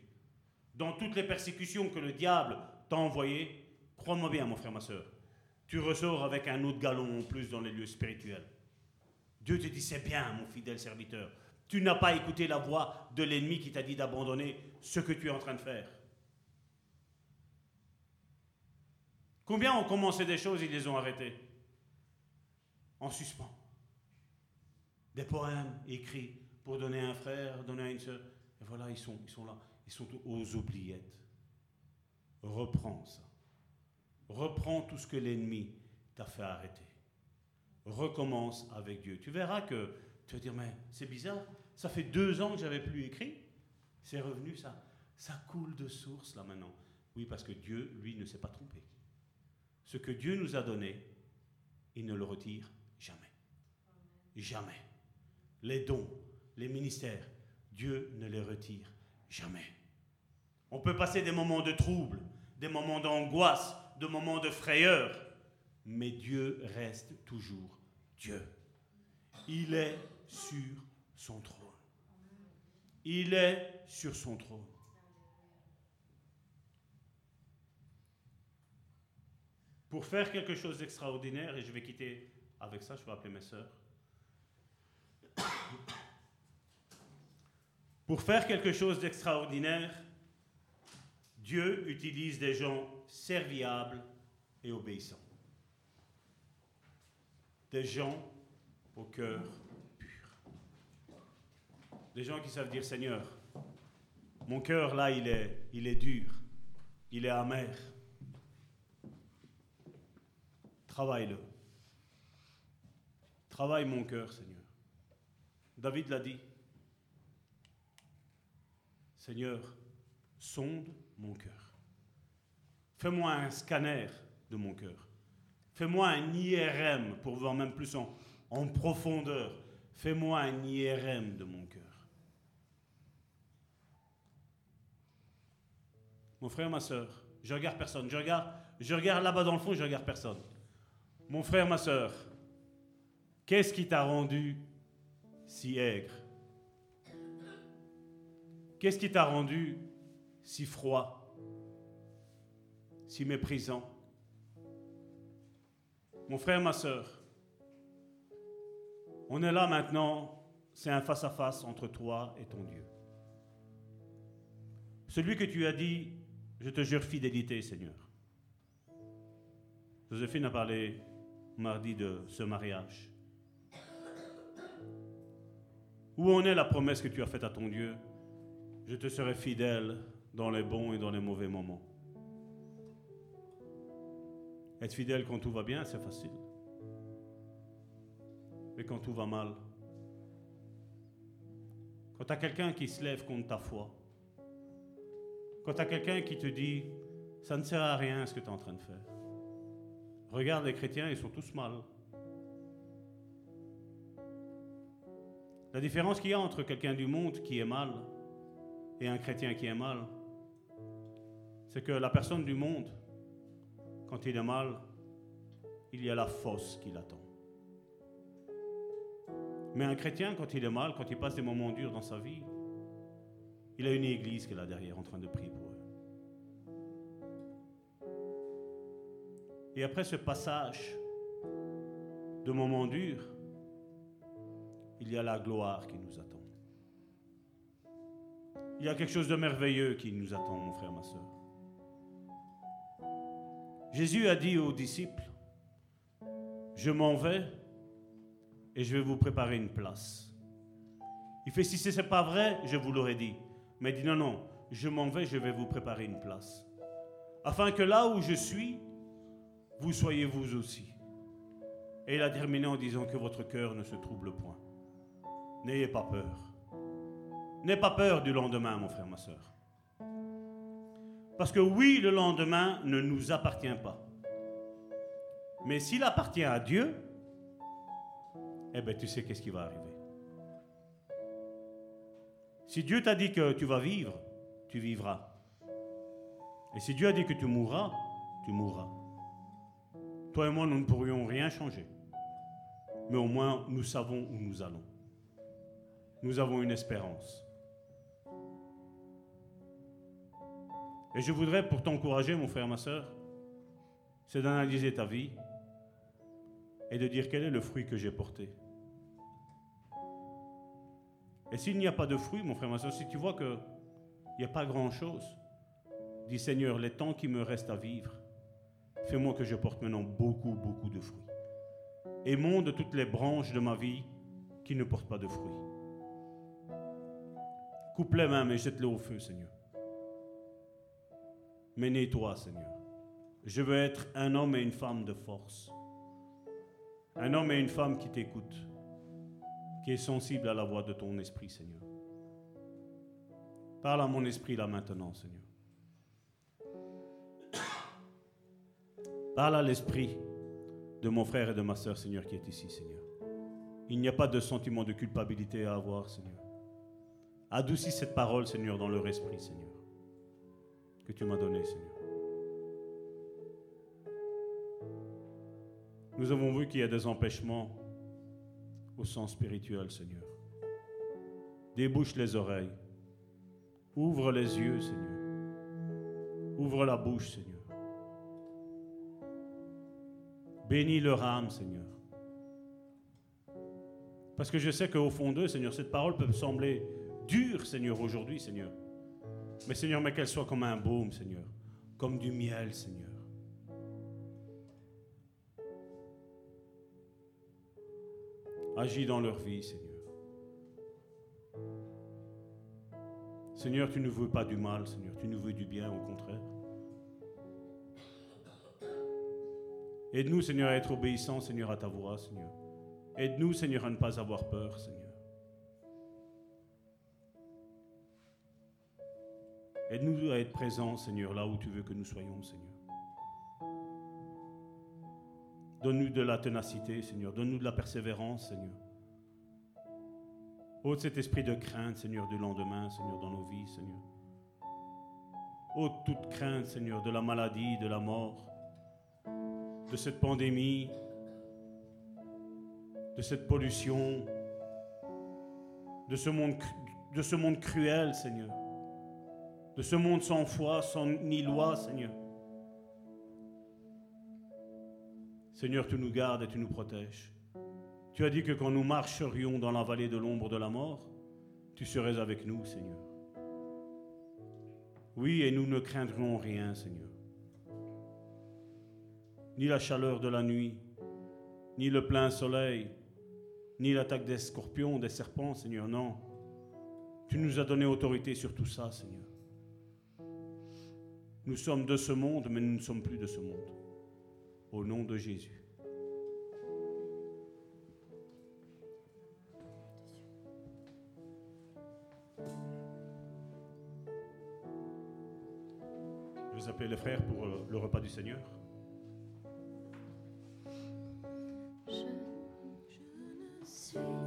dans toutes les persécutions que le diable t'a envoyées, crois-moi bien, mon frère, ma soeur, tu ressors avec un autre galon en plus dans les lieux spirituels. Dieu te dit, c'est bien, mon fidèle serviteur. Tu n'as pas écouté la voix de l'ennemi qui t'a dit d'abandonner ce que tu es en train de faire. Combien ont commencé des choses, ils les ont arrêtées? En suspens. des poèmes écrits pour donner à un frère, donner à une sœur. Et voilà, ils sont, ils sont là. Ils sont aux oubliettes. Reprends ça. Reprends tout ce que l'ennemi t'a fait arrêter. Recommence avec Dieu. Tu verras que tu vas dire, mais c'est bizarre, ça fait deux ans que j'avais plus écrit. C'est revenu, ça. Ça coule de source là maintenant. Oui, parce que Dieu, lui, ne s'est pas trompé. Ce que Dieu nous a donné, il ne le retire jamais. Jamais. Les dons, les ministères, Dieu ne les retire jamais. On peut passer des moments de trouble, des moments d'angoisse, des moments de frayeur, mais Dieu reste toujours Dieu. Il est sur son trône. Il est sur son trône. Pour faire quelque chose d'extraordinaire, et je vais quitter avec ça, je vais appeler mes sœurs. Pour faire quelque chose d'extraordinaire, Dieu utilise des gens serviables et obéissants. Des gens au cœur pur. Des gens qui savent dire Seigneur, mon cœur là, il est, il est dur, il est amer. Travaille-le. Travaille mon cœur, Seigneur. David l'a dit. Seigneur, sonde mon cœur. Fais-moi un scanner de mon cœur. Fais-moi un IRM pour voir même plus en, profondeur. Fais-moi un IRM de mon cœur. Mon frère, ma soeur, je regarde personne. Je regarde, je regarde là-bas dans le fond, je regarde personne. Mon frère, ma soeur, qu'est-ce qui t'a rendu si aigre? Qu'est-ce qui t'a rendu si froid, si méprisant? Mon frère, ma soeur, on est là maintenant, c'est un face-à-face entre toi et ton Dieu. Celui que tu as dit, je te jure fidélité, Seigneur. Joséphine a parlé mardi de ce mariage. Où en est la promesse que tu as faite à ton Dieu? Je te serai fidèle dans les bons et dans les mauvais moments. Être fidèle quand tout va bien, c'est facile. Mais quand tout va mal, quand tu as quelqu'un qui se lève contre ta foi, quand tu as quelqu'un qui te dit, ça ne sert à rien ce que tu es en train de faire. Regarde les chrétiens, ils sont tous mal. La différence qu'il y a entre quelqu'un du monde qui est mal et un chrétien qui est mal, c'est que la personne du monde, quand il est mal, il y a la fosse qui l'attend. Mais un chrétien, quand il est mal, quand il passe des moments durs dans sa vie, il a une église qui est là derrière en train de prier pour eux. Et après ce passage de moments durs, il y a la gloire qui nous attend. Il y a quelque chose de merveilleux qui nous attend, mon frère, ma soeur. Jésus a dit aux disciples, je m'en vais et je vais vous préparer une place. Il fait, si ce n'est pas vrai, je vous l'aurais dit. Mais il dit, non, non, je m'en vais, je vais vous préparer une place. Afin que là où je suis, vous soyez vous aussi. Et il a terminé en disant que votre cœur ne se trouble point. N'ayez pas peur. N'ayez pas peur du lendemain, mon frère, ma soeur. Parce que oui, le lendemain ne nous appartient pas. Mais s'il appartient à Dieu, eh bien, tu sais qu'est-ce qui va arriver. Si Dieu t'a dit que tu vas vivre, tu vivras. Et si Dieu a dit que tu mourras, tu mourras. Toi et moi, nous ne pourrions rien changer. Mais au moins, nous savons où nous allons. Nous avons une espérance. Et je voudrais, pour t'encourager, mon frère, ma soeur, c'est d'analyser ta vie et de dire quel est le fruit que j'ai porté. Et s'il n'y a pas de fruit, mon frère, ma soeur, si tu vois qu'il n'y a pas grand-chose, dis Seigneur, les temps qui me restent à vivre, fais-moi que je porte maintenant beaucoup, beaucoup de fruits. Aimons de toutes les branches de ma vie qui ne portent pas de fruits. Coupe les mains, mais jette-les au feu, Seigneur. Mais nettoie, Seigneur. Je veux être un homme et une femme de force. Un homme et une femme qui t'écoutent, qui est sensible à la voix de ton esprit, Seigneur. Parle à mon esprit là maintenant, Seigneur. Parle à l'esprit de mon frère et de ma soeur, Seigneur, qui est ici, Seigneur. Il n'y a pas de sentiment de culpabilité à avoir, Seigneur. Adoucis cette parole, Seigneur, dans leur esprit, Seigneur, que tu m'as donné, Seigneur. Nous avons vu qu'il y a des empêchements au sens spirituel, Seigneur. Débouche les oreilles. Ouvre les yeux, Seigneur. Ouvre la bouche, Seigneur. Bénis leur âme, Seigneur. Parce que je sais qu'au fond d'eux, Seigneur, cette parole peut sembler dure, Seigneur, aujourd'hui, Seigneur. Mais Seigneur, mais qu'elle soit comme un baume, Seigneur. Comme du miel, Seigneur. Agis dans leur vie, Seigneur. Seigneur, tu ne veux pas du mal, Seigneur. Tu nous veux du bien, au contraire. Aide-nous, Seigneur, à être obéissants, Seigneur, à ta voix, Seigneur. Aide-nous, Seigneur, à ne pas avoir peur, Seigneur. Aide-nous à être présents, Seigneur, là où tu veux que nous soyons, Seigneur. Donne-nous de la ténacité, Seigneur. Donne-nous de la persévérance, Seigneur. Ôte cet esprit de crainte, Seigneur, du lendemain, Seigneur, dans nos vies, Seigneur. Ôte toute crainte, Seigneur, de la maladie, de la mort, de cette pandémie, de cette pollution, de ce monde, de ce monde cruel, Seigneur. De ce monde sans foi, sans ni loi, Seigneur. Seigneur, tu nous gardes et tu nous protèges. Tu as dit que quand nous marcherions dans la vallée de l'ombre de la mort, tu serais avec nous, Seigneur. Oui, et nous ne craindrons rien, Seigneur. Ni la chaleur de la nuit, ni le plein soleil, ni l'attaque des scorpions, des serpents, Seigneur, non. Tu nous as donné autorité sur tout ça, Seigneur. Nous sommes de ce monde, mais nous ne sommes plus de ce monde. Au nom de Jésus. Je vais appeler les frères pour euh, le repas du Seigneur. Je ne suis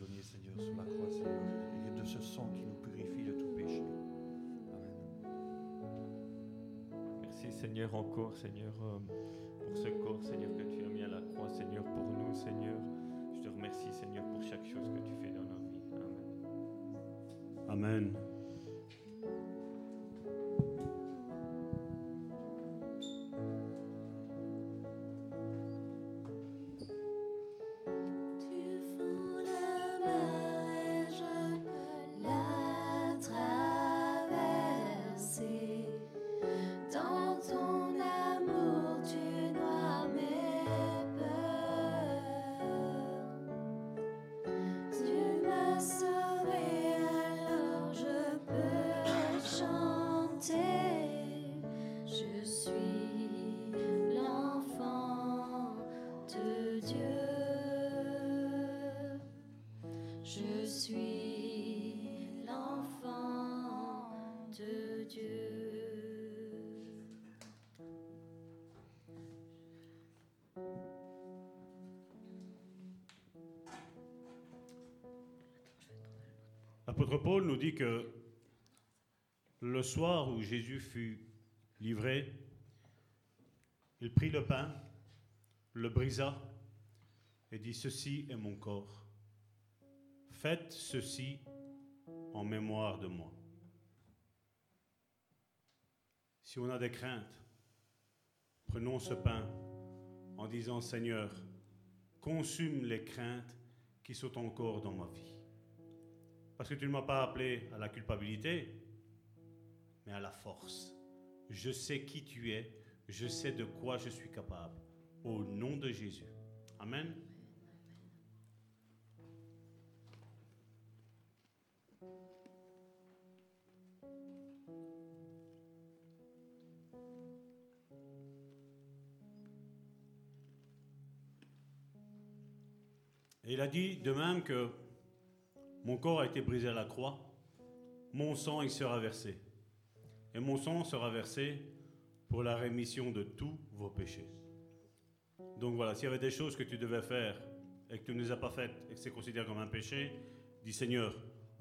donné Seigneur sur la croix Seigneur et de ce sang qui nous purifie de tout péché. Amen. Merci Seigneur encore, Seigneur, euh, pour ce corps, Seigneur, que tu as mis à la croix, Seigneur, pour nous, Seigneur. Je te remercie, Seigneur, pour chaque chose que tu fais dans nos vies. Amen. Amen. L'apôtre Paul nous dit que le soir où Jésus fut livré, il prit le pain, le brisa et dit, Ceci est mon corps. Faites ceci en mémoire de moi. Si on a des craintes, prenons ce pain en disant, Seigneur, consume les craintes qui sont encore dans ma vie. Parce que tu ne m'as pas appelé à la culpabilité, mais à la force. Je sais qui tu es, je sais de quoi je suis capable. Au nom de Jésus. Amen. Et il a dit de même que mon corps a été brisé à la croix, mon sang y sera versé. Et mon sang sera versé pour la rémission de tous vos péchés. Donc voilà, s'il y avait des choses que tu devais faire et que tu ne les as pas faites et que c'est considéré comme un péché, dis Seigneur,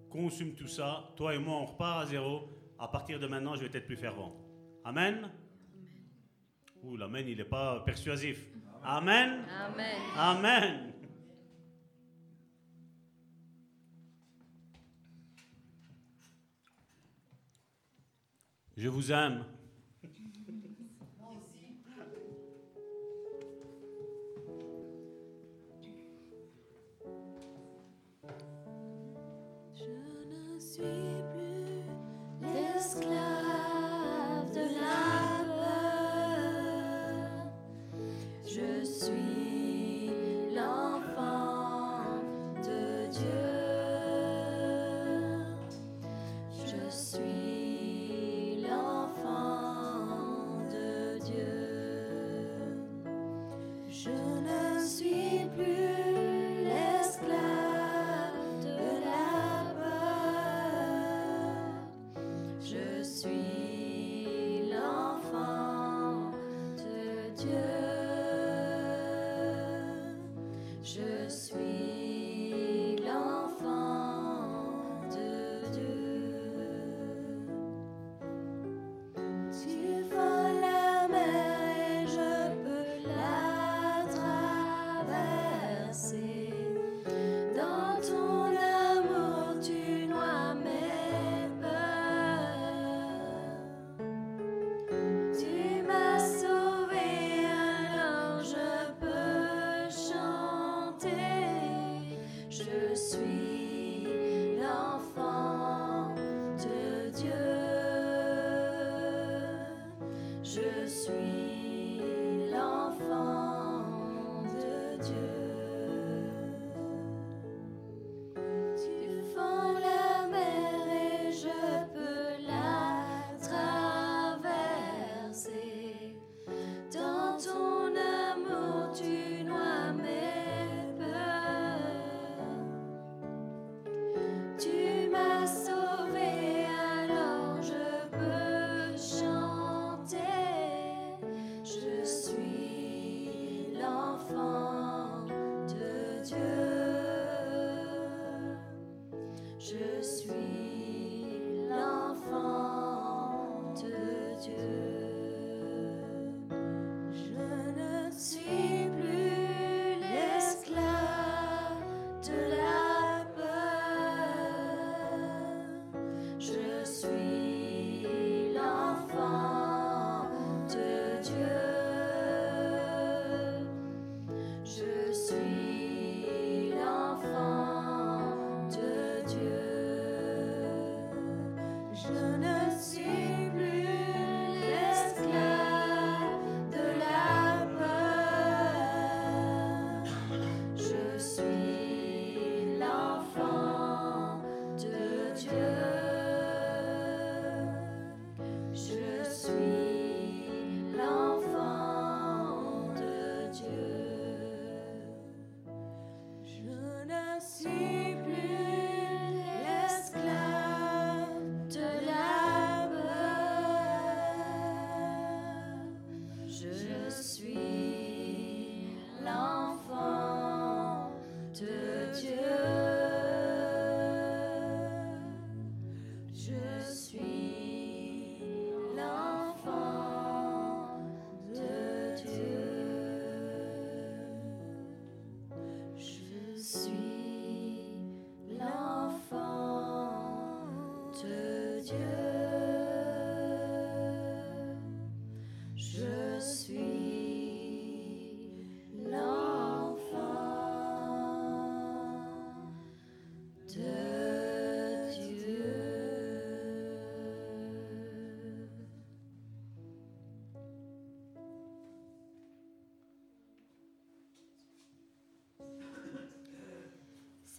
consume tout ça, toi et moi on repart à zéro, à partir de maintenant je vais être plus fervent. Amen Ouh, l'amen il n'est pas persuasif. Amen Amen. Amen Je vous aime.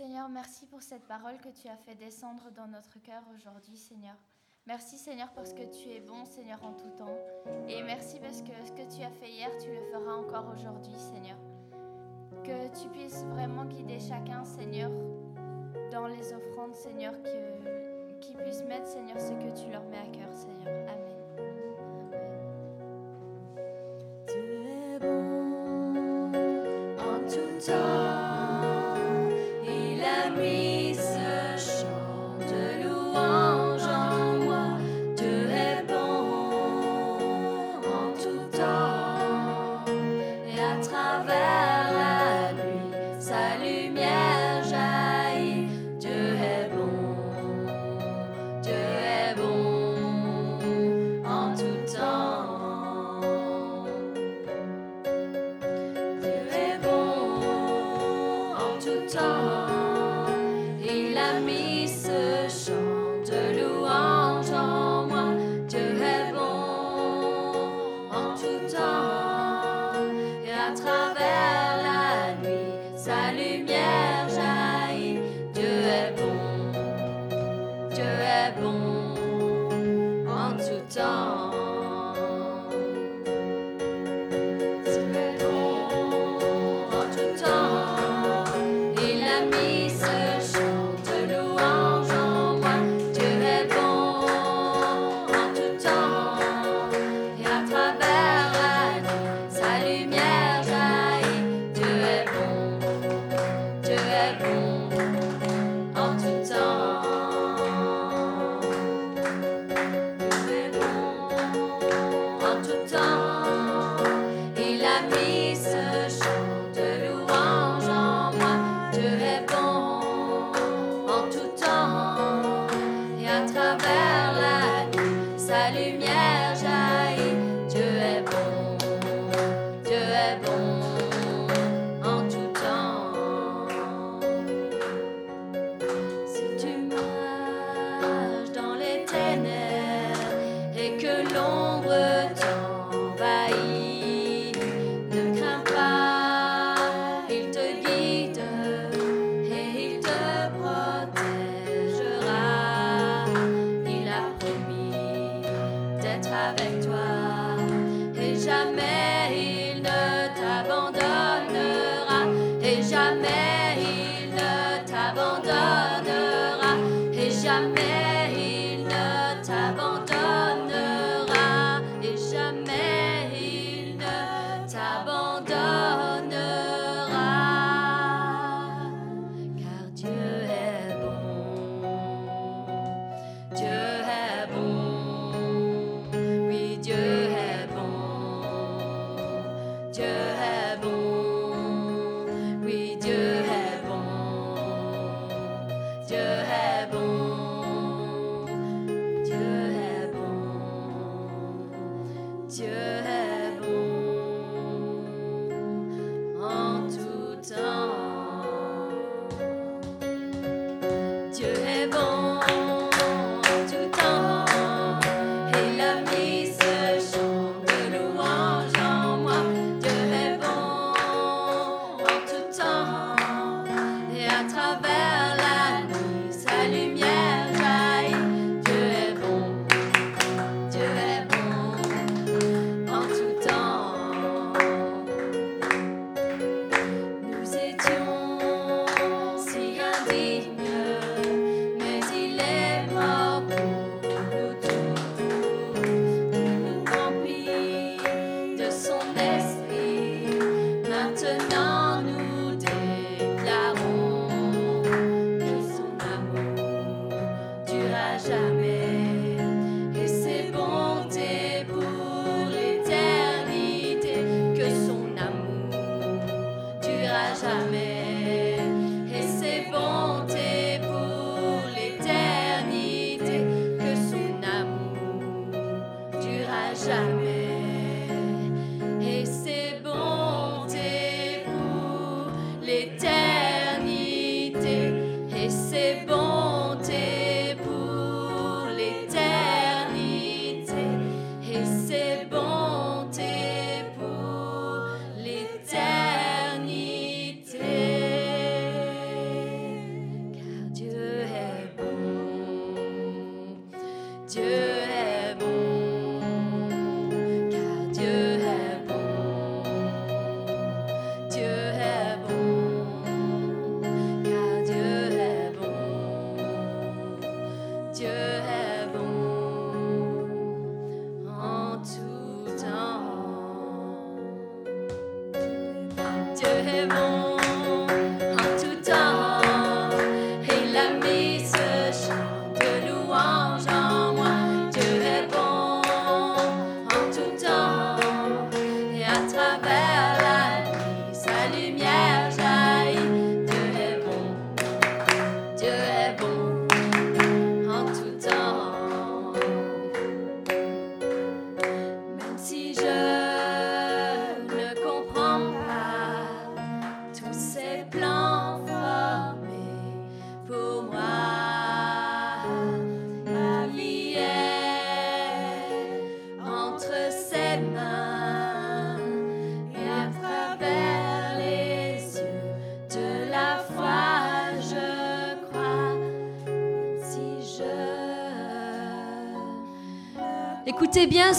Seigneur, merci pour cette parole que tu as fait descendre dans notre cœur aujourd'hui, Seigneur. Merci Seigneur parce que tu es bon Seigneur en tout temps. Et merci parce que ce que tu as fait hier, tu le feras encore aujourd'hui Seigneur. Que tu puisses vraiment guider chacun Seigneur dans les offrandes Seigneur, qu'ils qu puissent mettre Seigneur ce que tu leur mets à cœur Seigneur. Amen. c'est bon.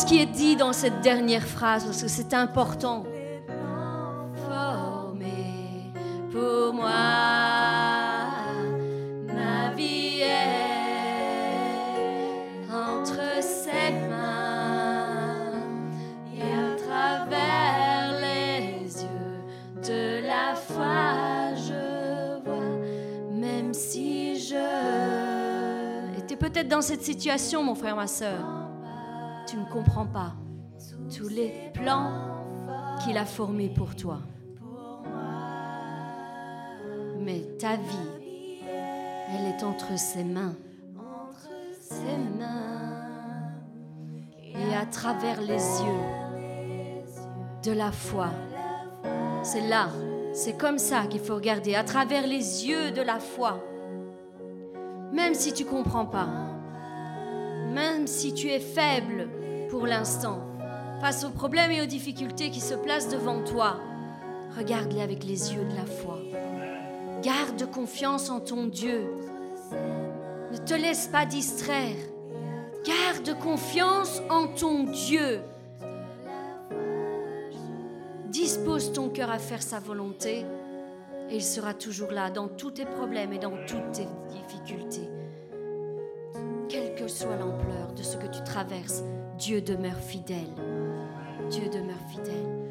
Ce qui est dit dans cette dernière phrase parce que c'est important. Pour moi, ma vie est entre ses mains et à travers les yeux de la foi, je vois, même si je. Et t'es peut-être dans cette situation, mon frère, ma soeur tu pas tous les plans qu'il a formés pour toi. Mais ta vie, elle est entre ses mains. Ses mains. Et à travers les yeux de la foi. C'est là, c'est comme ça qu'il faut regarder, à travers les yeux de la foi. Même si tu comprends pas, même si tu es faible pour l'instant, face aux problèmes et aux difficultés qui se placent devant toi, regarde-les avec les yeux de la foi. Garde confiance en ton Dieu. Ne te laisse pas distraire. Garde confiance en ton Dieu. Dispose ton cœur à faire sa volonté et il sera toujours là dans tous tes problèmes et dans toutes tes difficultés. Quelle que soit l'ampleur de ce que tu traverses, Dieu demeure fidèle. Dieu demeure fidèle.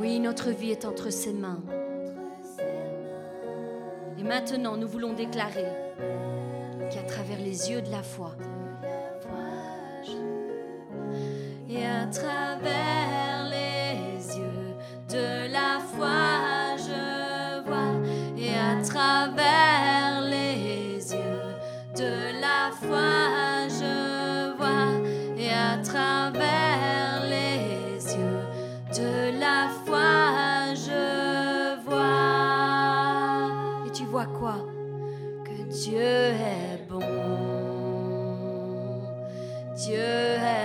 Oui, notre vie est entre ses mains. Et maintenant, nous voulons déclarer qu'à travers les yeux de la foi, et à travers Dieu est bon. Dieu est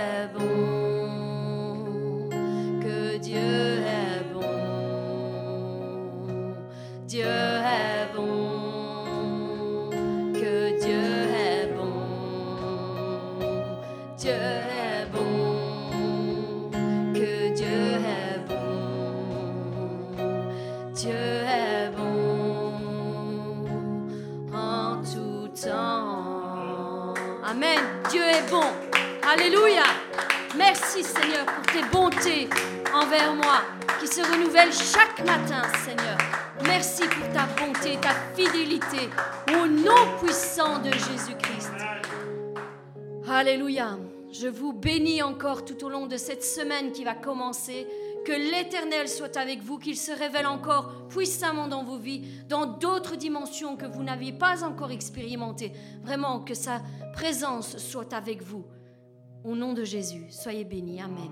Alléluia. Merci Seigneur pour tes bontés envers moi qui se renouvellent chaque matin, Seigneur. Merci pour ta bonté, ta fidélité au nom puissant de Jésus-Christ. Alléluia. Je vous bénis encore tout au long de cette semaine qui va commencer. Que l'Éternel soit avec vous, qu'il se révèle encore puissamment dans vos vies, dans d'autres dimensions que vous n'aviez pas encore expérimentées. Vraiment, que sa présence soit avec vous. Au nom de Jésus, soyez bénis. Amen.